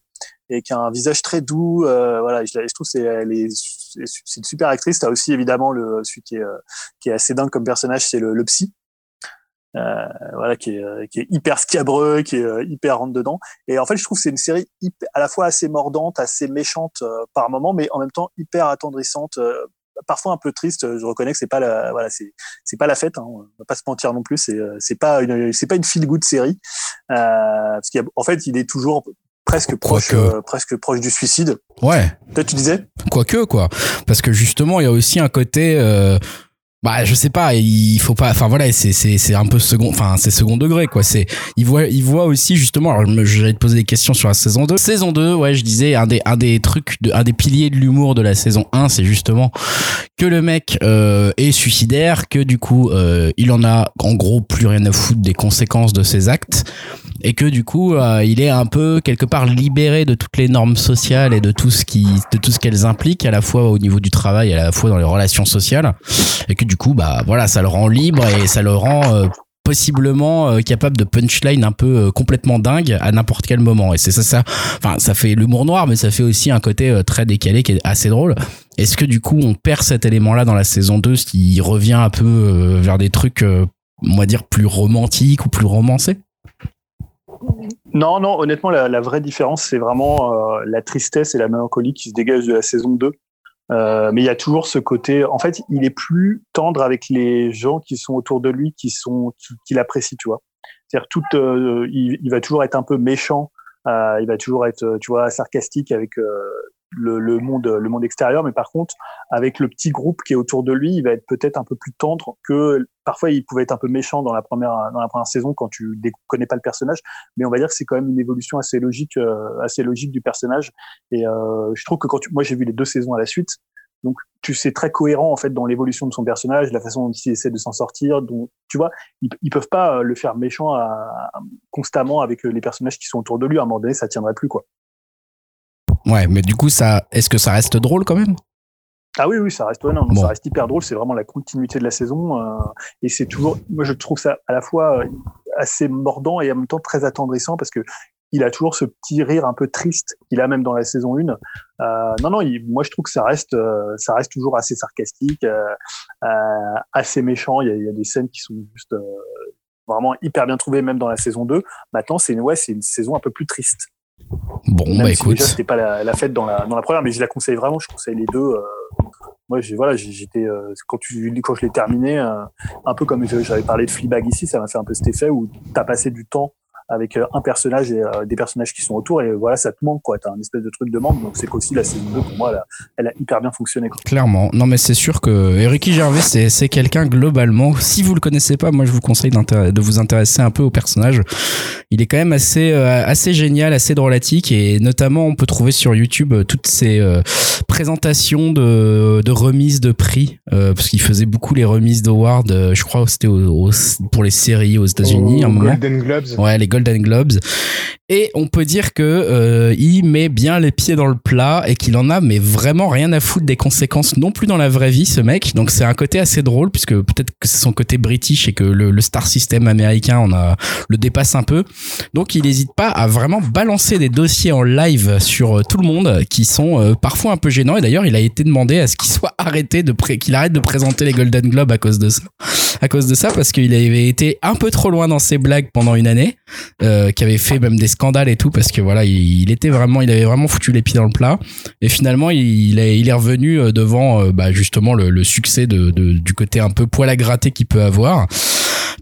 Speaker 3: et qui a un visage très doux. euh, voilà, je, je trouve c'est elle est c'est c'est une super actrice. T'as aussi évidemment le celui qui est euh, qui est assez dingue comme personnage, c'est le, le psy. Euh, voilà qui est euh, qui est hyper scabreux qui est euh, hyper rentre dedans. Et en fait je trouve que c'est une série hyper- à la fois assez mordante assez méchante euh, par moment mais en même temps hyper attendrissante euh, parfois un peu triste. Je reconnais que c'est pas la voilà c'est c'est pas la fête hein, on va pas se mentir non plus. C'est euh, c'est pas une c'est pas une feel good série euh, parce qu'en fait il est toujours presque proche euh, presque proche du suicide.
Speaker 1: Ouais.
Speaker 3: toi tu disais?
Speaker 1: Quoique quoi. Parce que justement il y a aussi un côté euh, bah je sais pas il faut pas enfin voilà c'est c'est c'est un peu second enfin c'est second degré quoi. C'est il voit il voit aussi justement alors j'allais te poser des questions sur la saison 2 saison 2 ouais je disais un des un des trucs de, un des piliers de l'humour de la saison 1 c'est justement que le mec euh, est suicidaire que du coup euh, il en a en gros plus rien à foutre des conséquences de ses actes et que du coup euh, il est un peu quelque part libéré de toutes les normes sociales et de tout ce qui de tout ce qu'elles impliquent à la fois au niveau du travail à la fois dans les relations sociales. Et que du coup bah voilà ça le rend libre et ça le rend euh, possiblement euh, capable de punchline un peu euh, complètement dingue à n'importe quel moment. Et c'est ça ça enfin ça fait l'humour noir mais ça fait aussi un côté très décalé qui est assez drôle. Est-ce que du coup on perd cet élément là dans la saison 2 s'il revient un peu vers des trucs on va dire plus romantiques ou plus romancés?
Speaker 3: Non, non, honnêtement, la, vraie différence, c'est vraiment euh, la tristesse et la mélancolie qui se dégagent de la saison 2. Euh, mais il y a toujours ce côté. En fait, il est plus tendre avec les gens qui sont autour de lui, qui sont, qui, l'apprécient, tu vois. C'est-à-dire tout, euh, il, il, va toujours être un peu méchant. Il va toujours être, tu vois, sarcastique avec le, le, monde, le monde extérieur, mais par contre, avec le petit groupe qui est autour de lui, il va être peut-être un peu plus tendre que parfois il pouvait être un peu méchant dans la première dans la première saison quand tu ne connais pas le personnage. Mais on va dire que c'est quand même une évolution assez logique, euh, assez logique du personnage. Et euh, je trouve que quand tu, moi j'ai vu les deux saisons à la suite, donc tu sais très cohérent en fait dans l'évolution de son personnage, la façon dont il essaie de s'en sortir. Donc tu vois, ils, peuvent pas le faire méchant à, constamment avec les personnages qui sont autour de lui. À un moment donné, ça tiendrait plus quoi.
Speaker 1: Ouais, mais du coup, ça, est-ce que ça reste drôle quand même?
Speaker 3: Ah oui, oui, ça reste, ouais, non, bon. ça reste hyper drôle. C'est vraiment la continuité de la saison, euh, et c'est toujours, moi, je trouve ça à la fois euh, assez mordant et en même temps très attendrissant parce que il a toujours ce petit rire un peu triste qu'il a même dans la saison 1. Euh, non, non, il, moi je trouve que ça reste, euh, ça reste toujours assez sarcastique, assez méchant. Il y, a, il y, a, des scènes qui sont juste vraiment hyper bien trouvées même dans la saison 2. Maintenant, c'est une, ouais, c'est une saison un peu plus triste.
Speaker 1: Bon, Même bah si écoute. Déjà,
Speaker 3: c'était pas la, la, fête dans la, dans la première, mais je la conseille vraiment. Je conseille les deux. Euh, moi, j'ai, voilà, j'étais, euh, quand, tu, quand je l'ai terminé, euh, un peu comme j'avais parlé de Fleabag ici, ça m'a fait un peu cet effet où tu as passé du temps avec euh, un personnage et euh, des personnages qui sont autour et voilà ça te manque quoi t'as un espèce de truc de manque donc c'est qu'aussi la saison 2 pour moi elle a, elle a hyper bien fonctionné quoi.
Speaker 1: clairement non mais c'est sûr que Ricky Gervais c'est c'est quelqu'un globalement si vous le connaissez pas moi je vous conseille de vous intéresser un peu au personnage il est quand même assez euh, assez génial assez drôlatique et notamment on peut trouver sur YouTube toutes ces euh, présentations de de remises de prix euh, parce qu'il faisait beaucoup les remises d'awards je crois c'était au, au, pour les séries aux États-Unis
Speaker 2: Au
Speaker 1: un moment
Speaker 2: Golden Globes.
Speaker 1: ouais les Golden Globes. Et on peut dire que euh, il met bien les pieds dans le plat et qu'il en a mais vraiment rien à foutre des conséquences non plus dans la vraie vie ce mec. Donc c'est un côté assez drôle puisque peut-être que c'est son côté british et que le, star system américain on a le dépasse un peu. Donc il n'hésite pas à vraiment balancer des dossiers en live sur euh, tout le monde qui sont euh, parfois un peu gênants. Et d'ailleurs il a été demandé à ce qu'il soit arrêté de qu'il arrête de présenter les Golden Globes à cause de ça. À cause de ça parce qu'il avait été un peu trop loin dans ses blagues pendant une année euh, qui avait fait même des scandales et tout parce que voilà il, était vraiment il avait vraiment foutu les pieds dans le plat. Et finalement il est revenu euh, devant euh, bah, justement le, succès de, du côté un peu poil à gratter qu'il peut avoir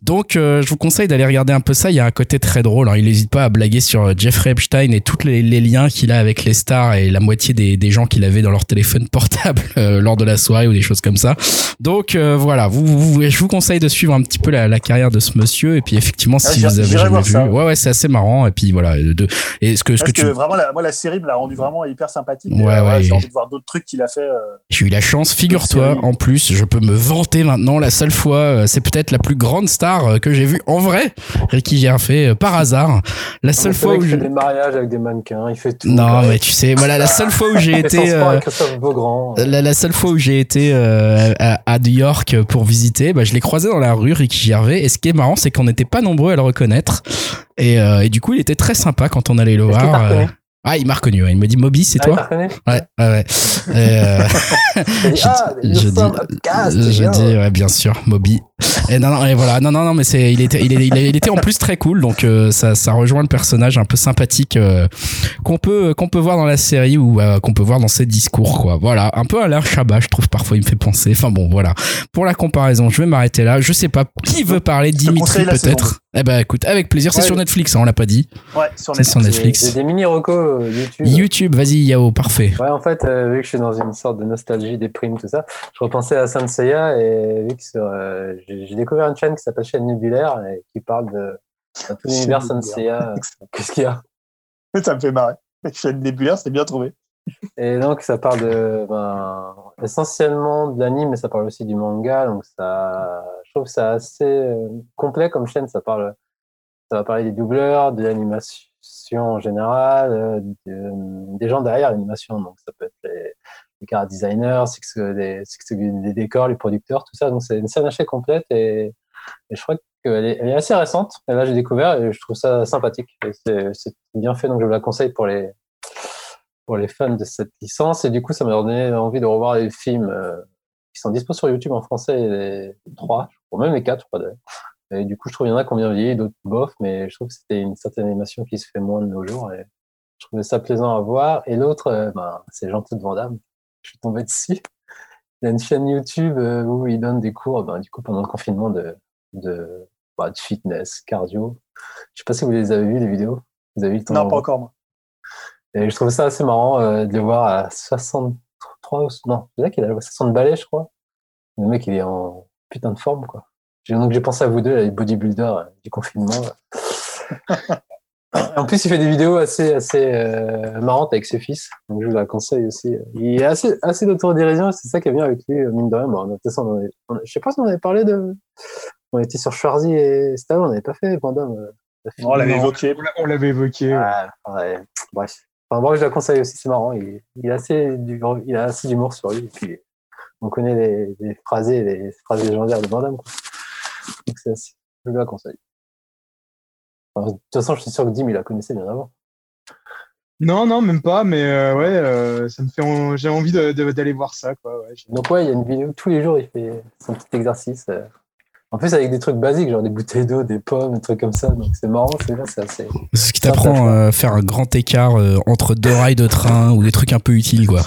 Speaker 1: donc, euh, je vous conseille d'aller regarder un peu ça. Il y a un côté très drôle. Hein. Il n'hésite pas à blaguer sur Jeffrey Epstein et tous les, les, liens qu'il a avec les stars et la moitié des, des gens qu'il avait dans leur téléphone portable euh, lors de la soirée ou des choses comme ça. Donc, euh, voilà. Vous, vous, je vous conseille de suivre un petit peu la, la carrière de ce monsieur. Et puis, effectivement, si
Speaker 3: ah,
Speaker 1: vous avez jamais vu,
Speaker 3: ça.
Speaker 1: ouais, ouais, c'est assez marrant. Et puis, voilà. De, et ce que, ce
Speaker 3: Parce
Speaker 1: que,
Speaker 3: que
Speaker 1: tu...
Speaker 3: vraiment, la, moi, la série me l'a rendu vraiment hyper sympathique.
Speaker 1: Ouais,
Speaker 3: et,
Speaker 1: ouais.
Speaker 3: J'ai envie de voir d'autres trucs qu'il a fait. euh,
Speaker 1: J'ai eu la chance, figure-toi, en plus, je peux me vanter maintenant. La seule fois, euh, c'est peut-être la plus grande star euh, que j'ai vue en vrai. Ricky Gervais, euh, par hasard. La seule fois où
Speaker 4: il
Speaker 1: je...
Speaker 4: fait des mariages avec des mannequins, il fait tout.
Speaker 1: Non, mais tu sais, voilà, la seule fois où j'ai été, euh, la, la, seule fois où j'ai été euh, à, à, New York pour visiter, bah, je l'ai croisé dans la rue, Ricky Gervais. Et ce qui est marrant, c'est qu'on n'était pas nombreux à le reconnaître. Et, euh, et, du coup, il était très sympa quand on allait le voir. Ah, il m'a reconnu. Ouais. Il m'a dit Moby, c'est
Speaker 4: ah,
Speaker 1: toi
Speaker 4: Ouais,
Speaker 1: ouais, ouais. Et euh...
Speaker 4: dit, ah,
Speaker 1: je, dis,
Speaker 4: podcast,
Speaker 1: je dis, ouais, bien sûr, Moby. Et non, non, et voilà, non, non, non, mais c'est, il était, il, il, il, était en plus très cool, donc euh, ça, ça rejoint le personnage un peu sympathique euh, qu'on peut, qu'on peut voir dans la série ou euh, qu'on peut voir dans ses discours, quoi. Voilà, un peu à l'air Chabat, je trouve parfois il me fait penser. Enfin bon, voilà. Pour la comparaison, je vais m'arrêter là. Je sais pas qui veut parler, Dimitri peut-être. Eh ben écoute, avec plaisir. C'est
Speaker 3: Ouais.
Speaker 1: sur Netflix, hein, on l'a pas dit.
Speaker 3: Ouais, sur
Speaker 1: C'est sur
Speaker 3: Netflix.
Speaker 4: J'ai
Speaker 1: Netflix.
Speaker 4: des mini recos euh, YouTube.
Speaker 1: YouTube, vas-y Yao, parfait.
Speaker 4: Ouais, en fait, euh, vu que je suis dans une sorte de nostalgie des primes, tout ça, je repensais à Saint Seiya et vu que sur, euh, j'ai découvert une chaîne qui s'appelle Chaîne Nébulaire et qui parle de, de tout l'univers Saint Seiya. Qu'est-ce qu'il y a?
Speaker 3: Ça me fait marrer. Chaîne nébulaire, c'est bien trouvé.
Speaker 4: Et donc, ça parle de, ben, essentiellement de l'anime, mais ça parle aussi du manga. Donc, ça, je trouve c'est assez euh, complet comme chaîne. Ça parle, ça va parler des doubleurs, de l'animation en général, euh, de- des gens derrière l'animation. Donc, ça peut être les, les car designers, c'est des décors, les producteurs, tout ça. Donc, c'est une scène assez complète et, je crois qu'elle est, assez récente. Et là, j'ai découvert et je trouve ça sympathique. C'est, bien fait, donc je vous la conseille pour les, pour les fans de cette licence. Et du coup, ça m'a donné envie de revoir les films euh, qui sont dispo sur YouTube en français, les trois, ou même les quatre, je crois. Et du coup, je trouve qu'il y en a qui ont bien vieilli, d'autres bof, mais je trouve que c'était une certaine animation qui se fait moins de nos jours. Et je trouvais ça plaisant à voir. Et l'autre, euh, ben, c'est Jean-Claude Van Damme. Je suis tombé dessus. Il y a une chaîne YouTube euh, où il donne des cours, ben, du coup, pendant le confinement de, de, bah, de fitness, cardio. Je sais pas si vous les avez vus, les vidéos. Vous avez vu
Speaker 3: Non, pas encore, moi.
Speaker 4: et je trouve ça assez marrant euh, de le voir à 63 ou non, c'est là qu'il a 60 balais, je crois. Le mec, il est en putain de forme, quoi. J'ai- Donc j'ai pensé à vous deux, les bodybuilders euh, du confinement. en plus, il fait des vidéos assez, assez euh, marrantes avec ses fils. Donc je vous la conseille aussi. Il est assez, assez d'autodérision, c'est ça qui est bien avec lui, mine de rien. Bon, de toute façon, on avait- on- je sais pas si on avait parlé de. On était sur Schwarzy et Stallone, on n'avait pas fait euh, la
Speaker 3: On l'avait évoqué.
Speaker 2: On l'a- On l'avait évoqué.
Speaker 4: ah, ouais, bref. Enfin, moi, je la conseille aussi, c'est marrant. Il, il, a assez d'humour- il a assez d'humour sur lui. Et puis, on connaît les, les phrasés, les phrases légendaires de Van Damme, quoi. Donc, c'est assez, je la conseille. Enfin, de toute façon, je suis sûr que Dim, il la connaissait bien avant.
Speaker 2: Non, non, même pas, mais euh, ouais, euh, ça me fait, en- j'ai envie de- de- d'aller voir ça, quoi. Ouais, j'ai-
Speaker 4: Donc, ouais, il y a une vidéo, tous les jours, il fait son petit exercice. euh. En plus, avec des trucs basiques, genre des bouteilles d'eau, des pommes, des trucs comme ça. Donc, c'est marrant, c'est là, c'est assez.
Speaker 1: C'est ce qui t'apprend euh, à faire un grand écart euh, entre deux rails de train ou des trucs un peu utiles, quoi.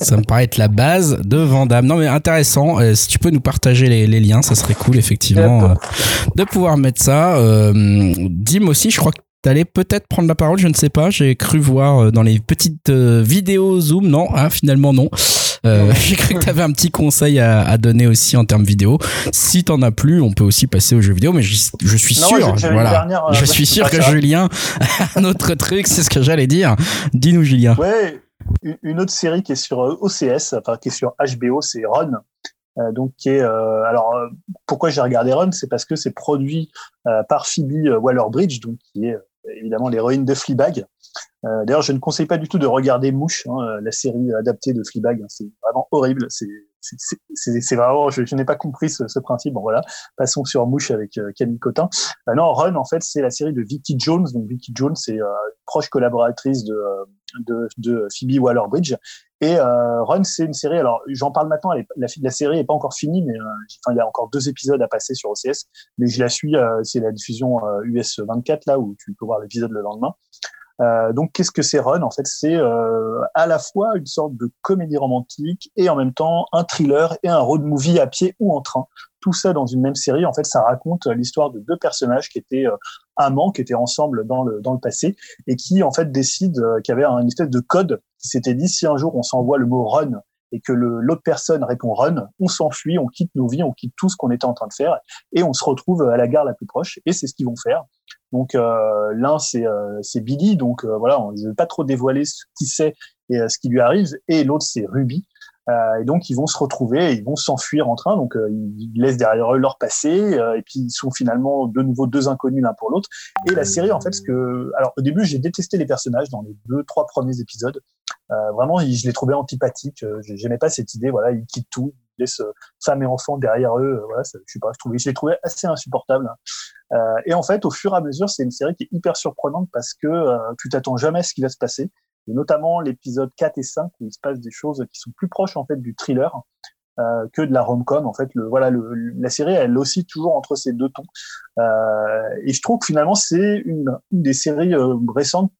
Speaker 1: Ça me paraît être la base de Vandame. Non, mais intéressant. Euh, si tu peux nous partager les, les liens, ça serait cool, effectivement, euh, de pouvoir mettre ça. Euh, Dim aussi, je crois que t'allais peut-être prendre la parole, je ne sais pas. J'ai cru voir euh, dans les petites euh, vidéos Zoom. Non, hein, finalement, non. Euh, J'ai cru que tu avais un petit conseil à, à donner aussi en termes vidéo. Si t'en as plus, on peut aussi passer aux jeux vidéo, mais je, je suis
Speaker 3: Non,
Speaker 1: sûr. voilà.
Speaker 3: dernière,
Speaker 1: je suis sûr
Speaker 3: pas
Speaker 1: que
Speaker 3: ça.
Speaker 1: Julien a un autre truc, c'est ce que j'allais dire. Dis-nous, Julien.
Speaker 3: Ouais, une- autre série qui est sur euh, OCS, enfin qui est sur HBO, c'est Run. Euh, donc qui est euh, alors euh, pourquoi j'ai regardé Run, c'est parce que c'est produit euh, par Phoebe Waller-Bridge, donc qui est euh, évidemment l'héroïne de Fleabag. Euh, D'ailleurs, je ne conseille pas du tout de regarder Mouche, hein, euh, la série adaptée de Fleabag. hein, c'est vraiment horrible. C'est vraiment, je, je n'ai pas compris ce, ce principe. Bon voilà, passons sur Mouche avec euh, Camille Cotin. Euh, non, Run en fait, c'est la série de Vicky Jones. Donc Vicky Jones, c'est euh, proche collaboratrice de de, de Phoebe Waller-Bridge. Et euh, Run, c'est une série. Alors, j'en parle maintenant. La, série est pas encore finie, mais il y a encore deux épisodes à passer sur OCS. Mais je la suis. euh, c'est la diffusion US 24 là où tu peux voir l'épisode le lendemain. Euh, donc, qu'est-ce que c'est Run? En fait, c'est euh, à la fois une sorte de comédie romantique et en même temps un thriller et un road movie à pied ou en train. Tout ça dans une même série. En fait, ça raconte l'histoire de deux personnages qui étaient euh, amants, qui étaient ensemble dans le dans le passé et qui en fait décident euh, qu'il y avait un espèce de code qui s'était dit si un jour on s'envoie le mot Run et que l'autre personne répond Run, on s'enfuit, on quitte nos vies, on quitte tout ce qu'on était en train de faire et on se retrouve à la gare la plus proche. Et c'est ce qu'ils vont faire. Donc euh, l'un c'est euh, c'est Billy, donc euh, voilà, on ne veut pas trop dévoiler ce qui c'est et euh, ce qui lui arrive. Et l'autre c'est Ruby. Euh, et donc ils vont se retrouver, et ils vont s'enfuir en train. Donc euh, ils laissent derrière eux leur passé, euh, et puis ils sont finalement de nouveau deux inconnus l'un pour l'autre. Et la série en fait, ce que, alors au début j'ai détesté les personnages dans les deux trois premiers épisodes. Euh, vraiment, je les trouvais antipathiques. Euh, J'aimais pas cette idée. Voilà, ils quittent tout, ils laissent euh, femme et enfants derrière eux. Euh, Voilà, ça, je sais pas, je trouvais, je les trouvais assez insupportables. Euh, et en fait, au fur et à mesure, c'est une série qui est hyper surprenante parce que euh, tu t'attends jamais à ce qui va se passer. Et notamment l'épisode 4 et 5 où il se passe des choses qui sont plus proches en fait du thriller euh, que de la rom-com. En fait, le, voilà, le, la série elle oscille toujours entre ces deux tons. Euh, et je trouve que finalement c'est une, une des séries euh, récentes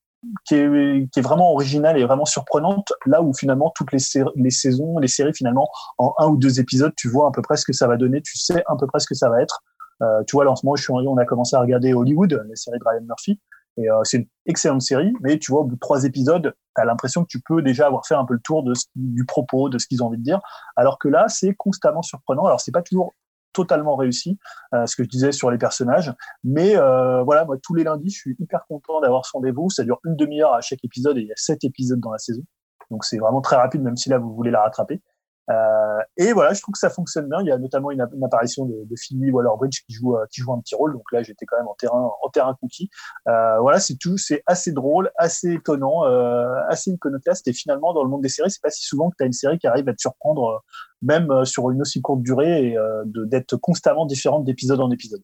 Speaker 3: qui est, vraiment originale et vraiment surprenante, là où finalement toutes les, les saisons, les séries finalement, en un ou deux épisodes, tu vois à peu près ce que ça va donner, tu sais à peu près ce que ça va être. Euh, tu vois, là, en ce moment, je suis, on a commencé à regarder Hollywood, la série de Ryan Murphy. Et euh, c'est une excellente série, mais tu vois, au bout de trois épisodes, tu as l'impression que tu peux déjà avoir fait un peu le tour de du propos, de ce qu'ils ont envie de dire. Alors que là, c'est constamment surprenant. Alors, c'est pas toujours totalement réussi, euh, ce que je disais sur les personnages. Mais euh, voilà, moi, tous les lundis, je suis hyper content d'avoir ce rendez-vous. Ça dure une demi-heure à chaque épisode et il y a sept épisodes dans la saison. Donc, c'est vraiment très rapide, même si là, vous voulez la rattraper. Euh, et voilà, je trouve que ça fonctionne bien. Il y a notamment une, une apparition de, de Phoebe Waller-Bridge qui joue euh, qui joue un petit rôle. Donc là, j'étais quand même en terrain en terrain cookie. Euh, voilà, c'est tout. C'est assez drôle, assez étonnant, euh, assez iconoclaste. Et finalement, dans le monde des séries, c'est pas si souvent que tu as une série qui arrive à te surprendre, euh, même euh, sur une aussi courte durée, et d'être constamment différente d'épisode en épisode.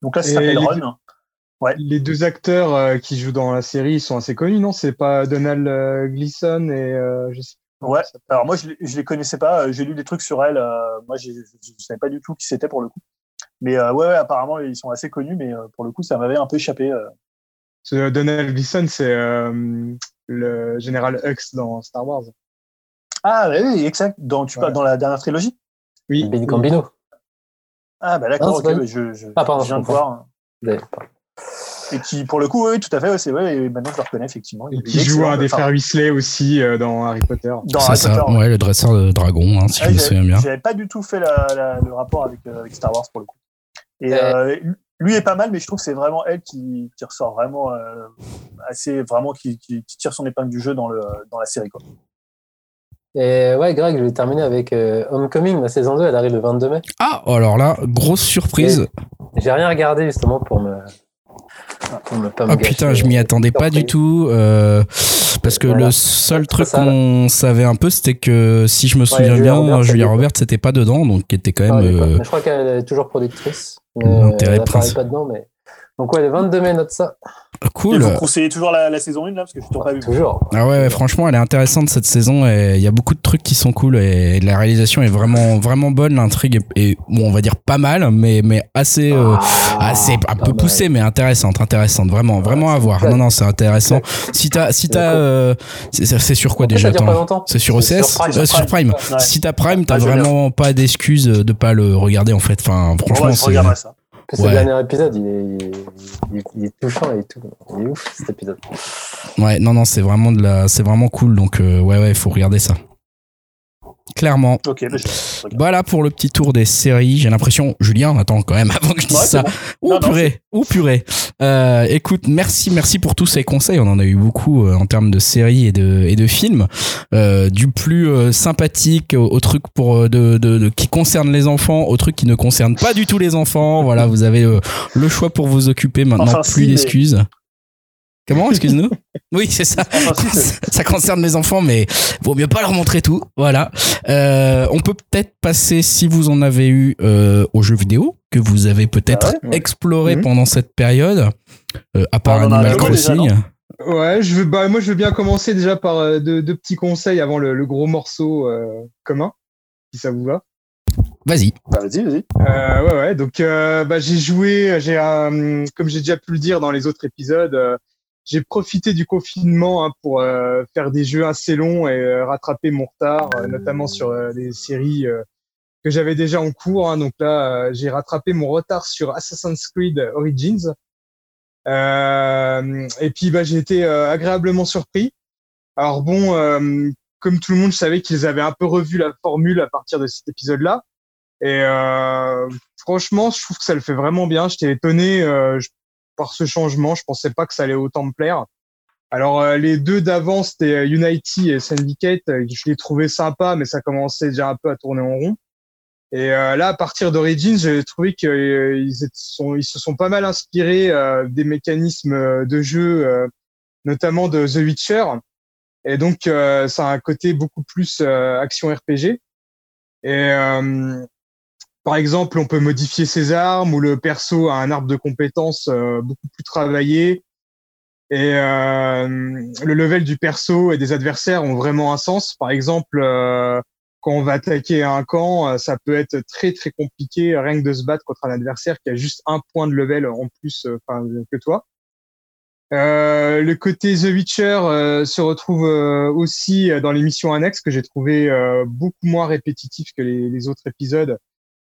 Speaker 3: Donc là, ça s'appelle Run.
Speaker 2: Ouais. Les deux acteurs qui jouent dans la série sont assez connus, non? C'est pas Donald Gleason et je sais
Speaker 3: Ouais, alors moi je, je les connaissais pas, euh, j'ai lu des trucs sur elle, euh, moi je, je, savais pas du tout qui c'était pour le coup. Mais euh, ouais, ouais, apparemment ils sont assez connus, mais euh, pour le coup ça m'avait un peu échappé.
Speaker 2: Ce Donald Gleason, c'est le général Hux dans Star Wars.
Speaker 3: Ah oui, exact, dans, tu ouais. parles dans la dernière trilogie?
Speaker 4: Oui. Ben Gambino.
Speaker 3: Ah bah d'accord, ok, je, je,
Speaker 4: ah, pardon,
Speaker 3: je viens de voir. Et qui, pour le coup, oui, tout à fait, ouais, c'est vrai. Et maintenant, je le reconnais effectivement.
Speaker 2: Et qui joue un des frères Weasley aussi euh, dans Harry Potter.
Speaker 1: Dans Harry ça, Potter, ouais. ouais. le dresseur de dragon, hein, si je me souviens bien.
Speaker 3: J'avais pas du tout fait la, la, le rapport avec, euh, avec, Star Wars pour le coup. Et euh, lui est pas mal, mais je trouve que c'est vraiment elle qui, qui ressort vraiment euh, assez, vraiment qui, qui, qui, tire son épingle du jeu dans le dans la série quoi.
Speaker 4: Et ouais, Greg, je vais terminer avec euh, Homecoming, la saison 2, elle arrive le 22 mai.
Speaker 1: Ah, alors là, grosse surprise.
Speaker 4: J'ai rien regardé justement pour me
Speaker 1: oh putain, je m'y attendais pas du tout. Euh, parce que voilà. le seul truc qu'on savait un peu, c'était que si je me souviens ouais, bien, Robert, Julia Roberts n'était pas dedans, donc qui était quand même.
Speaker 4: Euh... Je crois qu'elle est toujours productrice.
Speaker 1: L'intérêt
Speaker 4: principal. pas dedans, mais. Donc ouais, le 22 mai, note ça.
Speaker 1: Cool.
Speaker 3: Et vous conseillez toujours la, la, saison 1 là parce que je t'en pas vu.
Speaker 4: Toujours.
Speaker 1: Ah ouais, franchement, elle est intéressante cette saison et il y a beaucoup de trucs qui sont cool et la réalisation est vraiment vraiment bonne, l'intrigue est, est, bon, on va dire pas mal mais mais assez euh, ah, assez un peu poussée mais intéressante, intéressante, vraiment vraiment à voir. Non non, c'est intéressant. Si t'as si t'as euh, c'est sur quoi déjà C'est sur OCS, sur Prime. Euh, sur Prime. Ouais. Si t'as Prime, t'as vraiment pas d'excuse de pas le regarder en fait. Enfin, franchement,
Speaker 3: ouais, c'est
Speaker 4: ce ouais. dernier épisode, il est, il, est, il est, touchant et tout. Il est ouf cet épisode.
Speaker 1: Ouais, non, non, c'est vraiment de la, c'est vraiment cool. Donc, euh, ouais, ouais, il faut regarder ça. Clairement.
Speaker 3: Ok,
Speaker 1: voilà pour le petit tour des séries. J'ai l'impression, Julien, attends quand même avant que je dise ouais, ça. Bon. Ouh purée, ouh purée. Euh, écoute, merci, merci pour tous ces conseils. On en a eu beaucoup euh, en termes de séries et de et de films, euh, du plus euh, sympathique au, au, truc pour de, de, de, qui concerne les enfants, au truc qui ne concerne pas du tout les enfants. Voilà, vous avez euh, le choix pour vous occuper maintenant. Enfin, plus si, d'excuses. Comment Excuse-nous. Oui, c'est ça. ça concerne les enfants, mais vaut mieux pas leur montrer tout. Voilà. Euh, on peut peut-être passer, si vous en avez eu, euh, aux jeux vidéo que vous avez peut-être ah ouais, exploré mmh. pendant cette période, euh, à part ah, Animal Crossing.
Speaker 2: Déjà, ouais, je veux, bah, moi, je veux bien commencer déjà par euh, deux, deux petits conseils avant le, le gros morceau euh, commun, si ça vous va.
Speaker 1: Vas-y.
Speaker 3: Bah, vas-y, vas-y.
Speaker 2: Euh, ouais, ouais. Donc, euh, bah, j'ai joué, j'ai, euh, comme j'ai déjà pu le dire dans les autres épisodes, j'ai profité du confinement hein, pour euh, faire des jeux assez longs et euh, rattraper mon retard, euh, notamment sur des séries que j'avais déjà en cours. Hein. Donc là, j'ai rattrapé mon retard sur Assassin's Creed Origins. et puis, bah, j'ai été agréablement surpris. Alors bon, comme tout le monde, je savais qu'ils avaient un peu revu la formule à partir de cet épisode-là. Et franchement, je trouve que ça le fait vraiment bien. J'étais étonné. je par ce changement. Je pensais pas que ça allait autant me plaire. Alors euh, les deux d'avant, c'était euh, Unity et Syndicate. Euh, je les trouvais sympas, mais ça commençait déjà un peu à tourner en rond. Et là, à partir d'Origins, j'ai trouvé qu'ils ils se sont pas mal inspirés des mécanismes de jeu, notamment de The Witcher. Et donc, ça a un côté beaucoup plus action RPG. Et par exemple, on peut modifier ses armes ou le perso a un arbre de compétences euh, beaucoup plus travaillé. Et euh, le level du perso et des adversaires ont vraiment un sens. Par exemple, euh, quand on va attaquer un camp, ça peut être très très compliqué rien que de se battre contre un adversaire qui a juste un point de level en plus que toi. Le côté The Witcher se retrouve aussi dans les missions annexes que j'ai trouvé beaucoup moins répétitif que les, autres épisodes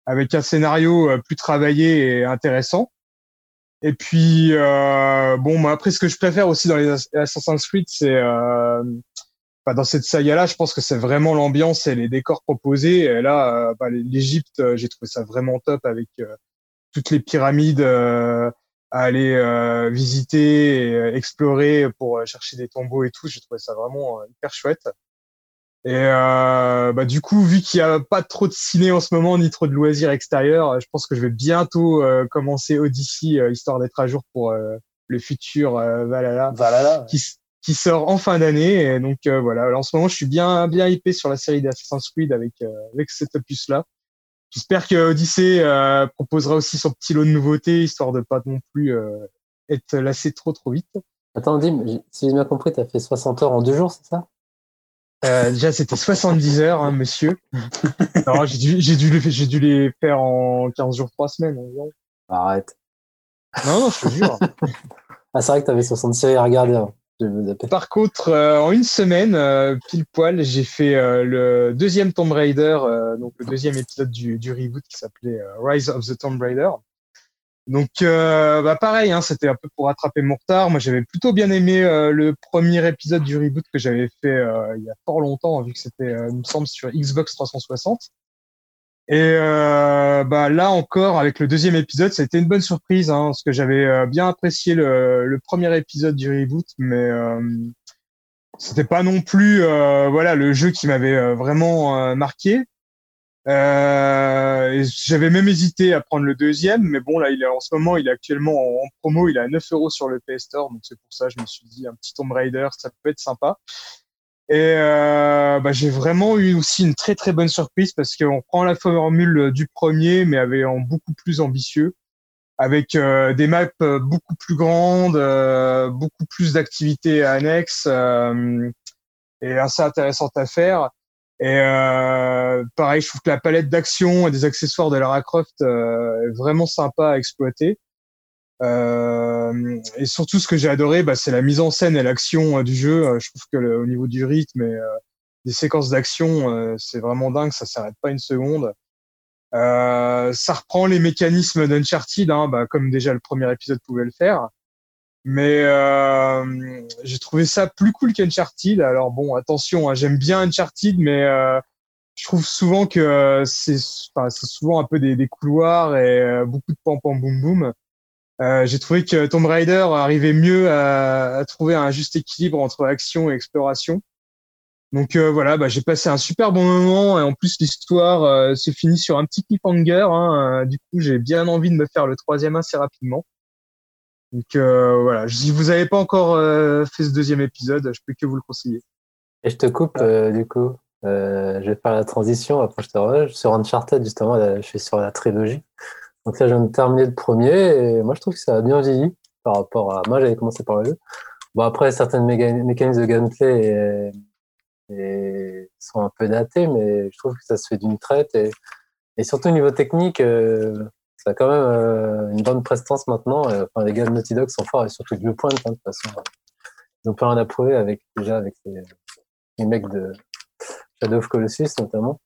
Speaker 2: avec un scénario plus travaillé et intéressant. Et puis, euh, bon, après, ce que je préfère aussi dans les Assassin's Creed, c'est euh, bah, dans cette saga-là, je pense que c'est vraiment l'ambiance et les décors proposés. Là, euh, bah, l'Égypte, euh, j'ai trouvé ça vraiment top avec euh, toutes les pyramides à aller visiter, explorer pour chercher des tombeaux et tout. J'ai trouvé ça vraiment hyper chouette. Et euh, bah, du coup, vu qu'il n'y a pas trop de ciné en ce moment, ni trop de loisirs extérieurs, je pense que je vais bientôt euh, commencer Odyssey, euh, histoire d'être à jour pour euh, le futur Valhalla,
Speaker 3: Valhalla
Speaker 2: qui, qui, sort en fin d'année. Et donc voilà, en ce moment, je suis bien bien hypé sur la série d'Assassin's Creed avec avec cet opus-là. J'espère que Odyssey proposera aussi son petit lot de nouveautés, histoire de pas non plus être lassé trop trop vite.
Speaker 4: Attends, Dim, si j'ai bien compris, tu as fait 60 heures en deux jours, c'est ça?
Speaker 2: Euh, déjà, c'était 70 heures, hein, monsieur. j'ai dû, j'ai dû, j'ai dû les faire en 15 jours, 3 semaines.
Speaker 4: Arrête.
Speaker 2: Non, non, je te jure.
Speaker 4: ah, c'est vrai que tu avais 60 séries à regarder. Hein.
Speaker 2: Par contre, euh, en une semaine, euh, pile poil, j'ai fait euh, le deuxième Tomb Raider, donc le deuxième épisode du, du reboot qui s'appelait Rise of the Tomb Raider. Donc, euh, bah pareil, hein, c'était un peu pour rattraper mon retard. Moi, j'avais plutôt bien aimé euh, le premier épisode du reboot que j'avais fait euh, il y a fort longtemps, vu que c'était, il me semble, sur Xbox 360. Et bah là encore, avec le deuxième épisode, ça a été une bonne surprise, hein, parce que j'avais bien apprécié le, le, premier épisode du reboot, mais c'était pas non plus, voilà, le jeu qui m'avait vraiment marqué. Euh, J'avais même hésité à prendre le deuxième, mais bon, là, il est en ce moment, il est actuellement en, promo, il est à 9 euros sur le PS Store, donc c'est pour ça je me suis dit un petit Tomb Raider, ça peut être sympa. Et euh, bah, j'ai vraiment eu aussi une très très bonne surprise parce qu'on prend la formule du premier, mais avec en beaucoup plus ambitieux, avec euh, des maps euh, beaucoup plus grandes, euh, beaucoup plus d'activités annexes et assez intéressantes à faire. Et euh, pareil, je trouve que la palette d'action et des accessoires de Lara Croft euh, est vraiment sympa à exploiter. Euh, et surtout, ce que j'ai adoré, bah, c'est la mise en scène et l'action euh, du jeu. Euh, je trouve que le, au niveau du rythme et des séquences d'action, c'est vraiment dingue. Ça s'arrête pas une seconde. ça reprend les mécanismes d'Uncharted, hein, bah, comme déjà le premier épisode pouvait le faire. Mais euh, j'ai trouvé ça plus cool qu'Uncharted. Alors bon, attention, hein, j'aime bien Uncharted, mais euh, je trouve souvent que euh, c'est enfin, souvent un peu des, couloirs et euh, beaucoup de pam pam boum boum. Euh, j'ai trouvé que Tomb Raider arrivait mieux à, trouver un juste équilibre entre action et exploration. Donc voilà, bah, j'ai passé un super bon moment et en plus l'histoire se finit sur un petit cliffhanger. Hein, du coup, j'ai bien envie de me faire le troisième assez rapidement. Donc euh, voilà, si vous n'avez pas encore euh, fait ce deuxième épisode, je peux que vous le conseiller.
Speaker 4: Et je te coupe euh, du coup. je vais faire la transition, après je te rejoins. Sur Uncharted, justement, je suis sur la trilogie. Donc là, je viens de terminer le premier et moi, je trouve que ça a bien vieilli par rapport à. Moi, j'avais commencé par le jeu. Bon, après, certaines mécanismes de gameplay et, sont un peu datés, mais je trouve que ça se fait d'une traite et, et surtout au niveau technique, ça a quand même euh, une bonne prestance maintenant. Euh, enfin, les gars de Naughty Dog sont forts et surtout du point hein, de toute façon. Ils ont plein à prouver avec, déjà avec les, mecs de Shadow of Colossus notamment.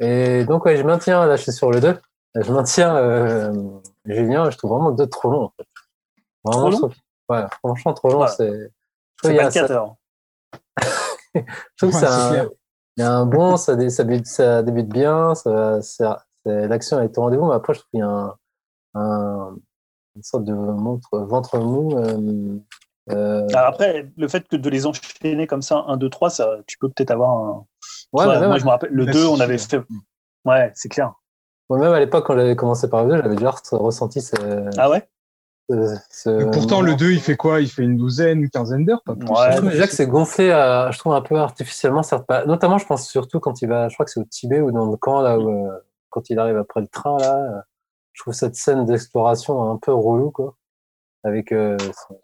Speaker 4: Et donc, ouais, je maintiens, là, je suis sur le 2. Je maintiens euh, Julien, je trouve vraiment le 2 trop long, en fait.
Speaker 3: Vraiment, trop long
Speaker 4: ouais, franchement, trop long. C'est
Speaker 3: c'est 24 heures.
Speaker 4: je trouve que ça, il y a un bon, ça, ça, débute, ça débute bien, ça, ça, l'action est au rendez-vous, mais après, je trouve qu'il y a un, un, une sorte de montre, ventre mou. Euh,
Speaker 3: euh... après, le fait que de les enchaîner comme ça, 1, 2, 3, ça, tu peux peut-être avoir un. Ouais, vois, moi, je me rappelle, le 2, on avait fait. Ouais, c'est clair.
Speaker 4: Moi-même, à l'époque, quand j'avais commencé par le 2, j'avais déjà ressenti ce.
Speaker 3: Ah ouais?
Speaker 2: ce, pourtant, le 2, il fait quoi? Il fait une douzaine, une quinzaine d'heures
Speaker 4: ouais, Je trouve déjà que c'est gonflé, à, je trouve un peu artificiellement, certes pas. Notamment, je pense surtout quand il va, je crois que c'est au Tibet ou dans le camp, là où, euh, quand il arrive après le train là, je trouve cette scène d'exploration un peu relou quoi, avec euh, son,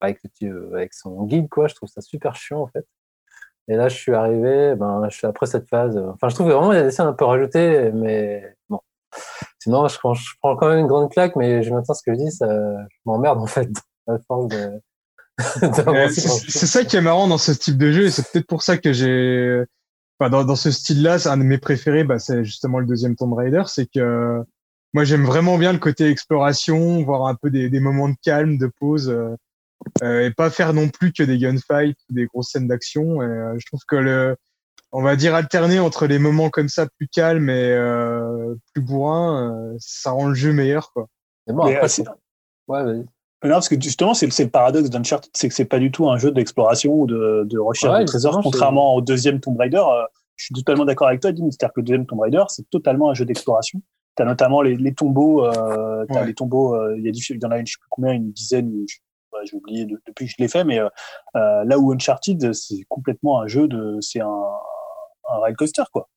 Speaker 4: avec, le, avec son guide quoi. Je trouve ça super chiant en fait. Et là, je suis arrivé, ben, je suis après cette phase. Enfin, je trouve vraiment il y a des scènes un peu rajoutées, mais bon. Sinon, je, je prends quand même une grande claque, mais je m'attends ce que je dis, ça m'emmerde en fait. À force de,
Speaker 2: c'est ça qui est marrant dans ce type de jeu, et c'est peut-être pour ça que j'ai dans, dans ce style-là, c'est un de mes préférés. Bah, c'est justement le deuxième Tomb Raider. C'est que moi, j'aime vraiment bien le côté exploration, voir un peu des, des moments de calme, de pause, euh, et pas faire non plus que des gunfights ou des grosses scènes d'action. Et je trouve que le, on va dire alterner entre les moments comme ça plus calmes et plus bourrins, ça rend le jeu meilleur, quoi.
Speaker 3: Bon, après, ouais, vas-y. Non, parce que justement, c'est le paradoxe d'Uncharted, c'est que c'est pas du tout un jeu d'exploration ou de, de recherche de trésors, contrairement au deuxième Tomb Raider. Euh, je suis totalement d'accord avec toi, Dim. C'est-à-dire que le deuxième Tomb Raider, c'est totalement un jeu d'exploration. Tu as notamment les, les tombeaux, euh, as les tombeaux, euh, il y, a, il y en a une, je sais plus combien, une dizaine, j'ai oublié depuis que je l'ai fait, mais euh, euh, là où Uncharted, c'est complètement un jeu de, c'est un, un rail coaster, quoi.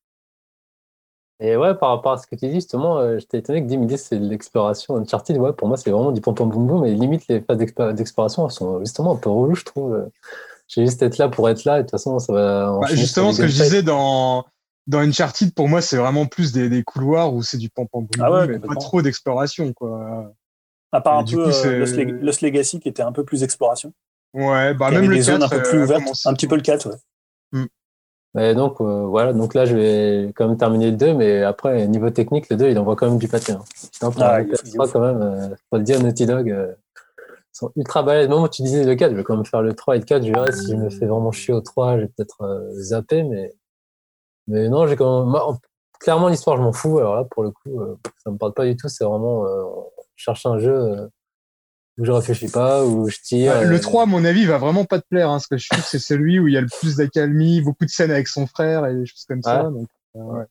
Speaker 4: Et ouais, par rapport à ce que tu dis, justement, euh, j'étais étonné que Dim disent c'est l'exploration Uncharted. Ouais, pour moi, c'est vraiment du pom-pom boum boum. Et limite, les phases d'exploration sont justement un peu reloues, je trouve. J'ai juste être là pour être là. Et de toute façon, ça va.
Speaker 2: Bah, justement, ce que je disais dans, dans Uncharted, pour moi, c'est vraiment plus des, des couloirs où c'est du pom-pom boum ah mais pas trop d'exploration, quoi.
Speaker 3: À part un peu euh, Lost, Legacy qui était un peu plus exploration.
Speaker 2: Ouais, bah même le 4,
Speaker 3: un peu plus euh, ouvert, un petit peu le 4, ouais.
Speaker 4: Hmm. Mais donc euh, voilà, donc là je vais quand même terminer le 2, mais après niveau technique, le 2 il envoie quand même du pâté. Hein. pour ah, quand même, euh, faut le dire, Naughty Dog euh, sont ultra balèzes. Moi, tu disais le 4, je vais quand même faire le 3 et le 4, je verrai si je me fais vraiment chier au 3, je vais peut-être euh, zapper, mais mais non, j'ai quand même clairement l'histoire, je m'en fous. Alors là, pour le coup, ça me parle pas du tout. C'est vraiment chercher un jeu où je réfléchis pas, où je tire.
Speaker 2: le 3, à mon avis, va vraiment pas te plaire, hein, parce que je trouve que c'est celui où il y a le plus d'accalmie, beaucoup de scènes avec son frère et des choses comme ça. Donc, euh, ouais.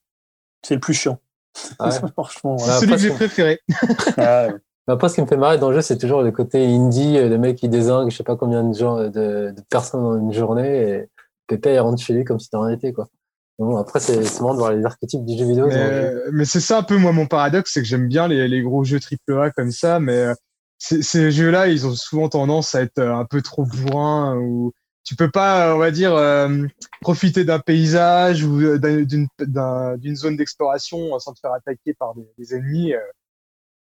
Speaker 3: C'est le plus chiant.
Speaker 2: Franchement, c'est celui que j'ai préféré.
Speaker 4: Après, ce qui me fait marrer dans le jeu, c'est toujours le côté indie, euh, le mec qui désingue, je sais pas combien de gens, de, de personnes dans une journée, et Pépé, il rentre chez lui comme si c'était rien n'était, quoi. Bon, après, c'est marrant de voir les archétypes du jeu vidéo.
Speaker 2: Mais, mais c'est ça un peu, moi, mon paradoxe, c'est que j'aime bien les, les gros jeux AAA comme ça, mais euh, ces jeux-là, ils ont souvent tendance à être euh, un peu trop bourrins ou tu peux pas, on va dire, euh, profiter d'un paysage ou euh, d'une zone d'exploration sans te faire attaquer par des, ennemis.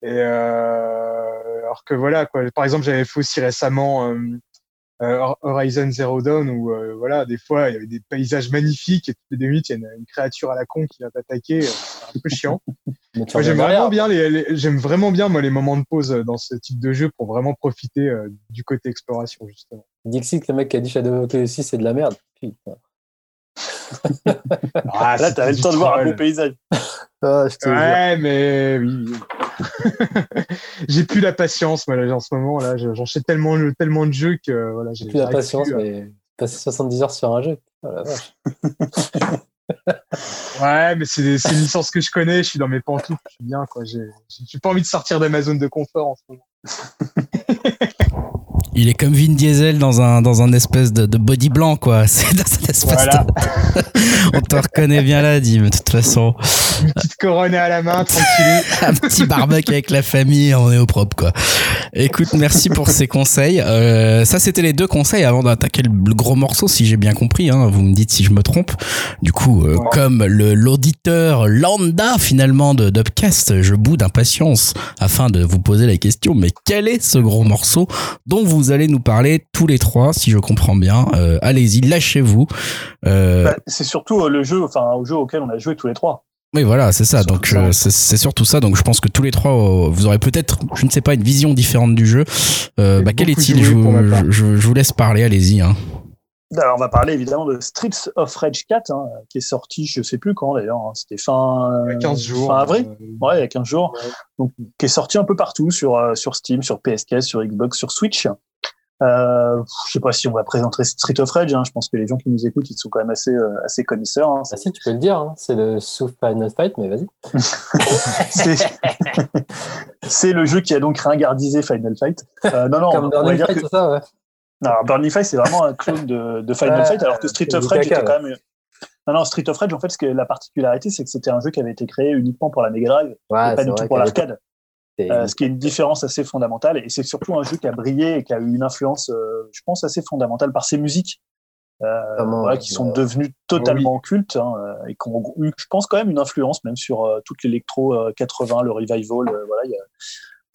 Speaker 2: et alors que voilà, quoi. Par exemple, j'avais fait aussi récemment euh, Horizon Zero Dawn où euh, voilà des fois il y avait des paysages magnifiques et toutes les deux minutes il y a une, créature à la con qui vient t'attaquer euh, c'est un peu chiant. J'aime vraiment bien les, j'aime vraiment bien moi les moments de pause dans ce type de jeu pour vraiment profiter du côté exploration justement.
Speaker 4: Dixit le mec qui a dit Shadow of aussi c'est de la merde. Putain.
Speaker 3: ah, là t'avais le temps de voir un beau paysage
Speaker 2: ah, ouais mais oui j'ai plus la patience, moi, en ce moment. Là, j'enchaîne tellement, tellement de jeux que voilà.
Speaker 4: J'ai plus la patience, mais passer 70 heures sur un jeu. Oh,
Speaker 2: ouais, mais c'est une licence que je connais. Je suis dans mes pantoufles. Je suis bien, quoi. J'ai pas envie de sortir de ma zone de confort en ce moment.
Speaker 1: Il est comme Vin Diesel dans un, dans un espèce de, de body blanc, quoi. C'est dans cette espèce de... On te reconnaît bien là, Dim, de toute façon.
Speaker 2: Une petite couronne à la main, tranquille.
Speaker 1: un petit barbecue avec la famille, on est au propre, quoi. Écoute, merci pour ces conseils. Euh, ça, c'était les deux conseils avant d'attaquer le, gros morceau, si j'ai bien compris. Hein. Vous me dites si je me trompe. Du coup, euh, comme le l'auditeur lambda, finalement, de Dubcast, je bout d'impatience afin de vous poser la question, mais quel est ce gros morceau dont vous vous allez nous parler tous les trois, si je comprends bien? Euh, allez-y, lâchez-vous.
Speaker 3: Euh, bah, c'est surtout euh, le jeu, enfin, au jeu auquel on a joué tous les trois.
Speaker 1: Oui, voilà, c'est ça. Donc, c'est surtout ça. Donc, je pense que tous les trois, vous aurez peut-être, je ne sais pas, une vision différente du jeu. bah, quel est-il? je, je, vous laisse parler. Allez-y. Hein.
Speaker 3: Alors, on va parler évidemment de Streets of Rage 4, hein, qui est sorti, je sais plus quand d'ailleurs, hein. c'était fin,
Speaker 2: 15 jours,
Speaker 3: fin avril, ouais, il y a 15 jours, donc qui est sorti un peu partout sur sur Steam, sur PS4, sur Xbox, sur Switch. Euh, je sais pas si on va présenter Street of Rage. Hein. Je pense que les gens qui nous écoutent, ils sont quand même assez euh, assez connaisseurs. Hein.
Speaker 4: Ah si, tu peux le dire. Hein. C'est le sous Final Fight, mais vas-y.
Speaker 3: c'est le jeu qui a donc ringardisé Final Fight. Euh, non, non,
Speaker 4: Comme Burning Fight, c'est ça, ouais.
Speaker 3: Non, Burning Fight, c'est vraiment un clone de, de Final Fight, alors que Street of Rage était quand même. Non, non, Street of Rage, en fait, ce que la particularité, c'est que c'était un jeu qui avait été créé uniquement pour la Mega Drive, ouais, pas du tout pour l'arcade. Euh, ce qui est une différence assez fondamentale. Et c'est surtout un jeu qui a brillé et qui a eu une influence, euh, je pense, assez fondamentale par ses musiques, euh, voilà, qui sont devenues totalement cultes hein, et qui ont eu, je pense, quand même une influence même sur euh, toute l'électro 80, le revival. voilà, il y a,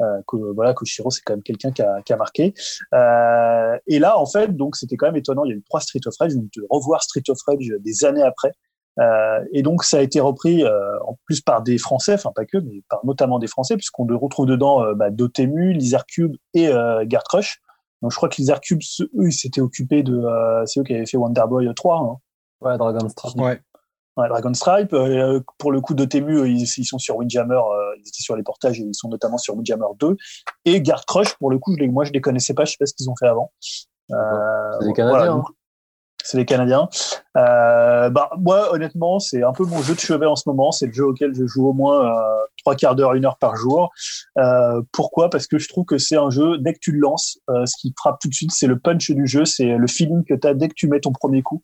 Speaker 3: euh, que, voilà, Koshiro, c'est quand même quelqu'un qui a, qui a marqué. Euh, et là, en fait, donc, c'était quand même étonnant. Il y a eu trois Street of Rage, donc de revoir Street of Rage des années après. Et donc ça a été repris en plus par des Français, enfin pas que, mais par notamment des Français, puisqu'on retrouve dedans bah, Dotemu, Lizard Cube et Guard Crush. Donc je crois que Lizard Cube, eux, ils s'étaient occupés de, c'est eux qui avaient fait Wonder Boy 3. Hein.
Speaker 4: Ouais, Dragon Stripe.
Speaker 3: Ouais. ouais Dragon Stripe. pour le coup, Dotemu, ils, ils sont sur Windjammer, ils étaient sur les portages et ils sont notamment sur Windjammer 2. Et Guard Crush, pour le coup, je les, moi je les connaissais pas, je sais pas ce qu'ils ont fait avant.
Speaker 4: c'est des Canadiens. Hein
Speaker 3: c'est les Canadiens. Euh, bah, moi, honnêtement, c'est un peu mon jeu de chevet en ce moment. C'est le jeu auquel je joue au moins euh, trois quarts d'heure, une heure par jour. Euh, pourquoi? Parce que je trouve que c'est un jeu, dès que tu le lances, euh, ce qui frappe tout de suite, c'est le punch du jeu, c'est le feeling que tu as dès que tu mets ton premier coup,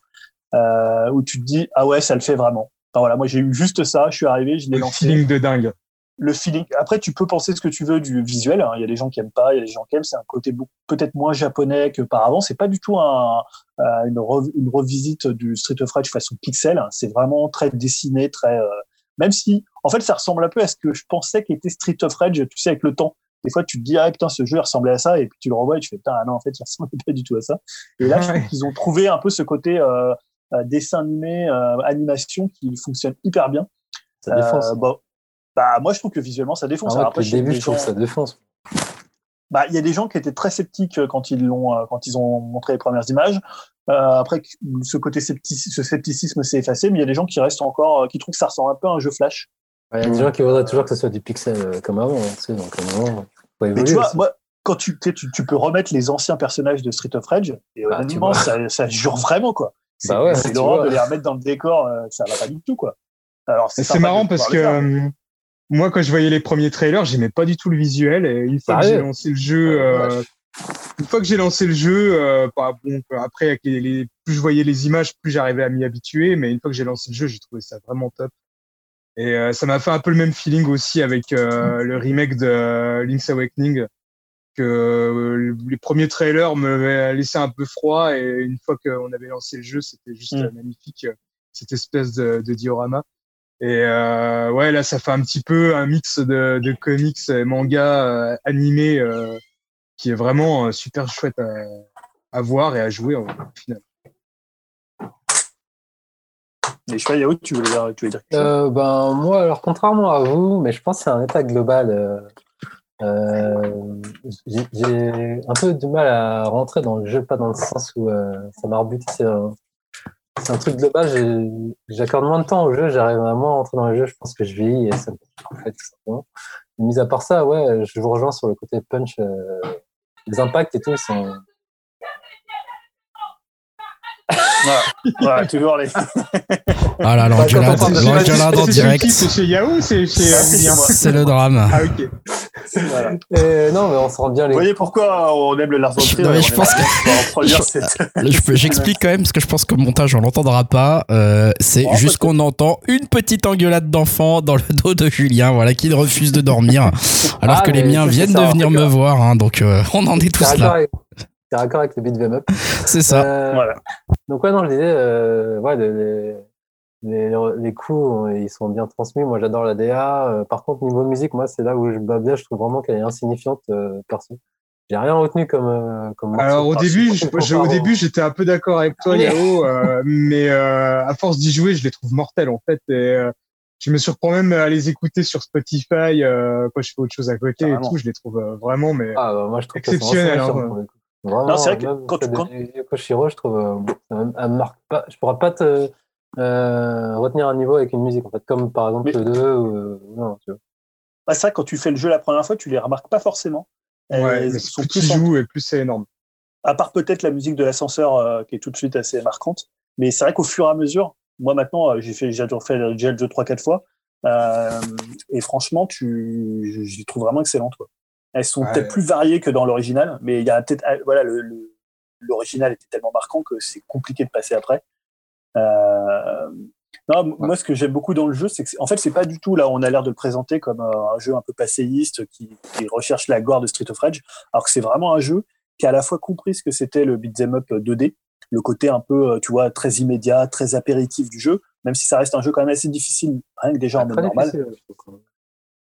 Speaker 3: euh, où tu te dis, ah ouais, ça le fait vraiment. Enfin, voilà, moi j'ai eu juste ça, je suis arrivé, je l'ai lancé.
Speaker 2: feeling de dingue
Speaker 3: le feeling. Après, tu peux penser ce que tu veux du visuel. Hein. Il y a des gens qui aiment pas, il y a des gens qui aiment. C'est un côté peut-être moins japonais que par avant. C'est pas du tout un, euh, une, une, revisite du Street of Rage façon pixel. Hein. C'est vraiment très dessiné, très. Euh, même si, en fait, ça ressemble un peu à ce que je pensais qu'était Street of Rage. Tu sais, avec le temps. Des fois, tu te dis ah putain, ce jeu ressemblait à ça, et puis tu le revois et tu fais putain, ah non, en fait, il ressemblait pas du tout à ça. Et là, je trouve qu'ils ont trouvé un peu ce côté euh, euh dessin animé, animation qui fonctionne hyper bien.
Speaker 4: Ça défonce.
Speaker 3: Bon, bah, moi, je trouve que visuellement, ça défonce.
Speaker 4: Ah après, début, je trouve que ça défonce.
Speaker 3: Bah, il y a des gens qui étaient très sceptiques euh, quand ils l'ont, euh, quand ils ont montré les premières images. Euh, après, ce côté scepticisme, ce scepticisme s'est effacé, mais il y a des gens qui restent encore, qui trouvent que ça ressemble un peu à un jeu flash.
Speaker 4: Il y a des gens qui voudraient toujours que ce soit du pixel comme avant. Tu sais, donc,
Speaker 3: mais tu vois, moi, quand tu, tu, tu, peux remettre les anciens personnages de Street of Rage, et bah, honnêtement, ça, ça jure vraiment, quoi. C'est bah ouais, l'horreur de les remettre dans le décor, ça va pas du tout, quoi.
Speaker 2: Alors, c'est marrant parce que moi, quand je voyais les premiers trailers, j'aimais pas du tout le visuel. Et une fois que j'ai lancé le jeu, euh, une fois que j'ai lancé le jeu, euh, bah, bon, après, avec les, plus je voyais les images, plus j'arrivais à m'y habituer. Mais une fois que j'ai lancé le jeu, j'ai trouvé ça vraiment top. Et euh, ça m'a fait un peu le même feeling aussi avec euh, le remake de Link's Awakening, que euh, les premiers trailers me laissé un peu froid. Et une fois qu'on avait lancé le jeu, c'était juste mm. magnifique, cette espèce de, de diorama. Et euh, ouais, là, ça fait un petit peu un mix de, de comics et manga euh, animés euh, qui est vraiment euh, super chouette à, à, voir et à jouer au final.
Speaker 3: Et je sais pas, Yahoo, tu voulais dire, tu voulais dire quelque
Speaker 4: chose? Ben, Moi, alors, contrairement à vous, mais je pense que c'est un état global. j'ai un peu du mal à rentrer dans le jeu, pas dans le sens où ça m'a rebuté c'est un truc global. J'accorde moins de temps au jeu, j'arrive à moins rentrer dans le jeu. Je pense que je vieillis et ça me en fait, tout Mis à part ça, ouais, je vous rejoins sur le côté punch. Euh, les impacts et tout, ils sont,
Speaker 3: ouais, toujours les.
Speaker 1: Ah là, l'engueulade, l'engueulade en direct.
Speaker 2: C'est chez Yahoo c'est chez
Speaker 1: euh, C'est le drame.
Speaker 2: Ah, ok.
Speaker 4: Voilà. Et non, mais on se rend bien les.
Speaker 3: Vous voyez pourquoi on aime le Lars von
Speaker 1: Trier Je pense que. J'explique quand même parce que je pense que montage on l'entendra pas. Euh, c'est oh, juste qu'on entend une petite engueulade d'enfant dans le dos de Julien, voilà, qui refuse de dormir, alors ah, que les miens viennent de venir me voir. Hein, donc euh, on en est tous là.
Speaker 4: C'est raccord avec le beat'em up.
Speaker 1: C'est ça. Euh,
Speaker 3: voilà.
Speaker 4: Donc ouais, non, je disais, euh, ouais, les, les, les, coups, ils sont bien transmis. Moi, j'adore la DA. Euh, par contre, niveau musique, moi, c'est là où je bats bien. Je trouve vraiment qu'elle est insignifiante euh, perso. J'ai rien retenu comme euh, comme.
Speaker 2: Alors au début, je, au début, j'étais un peu d'accord avec toi, Yao, mais à force d'y jouer, je les trouve mortels en fait. Et, je me surprends même à les écouter sur Spotify quand je fais autre chose à côté et tout. Je les trouve vraiment mais
Speaker 4: ah, bah, moi, je trouve
Speaker 2: exceptionnels.
Speaker 4: Non, c'est vrai que quand tu quand... Koshiro, je trouve, euh, elle marque pas. Je pourrais pas te euh, retenir un niveau avec une musique, en fait, comme par exemple le 2 ou non, tu vois.
Speaker 3: Bah, ça, quand tu fais le jeu la première fois, tu les remarques pas forcément.
Speaker 2: Ouais, mais sont plus tu joues et plus c'est énorme.
Speaker 3: À part peut-être la musique de l'ascenseur euh, qui est tout de suite assez marquante. Mais c'est vrai qu'au fur et à mesure, moi maintenant, euh, j'ai fait, j'ai déjà fait le gel 2 3 4 fois. Euh, et franchement, tu, j'y trouve vraiment excellente. Quoi. Elles sont peut-être plus variées que dans l'original, mais il y a peut-être ah, voilà le, l'original était tellement marquant que c'est compliqué de passer après. Euh, non, moi ce que j'aime beaucoup dans le jeu, c'est que en fait c'est pas du tout là on a l'air de le présenter comme euh, un jeu un peu passéiste qui, qui recherche la gloire de Street of Rage, alors que c'est vraiment un jeu qui a à la fois compris ce que c'était le beat'em up 2D, le côté un peu euh, tu vois très immédiat, très apéritif du jeu, même si ça reste un jeu quand même assez difficile, rien que déjà en ah, mode normal.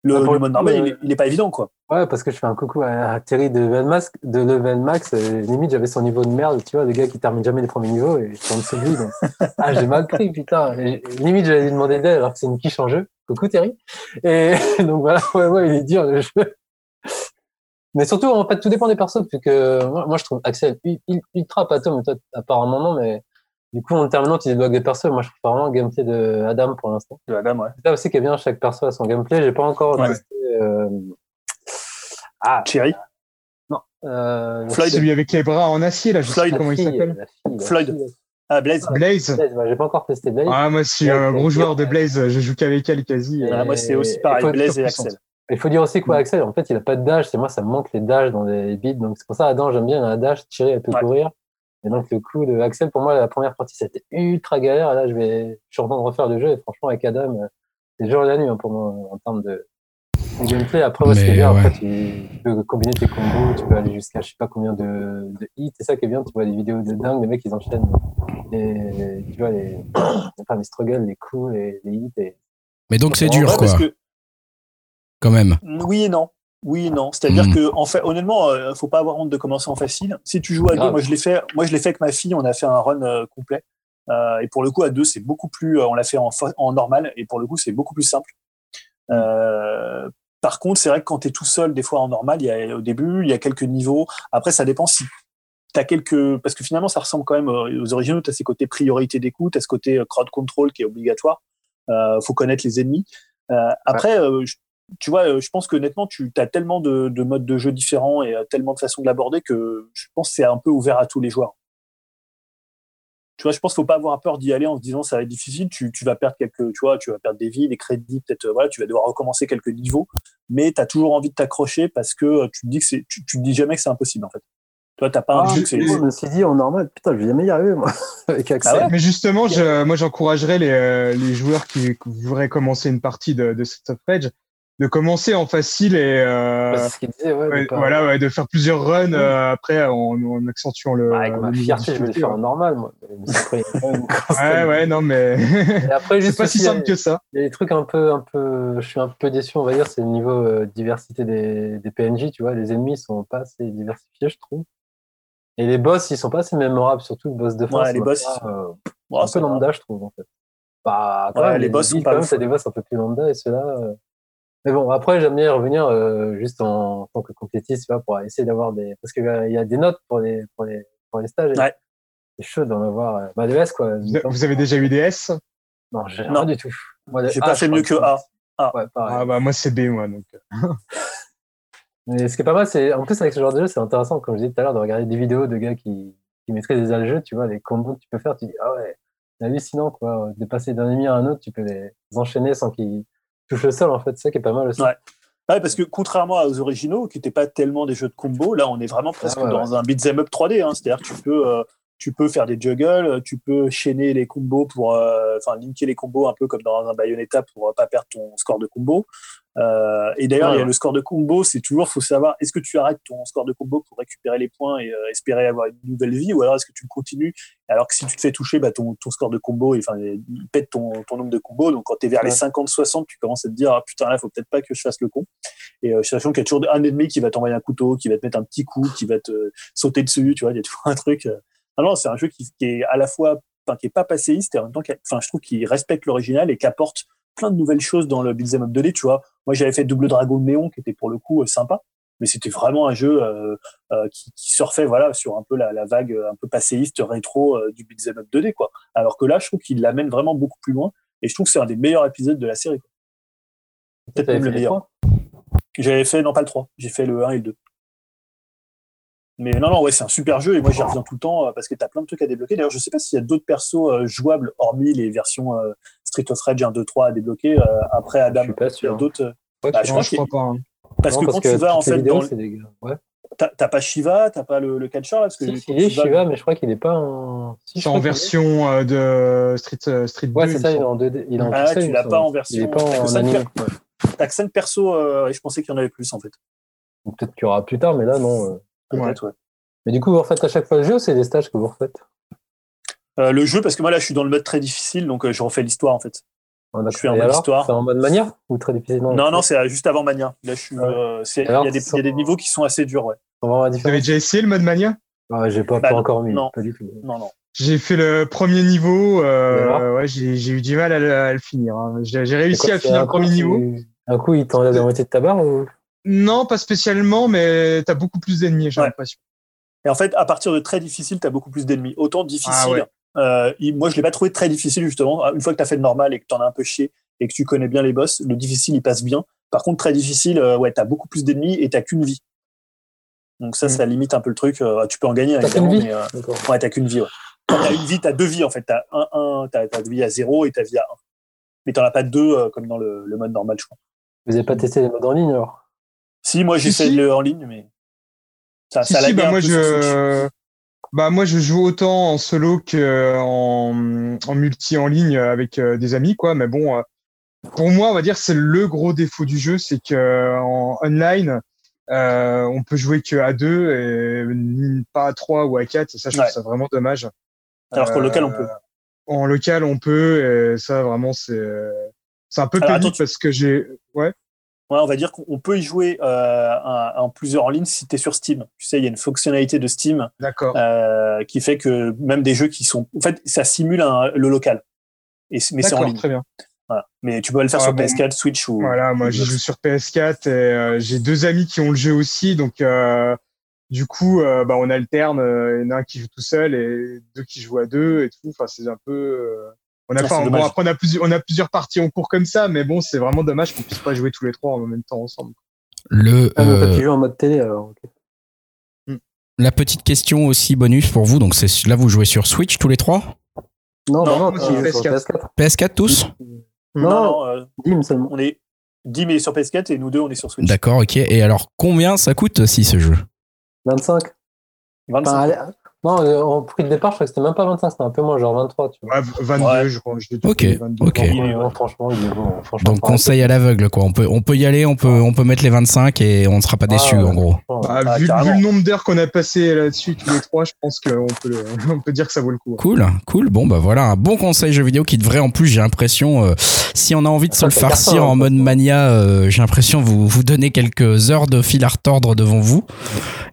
Speaker 3: Le,
Speaker 4: Ah, pour
Speaker 3: le
Speaker 4: le
Speaker 3: mode normal,
Speaker 4: euh,
Speaker 3: il, est- il est pas évident, quoi.
Speaker 4: Ouais, parce que je fais un coucou à Terry de Level Max, de Level Max. euh, limite, j'avais son niveau de merde, tu vois, le gars qui termine jamais les premiers niveaux et je suis en dessous de lui. donc- Ah, j'ai mal pris, putain. Et limite, j'allais lui demander d'aide alors que c'est une quiche en jeu. Coucou Terry. Et donc voilà, ouais, ouais, il est dur le jeu. Mais surtout, en fait, tout dépend des persos, vu que moi, je trouve Axel ul- ul- ultra pâteau, mais toi, apparemment non, mais du coup, en terminant, tu débloques des persos. Moi, je préfère vraiment le gameplay de Adam pour l'instant.
Speaker 3: De la dame, ouais.
Speaker 4: C'est ça aussi qui est bien, chaque perso a son gameplay. J'ai pas encore
Speaker 3: Ouais.
Speaker 4: testé. Euh... Ah,
Speaker 3: Thierry,
Speaker 4: euh,
Speaker 3: Floyd.
Speaker 2: Celui avec les bras en acier, là, je sais
Speaker 3: Floyd.
Speaker 2: plus comment il
Speaker 4: fille,
Speaker 2: s'appelle.
Speaker 4: la fille, la
Speaker 3: Floyd.
Speaker 4: fille.
Speaker 3: ah, Blaze.
Speaker 2: Blaze.
Speaker 4: Blaze, bah, j'ai pas encore testé Blaze.
Speaker 2: Ah, moi, je suis un gros joueur de Blaze. Je joue qu'avec elle quasi.
Speaker 4: Et-
Speaker 3: Ah, moi, c'est aussi pareil,
Speaker 4: il faut-
Speaker 3: Blaze et
Speaker 2: puissante.
Speaker 3: Axel.
Speaker 4: Il faut dire aussi quoi, Axel, en fait, il a pas de dash. C'est moi, ça me manque les dash dans les beats. Donc, c'est pour ça, Adam, j'aime bien, il a un dash, tirer, elle peut
Speaker 3: Ouais.
Speaker 4: courir. Et donc, le coup de Axel, pour moi, la première partie, c'était ultra galère. Et là, je vais, je suis en train de refaire le jeu. Et franchement, avec Adam, euh, c'est le jour et la nuit, hein, pour moi, en termes de, de gameplay. Après, moi, ce qui est
Speaker 1: Mais
Speaker 4: bien,
Speaker 1: ouais.
Speaker 4: après, tu, tu peux combiner tes combos, tu peux aller jusqu'à je sais pas combien de, de hits. C'est ça qui est bien. Tu vois des vidéos de dingue, les mecs, ils enchaînent. Et, tu vois, les, enfin, les struggles, les coups, les, les hits. Et,
Speaker 1: Mais donc c'est dur, quoi,
Speaker 3: parce que-
Speaker 1: quand même.
Speaker 3: Oui et non. Oui non. C'est-à-dire
Speaker 1: Mm.
Speaker 3: que, en fait, honnêtement, euh, faut pas avoir honte de commencer en facile. Si tu joues à deux, moi je l'ai fait. Moi je l'ai fait avec ma fille. On a fait un run euh, complet. Euh, et pour le coup, à deux, c'est beaucoup plus. euh, on l'a fait en, normal. Et pour le coup, c'est beaucoup plus simple. Par contre, c'est vrai que quand tu es tout seul, des fois en normal, il y a, au début, il y a quelques niveaux. Après, ça dépend si t'as quelques. Parce que finalement, ça ressemble quand même aux originaux. Tu as ces côtés priorité d'écoute, tu as ce côté crowd control qui est obligatoire. Faut connaître les ennemis. Euh, après, euh, je- tu vois, euh, je pense que honnêtement, tu as tellement de, de modes de jeu différents et euh, tellement de façons de l'aborder que je pense que c'est un peu ouvert à tous les joueurs. Tu vois, je pense qu'il faut pas avoir peur d'y aller en se disant ça va être difficile. Tu, tu vas perdre quelques, tu vois, tu vas perdre des vies, des crédits, peut-être, euh, voilà, tu vas devoir recommencer quelques niveaux, mais tu as toujours envie de t'accrocher parce que tu te dis que c'est, tu, tu te dis jamais que c'est impossible en fait. Tu vois, t'as pas un
Speaker 4: Ah,
Speaker 3: jeu que c'est.
Speaker 4: je me suis dit en normal, putain, je vais jamais y arriver, moi, avec Axel.
Speaker 3: Ah ouais
Speaker 2: Mais justement, je, moi, j'encouragerais les, les joueurs qui voudraient commencer une partie de, de Streets of Rage de commencer en facile et euh,
Speaker 4: Ouais, c'est ce qu'il disait, ouais.
Speaker 2: ouais,
Speaker 4: de pas-
Speaker 2: voilà, ouais, de faire plusieurs runs euh, après en, en accentuant le.
Speaker 4: Avec ma fierté, je vais le faire en normal, moi. Après,
Speaker 2: Ouais, ouais, non, mais
Speaker 4: Et après,
Speaker 2: c'est
Speaker 4: juste
Speaker 2: pas si simple
Speaker 4: a-
Speaker 2: que ça.
Speaker 4: Il y a des trucs un peu, un peu, je suis un peu déçu, on va dire, c'est le niveau euh, diversité des, des PNJ, tu vois. Les ennemis sont pas assez diversifiés, je trouve. Et les boss, ils sont pas assez mémorables, surtout le boss de fin.
Speaker 3: Les boss,
Speaker 4: pas, euh, un peu lambda, je trouve, en fait. Bah, quand
Speaker 3: Ouais,
Speaker 4: même,
Speaker 3: les boss sont pas
Speaker 4: quand même,
Speaker 3: ouf.
Speaker 4: c'est des boss un peu plus lambda, et ceux-là. Euh, Mais bon, après, j'aime bien y revenir euh, juste en, en tant que complétiste, tu vois, pour essayer d'avoir des. Parce qu'il y a des notes pour les, pour les, pour les stages.
Speaker 3: Ouais.
Speaker 4: C'est chaud d'en avoir. euh, Bah, des S, quoi.
Speaker 2: Vous, vous avez déjà eu des S?
Speaker 4: Non, j'ai rien du tout.
Speaker 3: J'ai
Speaker 4: A,
Speaker 3: pas fait mieux que A.
Speaker 4: Ouais, pareil.
Speaker 2: Ah bah moi c'est B moi donc.
Speaker 4: Mais ce qui est pas mal, c'est en plus avec ce genre de jeu, c'est intéressant, comme je disais tout à l'heure, de regarder des vidéos de gars qui, qui maîtrisent déjà le jeu, tu vois, les combos que tu peux faire, tu dis, ah ouais, c'est hallucinant, quoi. De passer d'un ennemi à un autre, tu peux les enchaîner sans qu'ils touchent le sol, en fait. C'est ça qui est pas mal aussi.
Speaker 3: Ouais. Ouais, parce que contrairement aux originaux, qui n'étaient pas tellement des jeux de combo, là, on est vraiment presque
Speaker 4: Ah ouais,
Speaker 3: dans un beat'em up 3D. Hein. C'est-à-dire que tu peux, euh, tu peux faire des juggles, tu peux chaîner les combos pour, euh, enfin, linker les combos un peu comme dans un Bayonetta pour euh, pas perdre ton score de combo. Euh, et d'ailleurs,
Speaker 4: Ouais,
Speaker 3: il y a le score de combo, c'est toujours, faut savoir, est-ce que tu arrêtes ton score de combo pour récupérer les points et euh, espérer avoir une nouvelle vie, ou alors est-ce que tu continues? Alors que si tu te fais toucher, bah, ton, ton score de combo, enfin, il pète ton, ton nombre de combos. Donc, quand tu es vers les
Speaker 4: Ouais.
Speaker 3: 50-60, tu commences à te dire, ah, putain, là, faut peut-être pas que je fasse le con. Et euh, sachant qu'il y a toujours un ennemi qui va t'envoyer un couteau, qui va te mettre un petit coup, qui va te sauter dessus, tu vois, il y a toujours un truc. Ah non, c'est un jeu qui, qui est à la fois, enfin, qui est pas passéiste et en même temps, qui enfin, je trouve qu'il respecte l'original et qui apporte plein de nouvelles choses dans le beat'em up 2D, tu vois. Moi, j'avais fait Double Dragon Néon, qui était pour le coup euh, sympa, mais c'était vraiment un jeu euh, euh, qui, qui surfait, voilà, sur un peu la, la vague euh, un peu passéiste rétro euh, du beat'em up 2D, quoi. Alors que là, je trouve qu'il l'amène vraiment beaucoup plus loin et je trouve que c'est un des meilleurs épisodes de la série. quoi. Peut-être même le meilleur. J'avais fait, non pas le 3, j'ai fait le 1 et le 2. Mais non, non, ouais, c'est un super jeu et moi j'y reviens tout le temps euh, parce que t'as plein de trucs à débloquer. D'ailleurs, je sais pas s'il y a d'autres persos euh, jouables hormis les versions euh, Street of Rage 1, 2, 3 à débloquer euh, après
Speaker 4: Je
Speaker 3: Adam.
Speaker 4: suis pas
Speaker 3: Il y a
Speaker 4: sûr.
Speaker 3: d'autres.
Speaker 4: Ouais,
Speaker 3: Bah,
Speaker 4: tu
Speaker 3: je
Speaker 2: Non,
Speaker 3: crois
Speaker 2: je crois pas. hein.
Speaker 3: Parce
Speaker 4: Non,
Speaker 3: que quand tu vas en fait
Speaker 4: vidéos,
Speaker 3: dans.
Speaker 4: des. Ouais.
Speaker 3: T'as t'as pas Shiva, t'as pas le, le catcher là parce que
Speaker 4: Si, il est
Speaker 3: tu vas-
Speaker 4: Shiva, mais je crois qu'il est pas en. Si, je
Speaker 2: C'est en
Speaker 4: est.
Speaker 2: version de Street euh, Street 2.
Speaker 4: Ouais, c'est ça, il est en 2D. Il est en
Speaker 3: Ah,
Speaker 4: pixel,
Speaker 3: tu l'as pas en
Speaker 4: Il est
Speaker 3: version-
Speaker 4: pas
Speaker 3: t'as que
Speaker 4: en.
Speaker 3: T'as que 5 persos et je pensais qu'il y en avait plus en fait.
Speaker 4: Peut-être qu'il y aura plus tard, mais là, non. Euh.
Speaker 3: Peut-être, ouais.
Speaker 4: Mais du coup, vous refaites à chaque fois le jeu ou c'est des stages que vous refaites?
Speaker 3: Euh, le jeu, parce que moi là je suis dans le mode très difficile donc euh, je refais l'histoire en fait. je suis en mode histoire.
Speaker 4: C'est en mode mania ou très difficile?
Speaker 3: Non, non, c'est juste avant mania. Là, je suis. Euh, il y, a des, y a des niveaux qui sont assez durs, ouais.
Speaker 2: Vous avez déjà essayé le mode mania?
Speaker 4: Ouais, j'ai pas, bah, encore mis.
Speaker 3: Non.
Speaker 4: Pas du tout.
Speaker 3: Non, non.
Speaker 2: J'ai fait le premier niveau. Euh, ouais, j'ai eu du mal à, le, finir. Hein. J'ai réussi à finir le premier niveau.
Speaker 4: Un coup, il t'enlève la moitié de ta barre ou?
Speaker 2: Non, pas spécialement, mais t'as beaucoup plus d'ennemis, j'ai l'impression.
Speaker 3: Et en fait, à partir de très difficile, t'as beaucoup plus d'ennemis. Autant difficile. Ah euh, moi, je l'ai pas trouvé très difficile justement. Une fois que t'as fait le normal et que t'en as un peu chié et que tu connais bien les boss, le difficile il passe bien. Par contre, très difficile, euh, ouais, t'as beaucoup plus d'ennemis et t'as qu'une vie. Donc ça, mm. ça limite un peu le truc. Euh, tu peux en gagner,
Speaker 4: évidemment, mais
Speaker 3: euh, ouais, t'as qu'une vie. Ouais. Quand t'as une vie, t'as deux vies en fait. T'as un, un, t'as ta vie à zéro et ta vie à un. Mais t'en as pas deux euh, comme dans le, le, mode normal, je crois.
Speaker 4: Vous avez pas testé les modes en ligne alors?
Speaker 3: Si, moi j'ai fait le en ligne, mais
Speaker 2: ça, si, ça si, bah moi je, bah moi je joue autant en solo qu'en en multi en ligne avec des amis, quoi. Mais bon, pour moi, on va dire c'est le gros défaut du jeu, c'est que en online euh, on peut jouer que à deux et pas à trois ou à quatre. Et ça, je trouve ça vraiment dommage.
Speaker 3: Alors qu'en local, on peut.
Speaker 2: Euh, en local, on peut. Et ça, vraiment, c'est c'est un peu pénible parce que j'ai ouais.
Speaker 3: On va dire qu'on peut y jouer euh, en plusieurs en ligne si tu es sur Steam. Tu sais, il y a une fonctionnalité de Steam euh, qui fait que même des jeux qui sont. En fait, ça simule le local. Et, mais c'est en ligne.
Speaker 2: Très bien.
Speaker 3: Mais tu peux le faire sur PS4, Switch ou.
Speaker 2: Voilà, moi je joue sur PS4 et euh, j'ai deux amis qui ont le jeu aussi, donc euh, du coup, euh, bah, on alterne. Il y en a un qui joue tout seul et deux qui jouent à deux et tout. Enfin, c'est un peu. On a, ah, bon, après, on a, plusieurs, on a plusieurs parties en cours comme ça, mais bon, c'est vraiment dommage qu'on puisse pas jouer tous les trois en même temps ensemble.
Speaker 1: Le.
Speaker 4: Ah, tu joues en mode télé alors.
Speaker 1: Hmm. La petite question aussi bonus pour vous, donc c'est là vous jouez sur Switch tous les trois?
Speaker 4: Non, non, non,
Speaker 2: PS4.
Speaker 1: PS4 tous?
Speaker 3: Non, non, euh, Dim seulement. On est Dim est sur PS4 et nous deux on est sur Switch.
Speaker 1: D'accord, ok. Et alors combien ça coûte si ce jeu?
Speaker 4: 25.
Speaker 3: 25.
Speaker 4: Non, euh, prix de départ, je crois que c'était même pas 25, c'était un peu moins, genre 23. Tu vois.
Speaker 2: Ouais, 22, je crois. Je
Speaker 1: ok,
Speaker 2: 22,
Speaker 1: ok.
Speaker 4: franchement, il est bon.
Speaker 1: Donc, conseil à l'aveugle, quoi. On peut, on peut y aller, on peut, on peut mettre les 25 et on ne sera pas déçu, en gros.
Speaker 2: Bah, ah, vu, vu, le nombre d'heures qu'on a passé là-dessus, tous les trois, je pense qu'on peut, on peut dire que ça vaut le coup.
Speaker 1: Cool, cool. Bon, bah voilà, un bon conseil jeu vidéo qui devrait, en plus, j'ai l'impression, euh, si on a envie de se le farcir en mode mania, euh, j'ai l'impression vous vous donner quelques heures de fil à retordre devant vous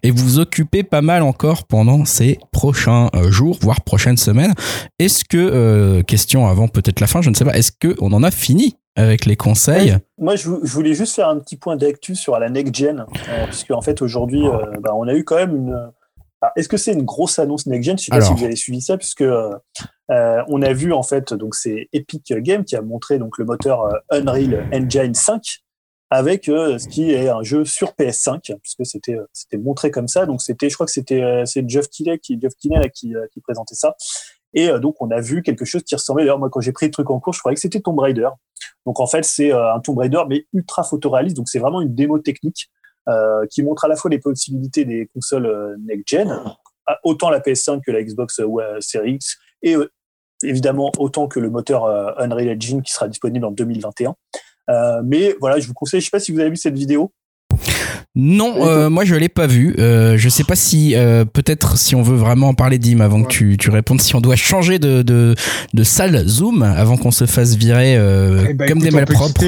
Speaker 1: et vous occuper pas mal encore pendant ces prochains euh, jours, voire prochaines semaines. Est-ce que, euh, question avant peut-être la fin, je ne sais pas, est-ce qu'on en a fini avec les conseils?
Speaker 3: Moi, je, voulais juste faire un petit point d'actu sur la next gen, euh, puisque en fait aujourd'hui, bah, on a eu quand même une. Est-ce que c'est une grosse annonce next gen? Je sais pas si vous avez suivi ça, puisque on a vu en fait, donc c'est Epic Games qui a montré donc le moteur Unreal Engine 5 avec euh, ce qui est un jeu sur PS5 puisque c'était euh, c'était montré comme ça. Donc c'était je crois que c'était euh, c'est Jeff Keighley qui Jeff Keighley qui, qui présentait ça. Et donc on a vu quelque chose qui ressemblait. D'ailleurs moi quand j'ai pris le truc en cours je croyais que c'était Tomb Raider. Donc en fait c'est un Tomb Raider mais ultra photoréaliste. Donc c'est vraiment une démo technique euh, qui montre à la fois les possibilités des consoles next gen autant la PS5 que la Xbox Series X et évidemment autant que le moteur Unreal Engine qui sera disponible en 2021 euh, mais voilà, je vous conseille, je sais pas si vous avez vu cette vidéo.
Speaker 1: Non, euh, moi je l'ai pas vu. Euh, je sais pas si peut-être si on veut vraiment en parler Dim avant que tu, tu répondes, si on doit changer de, de, de salle Zoom avant qu'on se fasse virer eh ben, comme des malpropres.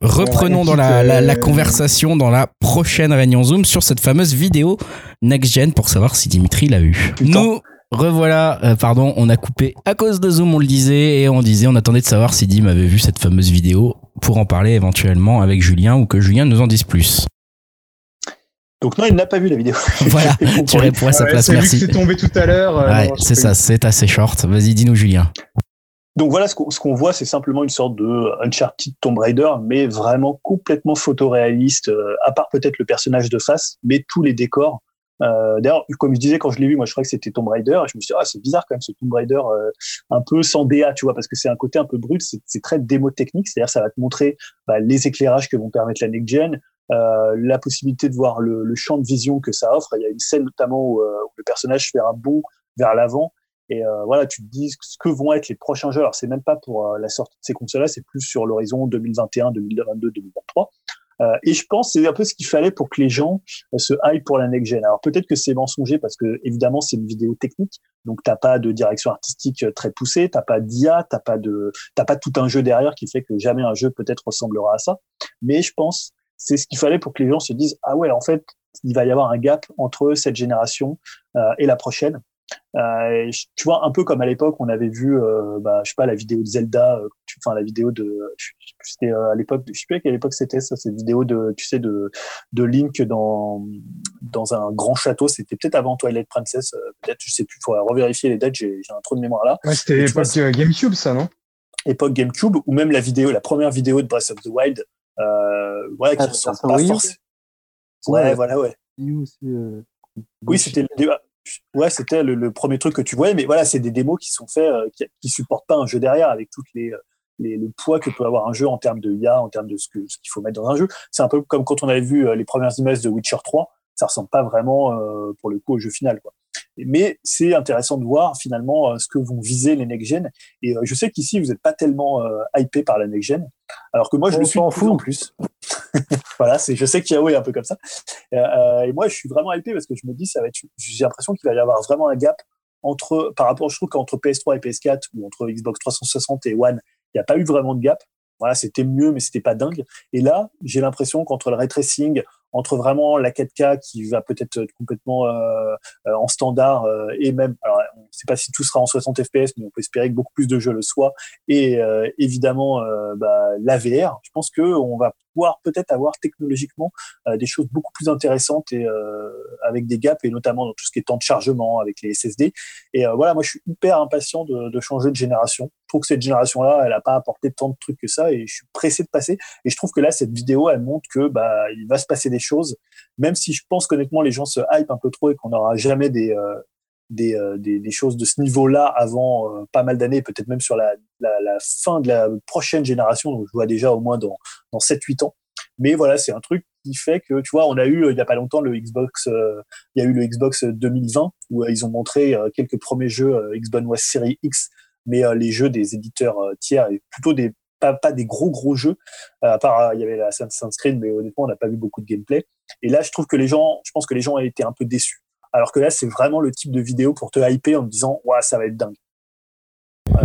Speaker 1: Reprenons dans la, la, la, conversation dans la prochaine réunion Zoom sur cette fameuse vidéo Next Gen pour savoir si Dimitri l'a vu. Nous Revoilà, euh, pardon, on a coupé à cause de Zoom, on le disait, et on disait, on attendait de savoir si Dim avait vu cette fameuse vidéo pour en parler éventuellement avec Julien ou que Julien nous en dise plus.
Speaker 3: Donc non, il n'a pas vu la vidéo.
Speaker 1: voilà, tu réponds à sa place, merci.
Speaker 2: C'est tombé tout à l'heure.
Speaker 1: Euh, ouais, c'est ça, c'est assez short. Vas-y, dis-nous Julien.
Speaker 3: Donc voilà, ce qu'on voit, c'est simplement une sorte de Uncharted Tomb Raider, mais vraiment complètement photoréaliste, euh, à part peut-être le personnage de face, mais tous les décors euh, D'ailleurs, comme je disais quand je l'ai vu, moi je croyais que c'était Tomb Raider. Et je me suis dit, ah, c'est bizarre quand même ce Tomb Raider euh, un peu sans DA, tu vois, parce que c'est un côté un peu brut, c'est très démo technique, c'est-à-dire ça va te montrer bah, les éclairages que vont permettre la next gen, euh, la possibilité de voir le, le, champ de vision que ça offre. Il y a une scène notamment où, euh, où le personnage fait un bond vers l'avant. Et euh, voilà, tu te dis ce que vont être les prochains jeux. Alors c'est même pas pour euh, la sortie de ces consoles-là, c'est plus sur l'horizon 2021, 2022, 2023. Euh, et je pense c'est un peu ce qu'il fallait pour que les gens euh, se hype pour la next gen. Alors peut-être que c'est mensonger parce que évidemment c'est une vidéo technique, Donc t'as pas de direction artistique très poussée, t'as pas d'IA, t'as pas de, t'as pas tout un jeu derrière qui fait que jamais un jeu peut-être ressemblera à ça. Mais je pense c'est ce qu'il fallait pour que les gens se disent ah ouais en fait il va y avoir un gap entre cette génération euh, et la prochaine. Euh, tu vois, un peu comme à l'époque, on avait vu, euh, bah, je sais pas, la vidéo de Zelda, euh, enfin la vidéo de, c'était euh, à l'époque, je sais plus à quelle époque c'était ça, cette vidéo de, tu sais, de, de Link dans dans un grand château. C'était peut-être avant Twilight Princess, peut-être, je sais plus. Faut revérifier les dates. J'ai un trou de mémoire là.
Speaker 2: Ouais, c'était époque GameCube, ça, non?
Speaker 3: Époque GameCube, ou même la vidéo, la première vidéo de Breath of the Wild, euh, voilà, qui ah, pas forcément. Ouais, voilà, ouais. oui, c'était ouais, c'était le, premier truc que tu voyais, mais voilà, c'est des démos qui sont faits, euh, qui, supportent pas un jeu derrière avec toutes les, euh, les, le poids que peut avoir un jeu en termes de IA, en termes de ce qu'il faut mettre dans un jeu. C'est un peu comme quand on avait vu euh, les premières images de Witcher 3, ça ressemble pas vraiment pour le coup au jeu final, quoi. Mais c'est intéressant de voir finalement ce que vont viser les next-gen. Et je sais qu'ici, vous n'êtes pas tellement hypé par la next-gen, alors que moi, je me suis en fou en plus. voilà, c'est, je sais qu'il y a oui, un peu comme ça. Euh, et moi, je suis vraiment hypé parce que je me dis, ça va être, j'ai l'impression qu'il va y avoir vraiment un gap entre, par rapport, je trouve qu'entre PS3 et PS4 ou entre Xbox 360 et One, il n'y a pas eu vraiment de gap. Voilà, c'était mieux, mais c'était pas dingue. Et là, j'ai l'impression qu'entre le ray tracing, entre vraiment la 4K qui va peut-être être complètement euh, euh, en standard euh, et même, alors on ne sait pas si tout sera en 60 fps, mais on peut espérer que beaucoup plus de jeux le soient. Et évidemment, bah, la VR. Je pense que on va pouvoir peut-être avoir technologiquement des choses beaucoup plus intéressantes et avec des gaps et notamment dans tout ce qui est temps de chargement avec les SSD. Et voilà, moi je suis hyper impatient de, de changer de génération. Je trouve que cette génération-là, elle n'a pas apporté tant de trucs que ça et je suis pressé de passer. Et je trouve que là, cette vidéo, elle montre que bah il va se passer des choses, même si je pense qu'honnêtement les gens se hype un peu trop et qu'on n'aura jamais des, euh, euh, des, choses de ce niveau-là avant euh, pas mal d'années, peut-être même sur la, fin de la prochaine génération, donc je vois déjà au moins dans, dans 7-8 ans. Mais voilà, c'est un truc qui fait que, tu vois, on a eu il y a pas longtemps le Xbox, il y a eu le Xbox 2020 où ils ont montré quelques premiers jeux Xbox Series X, mais les jeux des éditeurs tiers et plutôt des pas, des gros gros jeux. Euh, à part, il y avait la Assassin's Creed, mais honnêtement, on n'a pas vu beaucoup de gameplay. Et là, je trouve que les gens, je pense que les gens été un peu déçus. Alors que là, c'est vraiment le type de vidéo pour te hyper en te disant, ouais, ça va être dingue.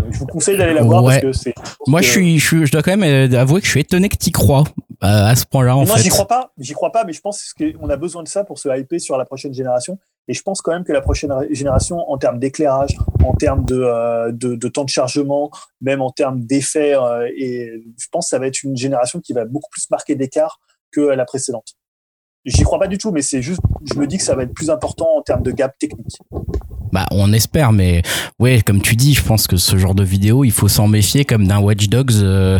Speaker 3: je vous conseille d'aller la voir parce que c'est.
Speaker 1: Moi, je suis, je, je dois quand même euh, avouer que je suis étonné que tu crois euh, à ce point-là. En
Speaker 3: moi,
Speaker 1: j'y
Speaker 3: crois pas. J'y crois pas, mais je pense qu'on a besoin de ça pour se hyper sur la prochaine génération. Et je pense quand même que la prochaine génération, en termes d'éclairage, en termes de, euh, de, de, temps de chargement, même en termes d'effets, euh, et je pense que ça va être une génération qui va beaucoup plus marquer d'écart que la précédente. J'y crois pas du tout, mais c'est juste, je me dis que ça va être plus important en termes de gap technique.
Speaker 1: Bah, on espère, mais ouais, comme tu dis, je pense que ce genre de vidéo, il faut s'en méfier comme d'un Watch Dogs euh,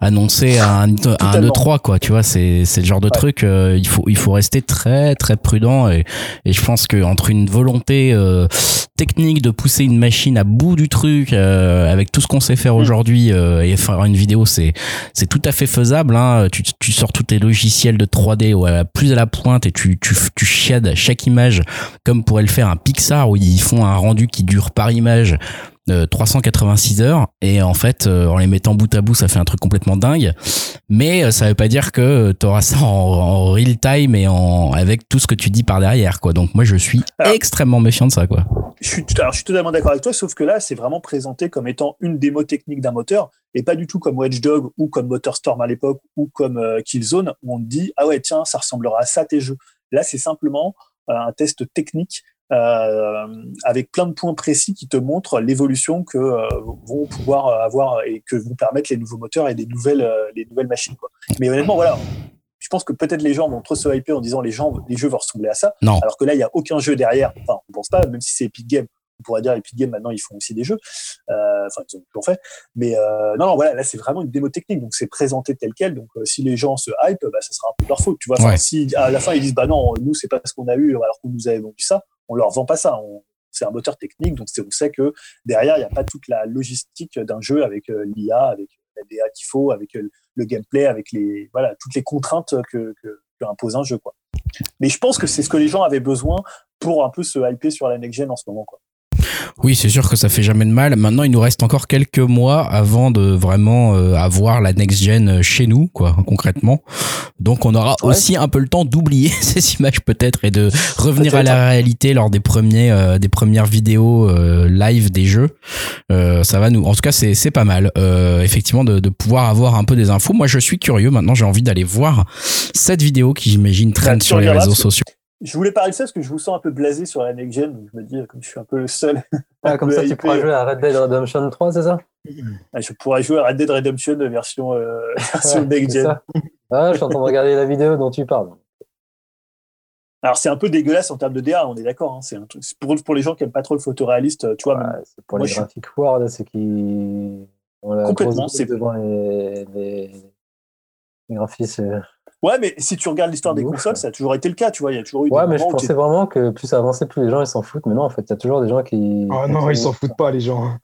Speaker 1: annoncé à un, à un E3, quoi. Tu vois, c'est c'est le genre de truc. Euh, il faut il faut rester très très prudent et et je pense que entre une volonté euh, technique de pousser une machine à bout du truc avec tout ce qu'on sait faire mm. aujourd'hui et faire une vidéo, c'est c'est tout à fait faisable. Hein. Tu tu sors tous tes logiciels de 3D ouais, plus à la pointe et tu tu tu chiades chaque image comme pourrait le faire un Pixar où il font un rendu qui dure par image 386 euh, heures et en fait euh, en les mettant bout à bout ça fait un truc complètement dingue. Mais euh, ça veut pas dire que tu auras ça en, real time et en avec tout ce que tu dis par derrière quoi. Donc moi je suis extrêmement méfiant de ça quoi
Speaker 3: je suis, alors, je suis totalement d'accord avec toi sauf que là c'est vraiment présenté comme étant une démo technique d'un moteur et pas du tout comme Dog ou comme Motorstorm à l'époque ou comme Killzone où on te dit ah ouais tiens ça ressemblera à ça tes jeux là c'est simplement un test technique euh, avec plein de points précis qui te montrent l'évolution que euh, vont pouvoir avoir et que vont permettre les nouveaux moteurs et les nouvelles, euh, les nouvelles machines. Mais honnêtement, voilà, pense que peut-être les gens vont trop se hyper en disant les gens, les jeux vont ressembler à ça.
Speaker 1: Non.
Speaker 3: Alors que là, il n'y a aucun jeu derrière. Enfin, on pense pas, même si c'est Epic Games. On pourrait dire Epic Games maintenant ils font aussi des jeux. Euh, enfin, ils ont toujours fait. Mais euh, non, non, voilà, là c'est vraiment une démo technique, donc c'est présenté tel quel. Donc si les gens se hype, bah, ça sera un peu leur faute. Tu vois, si à la fin ils disent bah non, nous c'est pas ce qu'on a eu alors qu'on nous avait vendu ça, on leur vend pas ça. c'est un moteur technique, donc on sait que derrière il n'y a pas toute la logistique d'un jeu avec euh, l'IA, avec la DA qu'il faut, avec euh, le gameplay, avec les voilà toutes les contraintes que, que, impose un jeu quoi. Mais je pense que c'est ce que les gens avaient besoin pour un peu se hyper sur la next gen en ce moment quoi.
Speaker 1: Oui, c'est sûr que ça fait jamais de mal. Maintenant, il nous reste encore quelques mois avant de vraiment euh, avoir la next gen chez nous, quoi, concrètement. Donc, on aura aussi un peu le temps d'oublier ces images peut-être et de revenir à la réalité lors des premiers, euh, des premières vidéos euh, live des jeux. ça va nous, en tout cas, c'est c'est pas mal, effectivement, de, de pouvoir avoir un peu des infos. Moi, je suis curieux. Maintenant, j'ai envie d'aller voir cette vidéo qui, j'imagine, traîne sur les réseaux sociaux.
Speaker 3: Je voulais parler de ça parce que je vous sens un peu blasé sur la next gen, donc je me dis, comme je suis un peu le seul.
Speaker 4: Ah, comme ça, tu pourras jouer à Red Dead Redemption 3, c'est ça?
Speaker 3: Ah, Je pourrais jouer à Red Dead Redemption version, euh, version next gen.
Speaker 4: Ah, je suis en train de regarder la vidéo dont tu parles.
Speaker 3: Alors, c'est un peu dégueulasse en termes de DA, on est d'accord. Hein, c'est pour, pour les gens qui n'aiment pas trop le photoréaliste, tu vois.
Speaker 4: c'est pour les graphiques Word, c'est qui.
Speaker 3: Complètement. C'est
Speaker 4: devant les, les, les graphismes.
Speaker 3: Ouais, mais si tu regardes l'histoire des consoles, ça a toujours été le cas, tu vois. Il y a toujours eu.
Speaker 4: Ouais, mais je pensais vraiment que plus ça avançait, plus les gens ils s'en foutent. Mais non, en fait, il y a toujours des gens qui.
Speaker 2: Ah non, ils s'en foutent pas, les gens.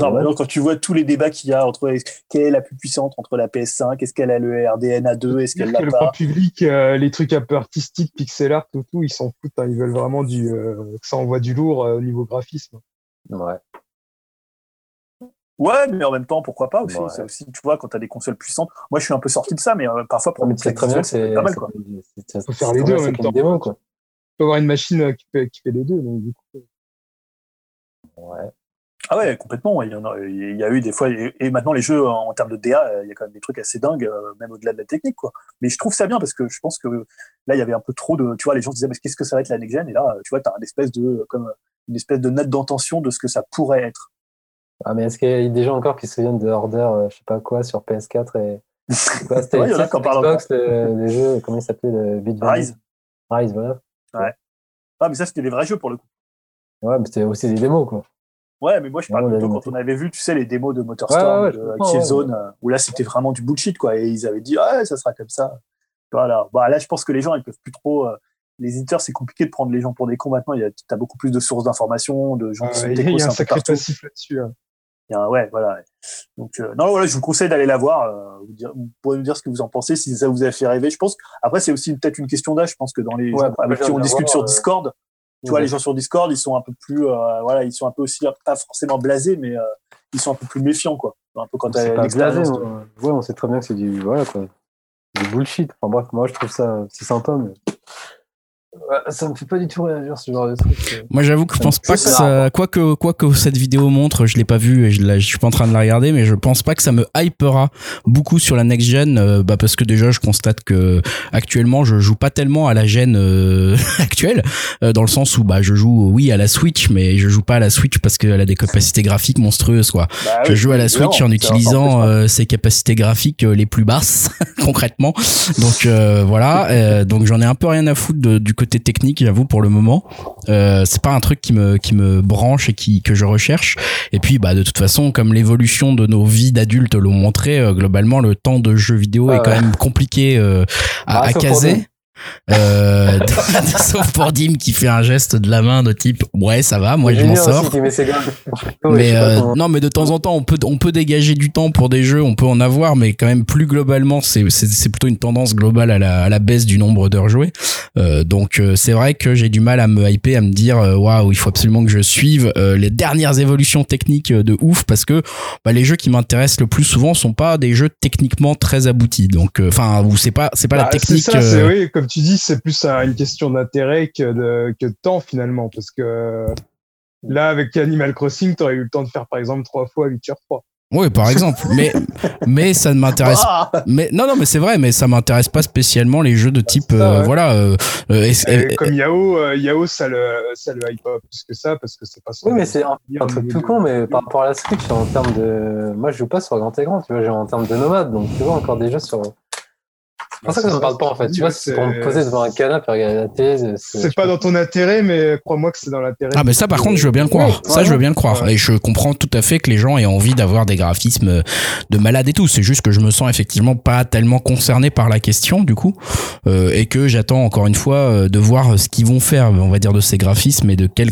Speaker 3: Non, mais non, quand tu vois tous les débats qu'il y a entre quelle est la plus puissante entre la PS5, est-ce qu'elle a le RDNA 2, est-ce qu'elle l'a pas. Le grand
Speaker 2: public, euh, les trucs un peu artistiques, pixel art, tout, tout, ils s'en foutent. Hein. Ils veulent vraiment du, euh, que ça envoie du lourd euh, au niveau graphisme.
Speaker 4: Ouais.
Speaker 3: Ouais, mais en même temps, pourquoi pas aussi, aussi Tu vois, quand tu as des consoles puissantes, moi je suis un peu sorti de ça, mais euh, parfois pour
Speaker 4: c'est très bien, c'est pas mal. Quoi.
Speaker 2: faut faire les deux en même temps. Démo, quoi. avoir une machine euh, qui fait, qui fait les deux. Donc, du coup. Euh.
Speaker 3: Ouais. Ah ouais, complètement. Il y, en a, il y a eu des fois, et, maintenant les jeux en, termes de DA, il y a quand même des trucs assez dingues, même au-delà de la technique, quoi. Mais je trouve ça bien parce que je pense que là, il y avait un peu trop de, tu vois, les gens se disaient, mais qu'est-ce que ça va être la next gen? Et là, tu vois, tu as une espèce de, comme une espèce de note d'intention de ce que ça pourrait être.
Speaker 4: Ah, mais est-ce qu'il y a des gens encore qui se souviennent de Order, euh, je sais pas quoi, sur PS4 et.
Speaker 3: C'était ouais, il y en a qui en parlent
Speaker 4: Xbox, les jeux, comment il s'appelait le Beat
Speaker 3: Rise.
Speaker 4: Rise, voilà.
Speaker 3: Ouais. Ah, mais ça, c'était des vrais jeux pour le coup.
Speaker 4: Ouais, mais c'était aussi des démos, quoi.
Speaker 3: Ouais, mais moi, je parle plutôt quand on avait vu, tu sais, les démos de Motorstorm, de Killzone, euh, où là, c'était vraiment du bullshit, quoi. Et ils avaient dit, ah, ça sera comme ça. Voilà. Bah, là, je pense que les gens, ils peuvent plus trop. Euh, les éditeurs, c'est compliqué de prendre les gens pour des cons maintenant. Tu as beaucoup plus de sources d'informations, de gens qui sont
Speaker 2: Il y a un sacré passif là-dessus. Hein
Speaker 3: ouais, voilà. Donc, euh, non, voilà, je vous conseille d'aller la voir. Euh, vous, dire, vous pourrez nous dire ce que vous en pensez, si ça vous a fait rêver. Je pense. Après, c'est aussi peut-être une question d'âge. Je pense que dans les gens avec qui on discute sur euh, Discord, tu vois, les gens sur Discord, ils sont un peu plus, voilà, ils sont un peu aussi pas forcément blasés, mais ils sont un peu plus méfiants, quoi. Un peu quand
Speaker 4: t'as l'expérience. Ouais, on sait très bien que c'est du, voilà, quoi, du bullshit. Enfin bref, moi, je trouve ça, c'est sympa, mais ça me fait pas du tout réagir ce genre de truc. Euh.
Speaker 1: Moi j'avoue que je pense pas que ça, quoi que, quoi que cette vidéo montre, je l'ai pas vue et je, je suis pas en train de la regarder, mais je pense pas que ça me hypera beaucoup sur la next gen, euh, bah parce que déjà je constate que actuellement je joue pas tellement à la gen euh, actuelle, dans le sens où bah je joue oui à la Switch, mais je joue pas à la Switch parce qu'elle a des capacités graphiques monstrueuses quoi. Bah je joue à la Switch en utilisant ses capacités graphiques les plus basses concrètement. Donc voilà, donc j'en ai un peu rien à foutre du côté technique, j'avoue, pour le moment. Euh, c'est pas un truc qui me, qui me branche et qui, que je recherche. Et puis, bah, de toute façon, comme l'évolution de nos vies d'adultes l'ont montré, euh, globalement, le temps de jeu vidéo est quand même compliqué euh, à, à caser. Euh, sauf pour Dim qui fait un geste de la main de type ouais ça va moi je m'en sors. mais euh, non mais de temps en temps on peut on peut dégager du temps pour des jeux on peut en avoir mais quand même plus globalement c'est c'est plutôt une tendance globale à la, à la baisse du nombre d'heures jouées. Euh, donc euh, c'est vrai que j'ai du mal à me hyper à me dire waouh il faut absolument que je suive les dernières évolutions techniques de ouf parce que bah, les jeux qui m'intéressent le plus souvent sont pas des jeux techniquement très aboutis. Donc enfin où c'est pas c'est pas la bah, technique ça,
Speaker 2: oui, comme tu dis, c'est plus une question d'intérêt que de, que de temps finalement. Parce que là, avec Animal Crossing, tu aurais eu le temps de faire par exemple trois fois Witcher 3.
Speaker 1: Oui, par exemple. mais, mais ça ne m'intéresse. Ah mais non, non, mais c'est vrai, mais ça m'intéresse pas spécialement les jeux de type, euh, voilà. Euh,
Speaker 2: euh, comme Yao, Yao, ça le, ça le hype pas plus que ça parce que c'est pas.
Speaker 4: Oui, mais c'est un, truc tout con, mais par rapport à la Switch, en termes de, moi, je joue pas sur grand écran, tu vois, j'ai en termes de nomade, donc tu vois encore des jeux sur pour ça que ça me parle pas en fait. Tu vois, c'est pour me poser devant un canapé et regarder la télé.
Speaker 2: C'est pas dans ton intérêt, mais crois-moi que c'est dans l'intérêt.
Speaker 1: Ah, mais ça, par contre, je veux bien le croire. ça, je veux bien le croire. Et je comprends tout à fait que les gens aient envie d'avoir des graphismes de malade et tout. C'est juste que je me sens effectivement pas tellement concerné par la question, du coup. Euh, et que j'attends encore une fois euh, de voir ce qu'ils vont faire, on va dire, de ces graphismes et de quelle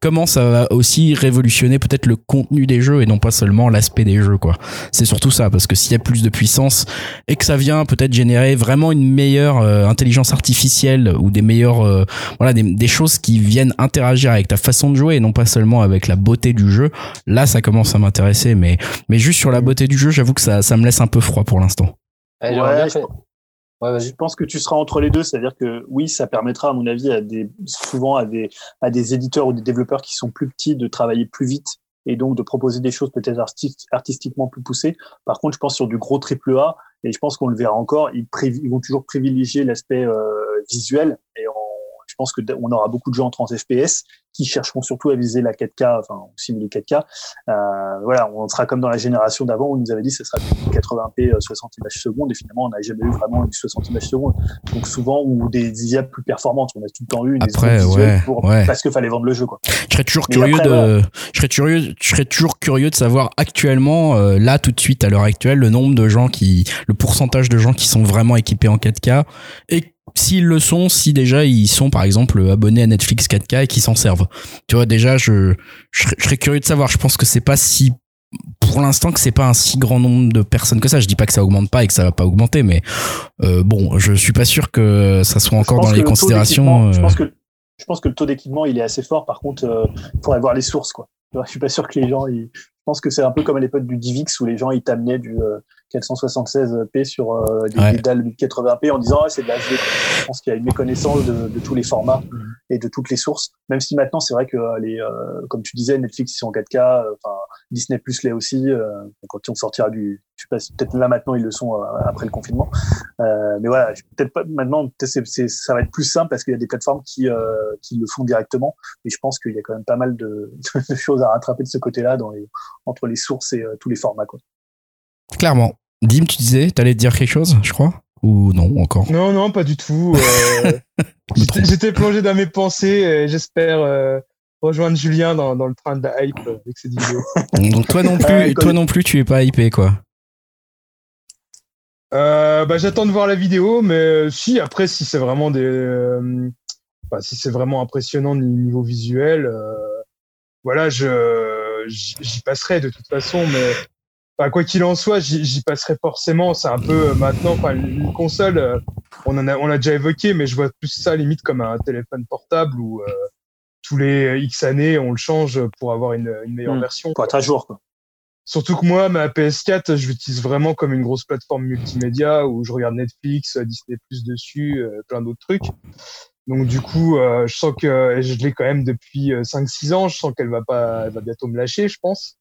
Speaker 1: comment ça va aussi révolutionner peut-être le contenu des jeux et non pas seulement l'aspect des jeux quoi. C'est surtout ça parce que s'il y a plus de puissance et que ça vient peut-être générer vraiment une meilleure euh, intelligence artificielle ou des meilleures euh, voilà des, des, choses qui viennent interagir avec ta façon de jouer et non pas seulement avec la beauté du jeu, là ça commence à m'intéresser mais mais juste sur la beauté du jeu, j'avoue que ça ça me laisse un peu froid pour l'instant.
Speaker 3: Ouais, je pense que tu seras entre les deux, c'est-à-dire que oui, ça permettra, à mon avis, à des, souvent à des, à des éditeurs ou des développeurs qui sont plus petits de travailler plus vite et donc de proposer des choses peut-être artistiquement plus poussées. Par contre, je pense sur du gros triple A, et je pense qu'on le verra encore, ils, vont toujours privilégier l'aspect euh, visuel je pense qu'on aura beaucoup de gens en 30 FPS qui chercheront surtout à viser la 4K, enfin, simuler 4K. Euh, voilà, on sera comme dans la génération d'avant où on nous avait dit que ce sera 80p 60 images secondes et finalement on n'a jamais eu vraiment du 60 images secondes. Donc souvent, ou des IA plus performantes, on a tout le temps eu des
Speaker 1: Après, ouais,
Speaker 3: pour,
Speaker 1: ouais.
Speaker 3: parce qu'il fallait vendre le jeu, quoi.
Speaker 1: Je serais toujours curieux après, de, ouais. je serais curieux, je serais toujours curieux de savoir actuellement, euh, là, tout de suite, à l'heure actuelle, le nombre de gens qui, le pourcentage de gens qui sont vraiment équipés en 4K et s'ils le sont, si déjà ils sont par exemple abonnés à Netflix 4K et qui s'en servent. Tu vois, déjà, je, je, serais, je serais curieux de savoir. Je pense que c'est pas si pour l'instant que c'est pas un si grand nombre de personnes que ça. Je dis pas que ça augmente pas et que ça va pas augmenter, mais euh, bon, je suis pas sûr que ça soit encore dans les considérations.
Speaker 3: Euh... Je pense que je pense que le taux d'équipement il est assez fort. Par contre, euh, il faudrait voir les sources quoi. Je suis pas sûr que les gens. Ils... Je pense que c'est un peu comme à l'époque du DivX où les gens ils t'amenaient du euh, 476p sur euh, des,
Speaker 1: Ouais.
Speaker 3: des dalles 1080p en disant ah, c'est de la HD. Je pense qu'il y a une méconnaissance de, de tous les formats et de toutes les sources. Même si maintenant c'est vrai que euh, les, euh, comme tu disais, Netflix ils sont en 4K, euh, Disney Plus l'est aussi. euh, quand on sortira du, je sais pas, peut-être là maintenant ils le sont euh, après le confinement. Euh, mais voilà, peut-être pas maintenant. peut-être c'est- c'est- ça va être plus simple parce qu'il y a des plateformes qui euh, qui le font directement. Mais je pense qu'il y a quand même pas mal de, de choses à rattraper de ce côté-là dans les, entre les sources et tous les formats quoi.
Speaker 1: Clairement. Dim, tu disais, t'allais dire quelque chose, je crois Ou non, encore?
Speaker 2: Non, non, pas du tout. euh, J'étais plongé dans mes pensées. et J'espère euh, rejoindre Julien dans, dans le train de la hype euh, avec cette vidéo.
Speaker 1: Donc toi non plus,
Speaker 3: Ouais,
Speaker 1: toi
Speaker 3: comme-
Speaker 1: non plus, tu es pas hypé quoi.
Speaker 2: Euh, bah, j'attends de voir la vidéo, mais euh, si après, si c'est vraiment des, euh, bah, si c'est vraiment impressionnant ni- niveau visuel, euh, voilà, je j'y passerai de toute façon, mais enfin, quoi qu'il en soit, j'y passerai forcément. C'est un peu euh, maintenant, enfin, une console, euh, on en a, on l'a déjà évoqué, mais je vois plus ça limite comme un téléphone portable où euh, tous les X années, on le change pour avoir une, une meilleure
Speaker 3: Mm.
Speaker 2: version.
Speaker 3: Pour être à jour quoi.
Speaker 2: Surtout que moi, ma PS4, je l'utilise vraiment comme une grosse plateforme multimédia où je regarde Netflix, Disney Plus dessus, euh, plein d'autres trucs. Donc du coup, euh, je sens que et je l'ai quand même depuis euh, 5-6 ans. Je sens qu'elle va pas, elle va bientôt me lâcher, je pense.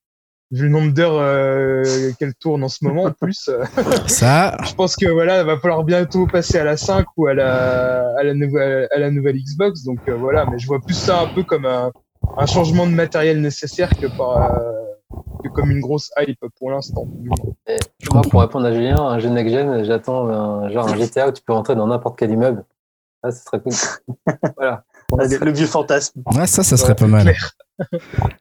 Speaker 2: Vu le nombre d'heures euh, qu'elle tourne en ce moment, en plus, euh,
Speaker 1: Ça,
Speaker 2: je pense que voilà, il va falloir bientôt passer à la 5 ou à la à la nouvelle à la nouvelle Xbox. Donc euh, voilà, mais je vois plus ça un peu comme un, un changement de matériel nécessaire que par euh, que comme une grosse hype pour l'instant.
Speaker 1: Je
Speaker 4: pour répondre à Julien, un jeu next-gen, j'attends un, genre un GTA où tu peux rentrer dans n'importe quel immeuble. Ah, ce serait cool. voilà.
Speaker 3: Ah, Le vieux fantasme.
Speaker 1: ouais, ça, ça serait pas mal.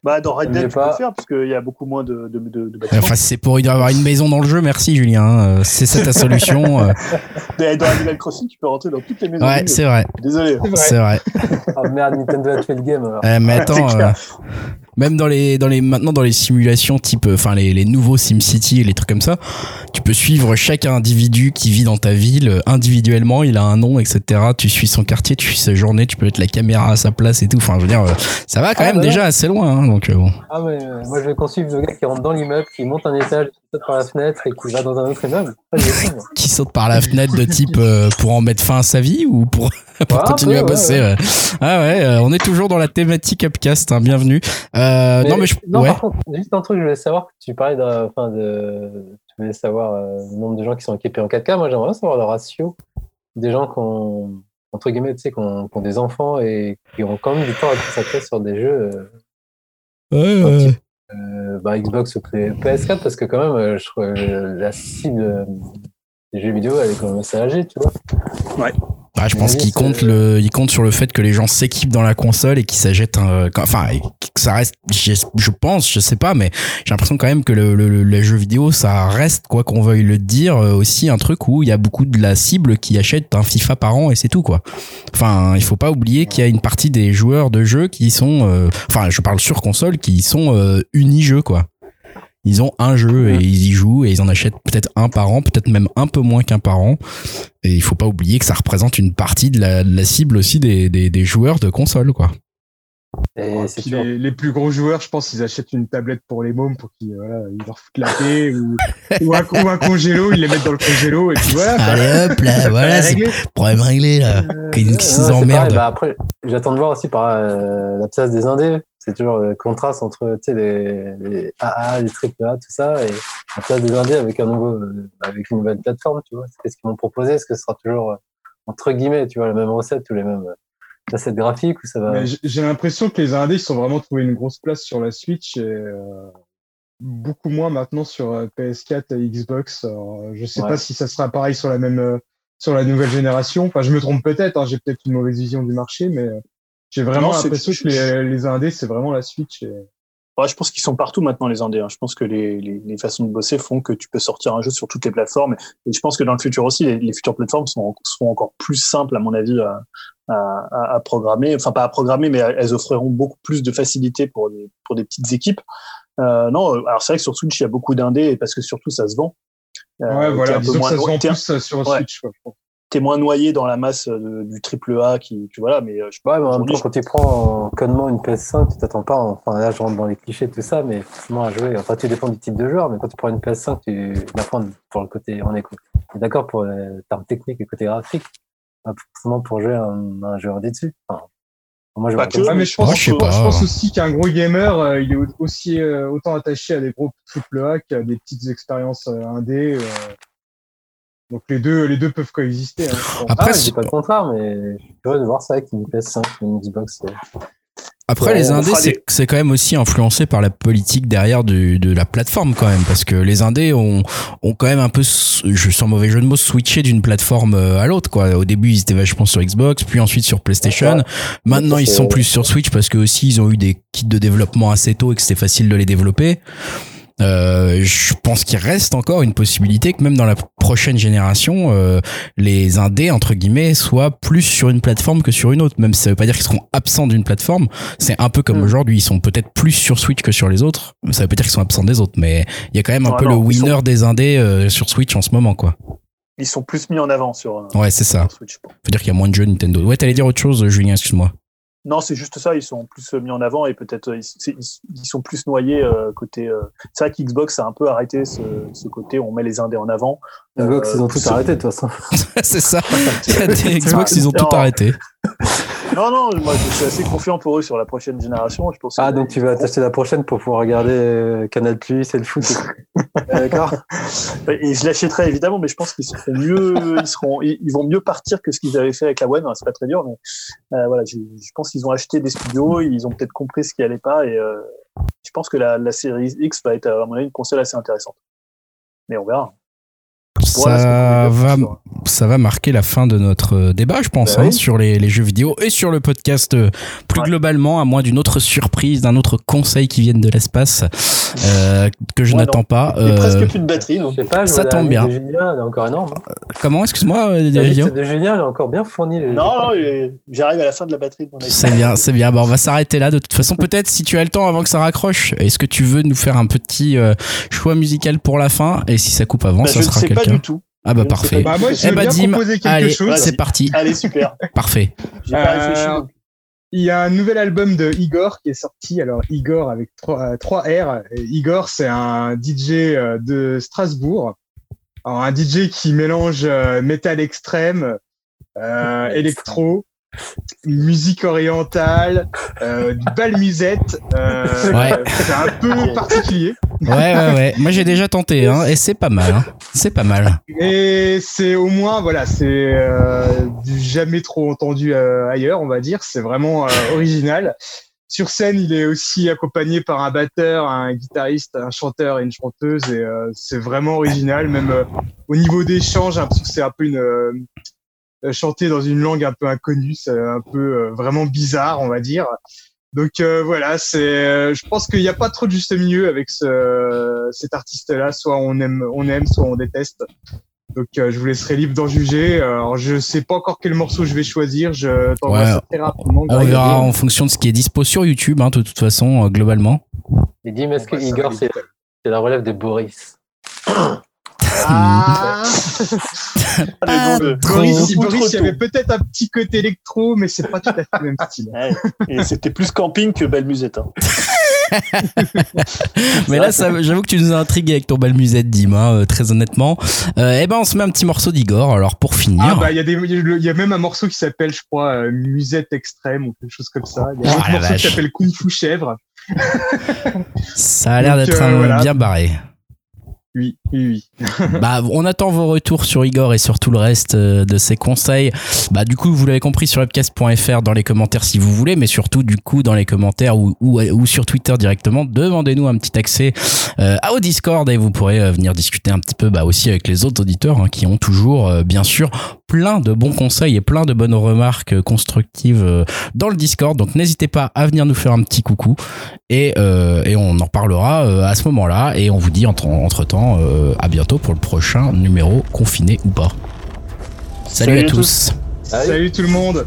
Speaker 3: Bah, dans Red Dead, tu peux
Speaker 4: pas.
Speaker 3: le faire, parce qu'il y a beaucoup moins de, de, de, de bâtiments.
Speaker 1: Enfin, c'est pour y avoir une maison dans le jeu, merci Julien. Euh, C'est ça ta solution. euh.
Speaker 3: Dans Animal Crossing, tu peux rentrer dans toutes les maisons.
Speaker 1: Ouais, c'est vrai,
Speaker 3: Désolé.
Speaker 2: C'est vrai.
Speaker 1: c'est vrai.
Speaker 4: Ah merde, Nintendo a tué le game alors.
Speaker 1: Euh, mais attends, euh, même dans les, dans les, maintenant dans les simulations type, enfin les, les nouveaux SimCity et les trucs comme ça, tu peux suivre chaque individu qui vit dans ta ville individuellement. Il a un nom, etc. Tu suis son quartier, tu suis sa journée, tu peux mettre la caméra à sa place et tout. Enfin, je veux dire, ça va quand
Speaker 4: Ah,
Speaker 1: même
Speaker 4: bah
Speaker 1: déjà assez loin. Hein, donc euh, bon.
Speaker 4: Ah mais euh, moi je vais poursuivre le gars qui rentre dans l'immeuble, qui monte un étage, qui saute par la fenêtre et qui va dans un autre immeuble. Ah.
Speaker 1: Qui saute par la fenêtre de type euh, pour en mettre fin à sa vie ou pour, pour
Speaker 4: un
Speaker 1: continuer
Speaker 4: peu,
Speaker 1: à bosser.
Speaker 4: ouais.
Speaker 1: ouais. Ah ouais, euh, on est toujours dans la thématique Upcast. Hein, bienvenue. Non mais je,
Speaker 4: non, par contre, juste un truc, je voulais savoir que tu parlais de, enfin de, tu voulais savoir le nombre de gens qui sont équipés en 4K. Moi, j'aimerais savoir le ratio des gens qui ont, entre guillemets, tu sais, qui ont, des enfants et qui ont quand même du temps à consacrer sur des jeux. euh,
Speaker 1: Ouais, ouais.
Speaker 4: euh, bah, Xbox ou Play- PS4 parce que quand même, euh, je trouve euh, la cible des jeux vidéo, elle est quand même assez âgée, tu vois.
Speaker 3: Ouais.
Speaker 1: Bah, je pense qu'il compte le, il compte sur le fait que les gens s'équipent dans la console et qu'ils s'achètent un, enfin, que ça reste, je, pense, je sais pas, mais j'ai l'impression quand même que le, le, les jeux vidéo, ça reste, quoi qu'on veuille le dire, euh, aussi un truc où il y a beaucoup de la cible qui achète un FIFA par an et c'est tout, quoi. Enfin, il faut pas oublier qu'il y a une partie des joueurs de jeux qui sont, euh, enfin, je parle sur console, qui sont euh, uni-jeux, quoi ils ont un jeu et ils y jouent et ils en achètent peut-être un par an, peut-être même un peu moins qu'un par an. Et il faut pas oublier que ça représente une partie de la, de la cible aussi des, des, des, joueurs de console, quoi.
Speaker 2: Et les, les, plus gros joueurs, je pense, ils achètent une tablette pour les mômes pour qu'ils voilà, ils leur foutent la paix ou, ou, un, ou, un, congélo, ils les mettent dans le congélo et puis voilà.
Speaker 1: Allez hop là, voilà, c'est problème réglé là. Euh, Qu'ils s'emmerdent.
Speaker 4: Bah après, j'attends de voir aussi par euh, la place des indés c'est toujours le contraste entre les, les AA, les triple A, tout ça, et la place des avec un nouveau, avec une nouvelle plateforme, tu vois. Qu'est-ce qu'ils vont proposer Est-ce que ce sera toujours entre guillemets, tu vois, la même recette ou les mêmes recettes graphiques ou ça va
Speaker 2: J'ai l'impression que les indés ils sont vraiment trouvé une grosse place sur la Switch et euh, beaucoup moins maintenant sur euh, PS4 et Xbox. Alors, je sais pas si ça sera pareil sur la même euh, sur la nouvelle génération. Enfin, je me trompe peut-être. Hein, J'ai peut-être une mauvaise vision du marché, mais j'ai vraiment l'impression que les, les indés, c'est vraiment la Switch. Et...
Speaker 3: Ouais, je pense qu'ils sont partout maintenant, les indés. Hein. Je pense que les, les, les, façons de bosser font que tu peux sortir un jeu sur toutes les plateformes. Et je pense que dans le futur aussi, les, les futures plateformes sont, seront encore plus simples, à mon avis, à, à, à, programmer. Enfin, pas à programmer, mais elles offriront beaucoup plus de facilité pour des, pour des petites équipes. Euh, non, alors c'est vrai que sur Switch, il y a beaucoup d'indés parce que surtout, ça se vend.
Speaker 2: Euh, ouais, voilà, ça se vend plus sur Switch. Quoi,
Speaker 3: t'es moins noyé dans la masse du triple A qui, tu vois là, mais euh, je
Speaker 4: ouais, mais en même temps, quand tu prends en connement une PS5, tu t'attends pas, enfin là, je rentre dans les clichés, tout ça, mais forcément à jouer, enfin, tu dépends du type de joueur, mais quand tu prends une PS5, tu vas prendre pour le côté, on est d'accord pour le terme technique et le côté graphique, pas forcément pour jouer un, un jeu dessus. Enfin,
Speaker 2: moi, je, pas que, mais je pense, je, pense aussi qu'un gros gamer, euh, il est aussi euh, autant attaché à des gros triple A qu'à des petites expériences indé. Donc les deux, les deux peuvent coexister. Hein.
Speaker 4: Après, ah, pas le contraire, mais je suis curieux de voir ça avec une PS5, une Xbox.
Speaker 1: Après, les indés, c'est quand même aussi influencé par la politique derrière de, de, la plateforme quand même, parce que les indés ont, ont quand même un peu, je sens mauvais jeu de mots, switché d'une plateforme euh, à l'autre. quoi. Au début, ils étaient vachement sur Xbox, puis ensuite sur PlayStation. Maintenant, ils sont plus sur Switch parce que aussi ils ont eu des kits de développement assez tôt et que c'était facile de les développer. Euh, je pense qu'il reste encore une possibilité que même dans la prochaine génération, euh, les indés entre guillemets soient plus sur une plateforme que sur une autre. Même si ça veut pas dire qu'ils seront absents d'une plateforme. C'est un peu comme mm. aujourd'hui, ils sont peut-être plus sur Switch que sur les autres. Ça veut pas dire qu'ils sont absents des autres, mais il y a quand même un peu le winner des indés euh, sur Switch en ce moment, quoi.
Speaker 3: Ils sont plus mis en avant sur.
Speaker 1: ouais, c'est ça. Switch. Faut dire qu'il y a moins de jeux Nintendo. Ouais, t'allais dire autre chose, Julien, excuse-moi.
Speaker 3: Non, c'est juste ça. Ils sont plus mis en avant et peut-être euh, ils, sont plus noyés euh, côté. Euh... C'est vrai qu'Xbox a un peu arrêté ce, ce, côté. On met les indés en avant.
Speaker 4: Xbox, ils ont tout arrêté de toute façon.
Speaker 1: c'est ça. Xbox, ils ont tout arrêté.
Speaker 3: Non, non, moi je suis assez confiant pour eux sur la prochaine génération. Je pense
Speaker 4: ah, donc tu vas t'acheter la prochaine pour pouvoir regarder euh, Canal Plus et le foot. D'accord.
Speaker 3: Et je l'achèterai évidemment, mais je pense qu'ils seront mieux, ils seront, ils vont mieux partir que ce qu'ils avaient fait avec la One. C'est pas très dur, mais euh, voilà, je, je pense qu'ils ont acheté des studios, ils ont peut-être compris ce qui allait pas, et euh, je pense que la, la série X va être à mon avis une console assez intéressante. Mais on verra
Speaker 1: ça va, ça va marquer la fin de notre euh, débat, je pense, bah hein, sur les, les, jeux vidéo et sur le podcast euh, plus globalement, à moins d'une autre surprise, d'un autre conseil qui vienne de l'espace euh, que je n'attends pas.
Speaker 3: Il n'y a presque plus de batterie, donc
Speaker 1: sais pas, ça tombe bien.
Speaker 4: Julien, est encore énorme. Hein.
Speaker 1: Comment, excuse-moi,
Speaker 4: de Julien, est encore bien fourni.
Speaker 3: Non, non, j'arrive à la fin de la batterie.
Speaker 1: C'est bien, c'est bien. Bon, on va s'arrêter là. De toute façon, peut-être si tu as le temps avant que ça raccroche, est-ce que tu veux nous faire un petit choix musical pour la fin? Et si ça coupe avant, bah, ça sera quelqu'un
Speaker 3: du tout.
Speaker 1: Ah bah parfait.
Speaker 2: Bah moi, je eh bah, Dim,
Speaker 1: allez, c'est parti.
Speaker 3: Allez, super.
Speaker 1: parfait.
Speaker 2: Euh, il y a un nouvel album de Igor qui est sorti. Alors Igor avec trois, trois R. Igor, c'est un DJ euh, de Strasbourg. Alors, un DJ qui mélange euh, métal extrême, euh, électro, musique orientale, euh, du bal musette. Euh, C'est un peu particulier.
Speaker 1: Ouais, ouais, ouais. Moi, j'ai déjà tenté, hein, et c'est pas mal. Hein. C'est pas mal.
Speaker 2: Et c'est au moins, voilà, c'est euh, du jamais trop entendu euh, ailleurs, on va dire. C'est vraiment euh, original. Sur scène, il est aussi accompagné par un batteur, un guitariste, un chanteur et une chanteuse, et c'est vraiment original. Même au niveau des chants, j'ai l'impression que c'est un peu une chanter dans une langue un peu inconnue, c'est un peu vraiment bizarre, on va dire. Donc voilà, c'est, je pense qu'il n'y a pas trop de juste milieu avec ce, cet artiste-là. Soit on aime, on aime, soit on déteste. Donc je vous laisserai libre d'en juger. Alors je sais pas encore quel morceau je vais choisir. Je
Speaker 1: t'envoie très rapidement. On verra en fonction de ce qui est dispo sur YouTube, hein, de toute façon, globalement.
Speaker 4: Et dis, est-ce que Igor, c'est la relève de Boris?
Speaker 2: ah, ah Boris, Boris il y avait peut-être un petit côté électro, mais c'est pas tout à fait le même style.
Speaker 3: et c'était plus camping que belle musette. Hein.
Speaker 1: mais là, j'avoue que tu nous as intrigué avec ton belle musette, Dim, hein, euh, très honnêtement. Euh, eh ben, on se met un petit morceau d'Igor, alors pour finir.
Speaker 2: Ah, bah, il y, a y a même un morceau qui s'appelle, je crois, euh, Musette Extrême ou quelque chose comme ça. Il y a un oh, morceau qui s'appelle Kung Fu Chèvre.
Speaker 1: ça a l'air d'être euh, bien barré.
Speaker 2: Oui, oui,
Speaker 1: oui. bah, on attend vos retours sur Igor et sur tout le reste euh, de ses conseils. Bah, du coup, vous l'avez compris sur webcast.fr dans les commentaires si vous voulez, mais surtout, du coup, dans les commentaires ou, ou, sur Twitter directement, demandez-nous un petit accès euh, au Discord et vous pourrez euh, venir discuter un petit peu bah, aussi avec les autres auditeurs hein, qui ont toujours, bien sûr, plein de bons conseils et plein de bonnes remarques constructives dans le Discord. Donc, n'hésitez pas à venir nous faire un petit coucou et, et on en reparlera à ce moment-là et on vous dit entre, entre temps euh, à bientôt pour le prochain numéro confiné ou pas. Salut, à, tous.
Speaker 2: Salut tout le monde.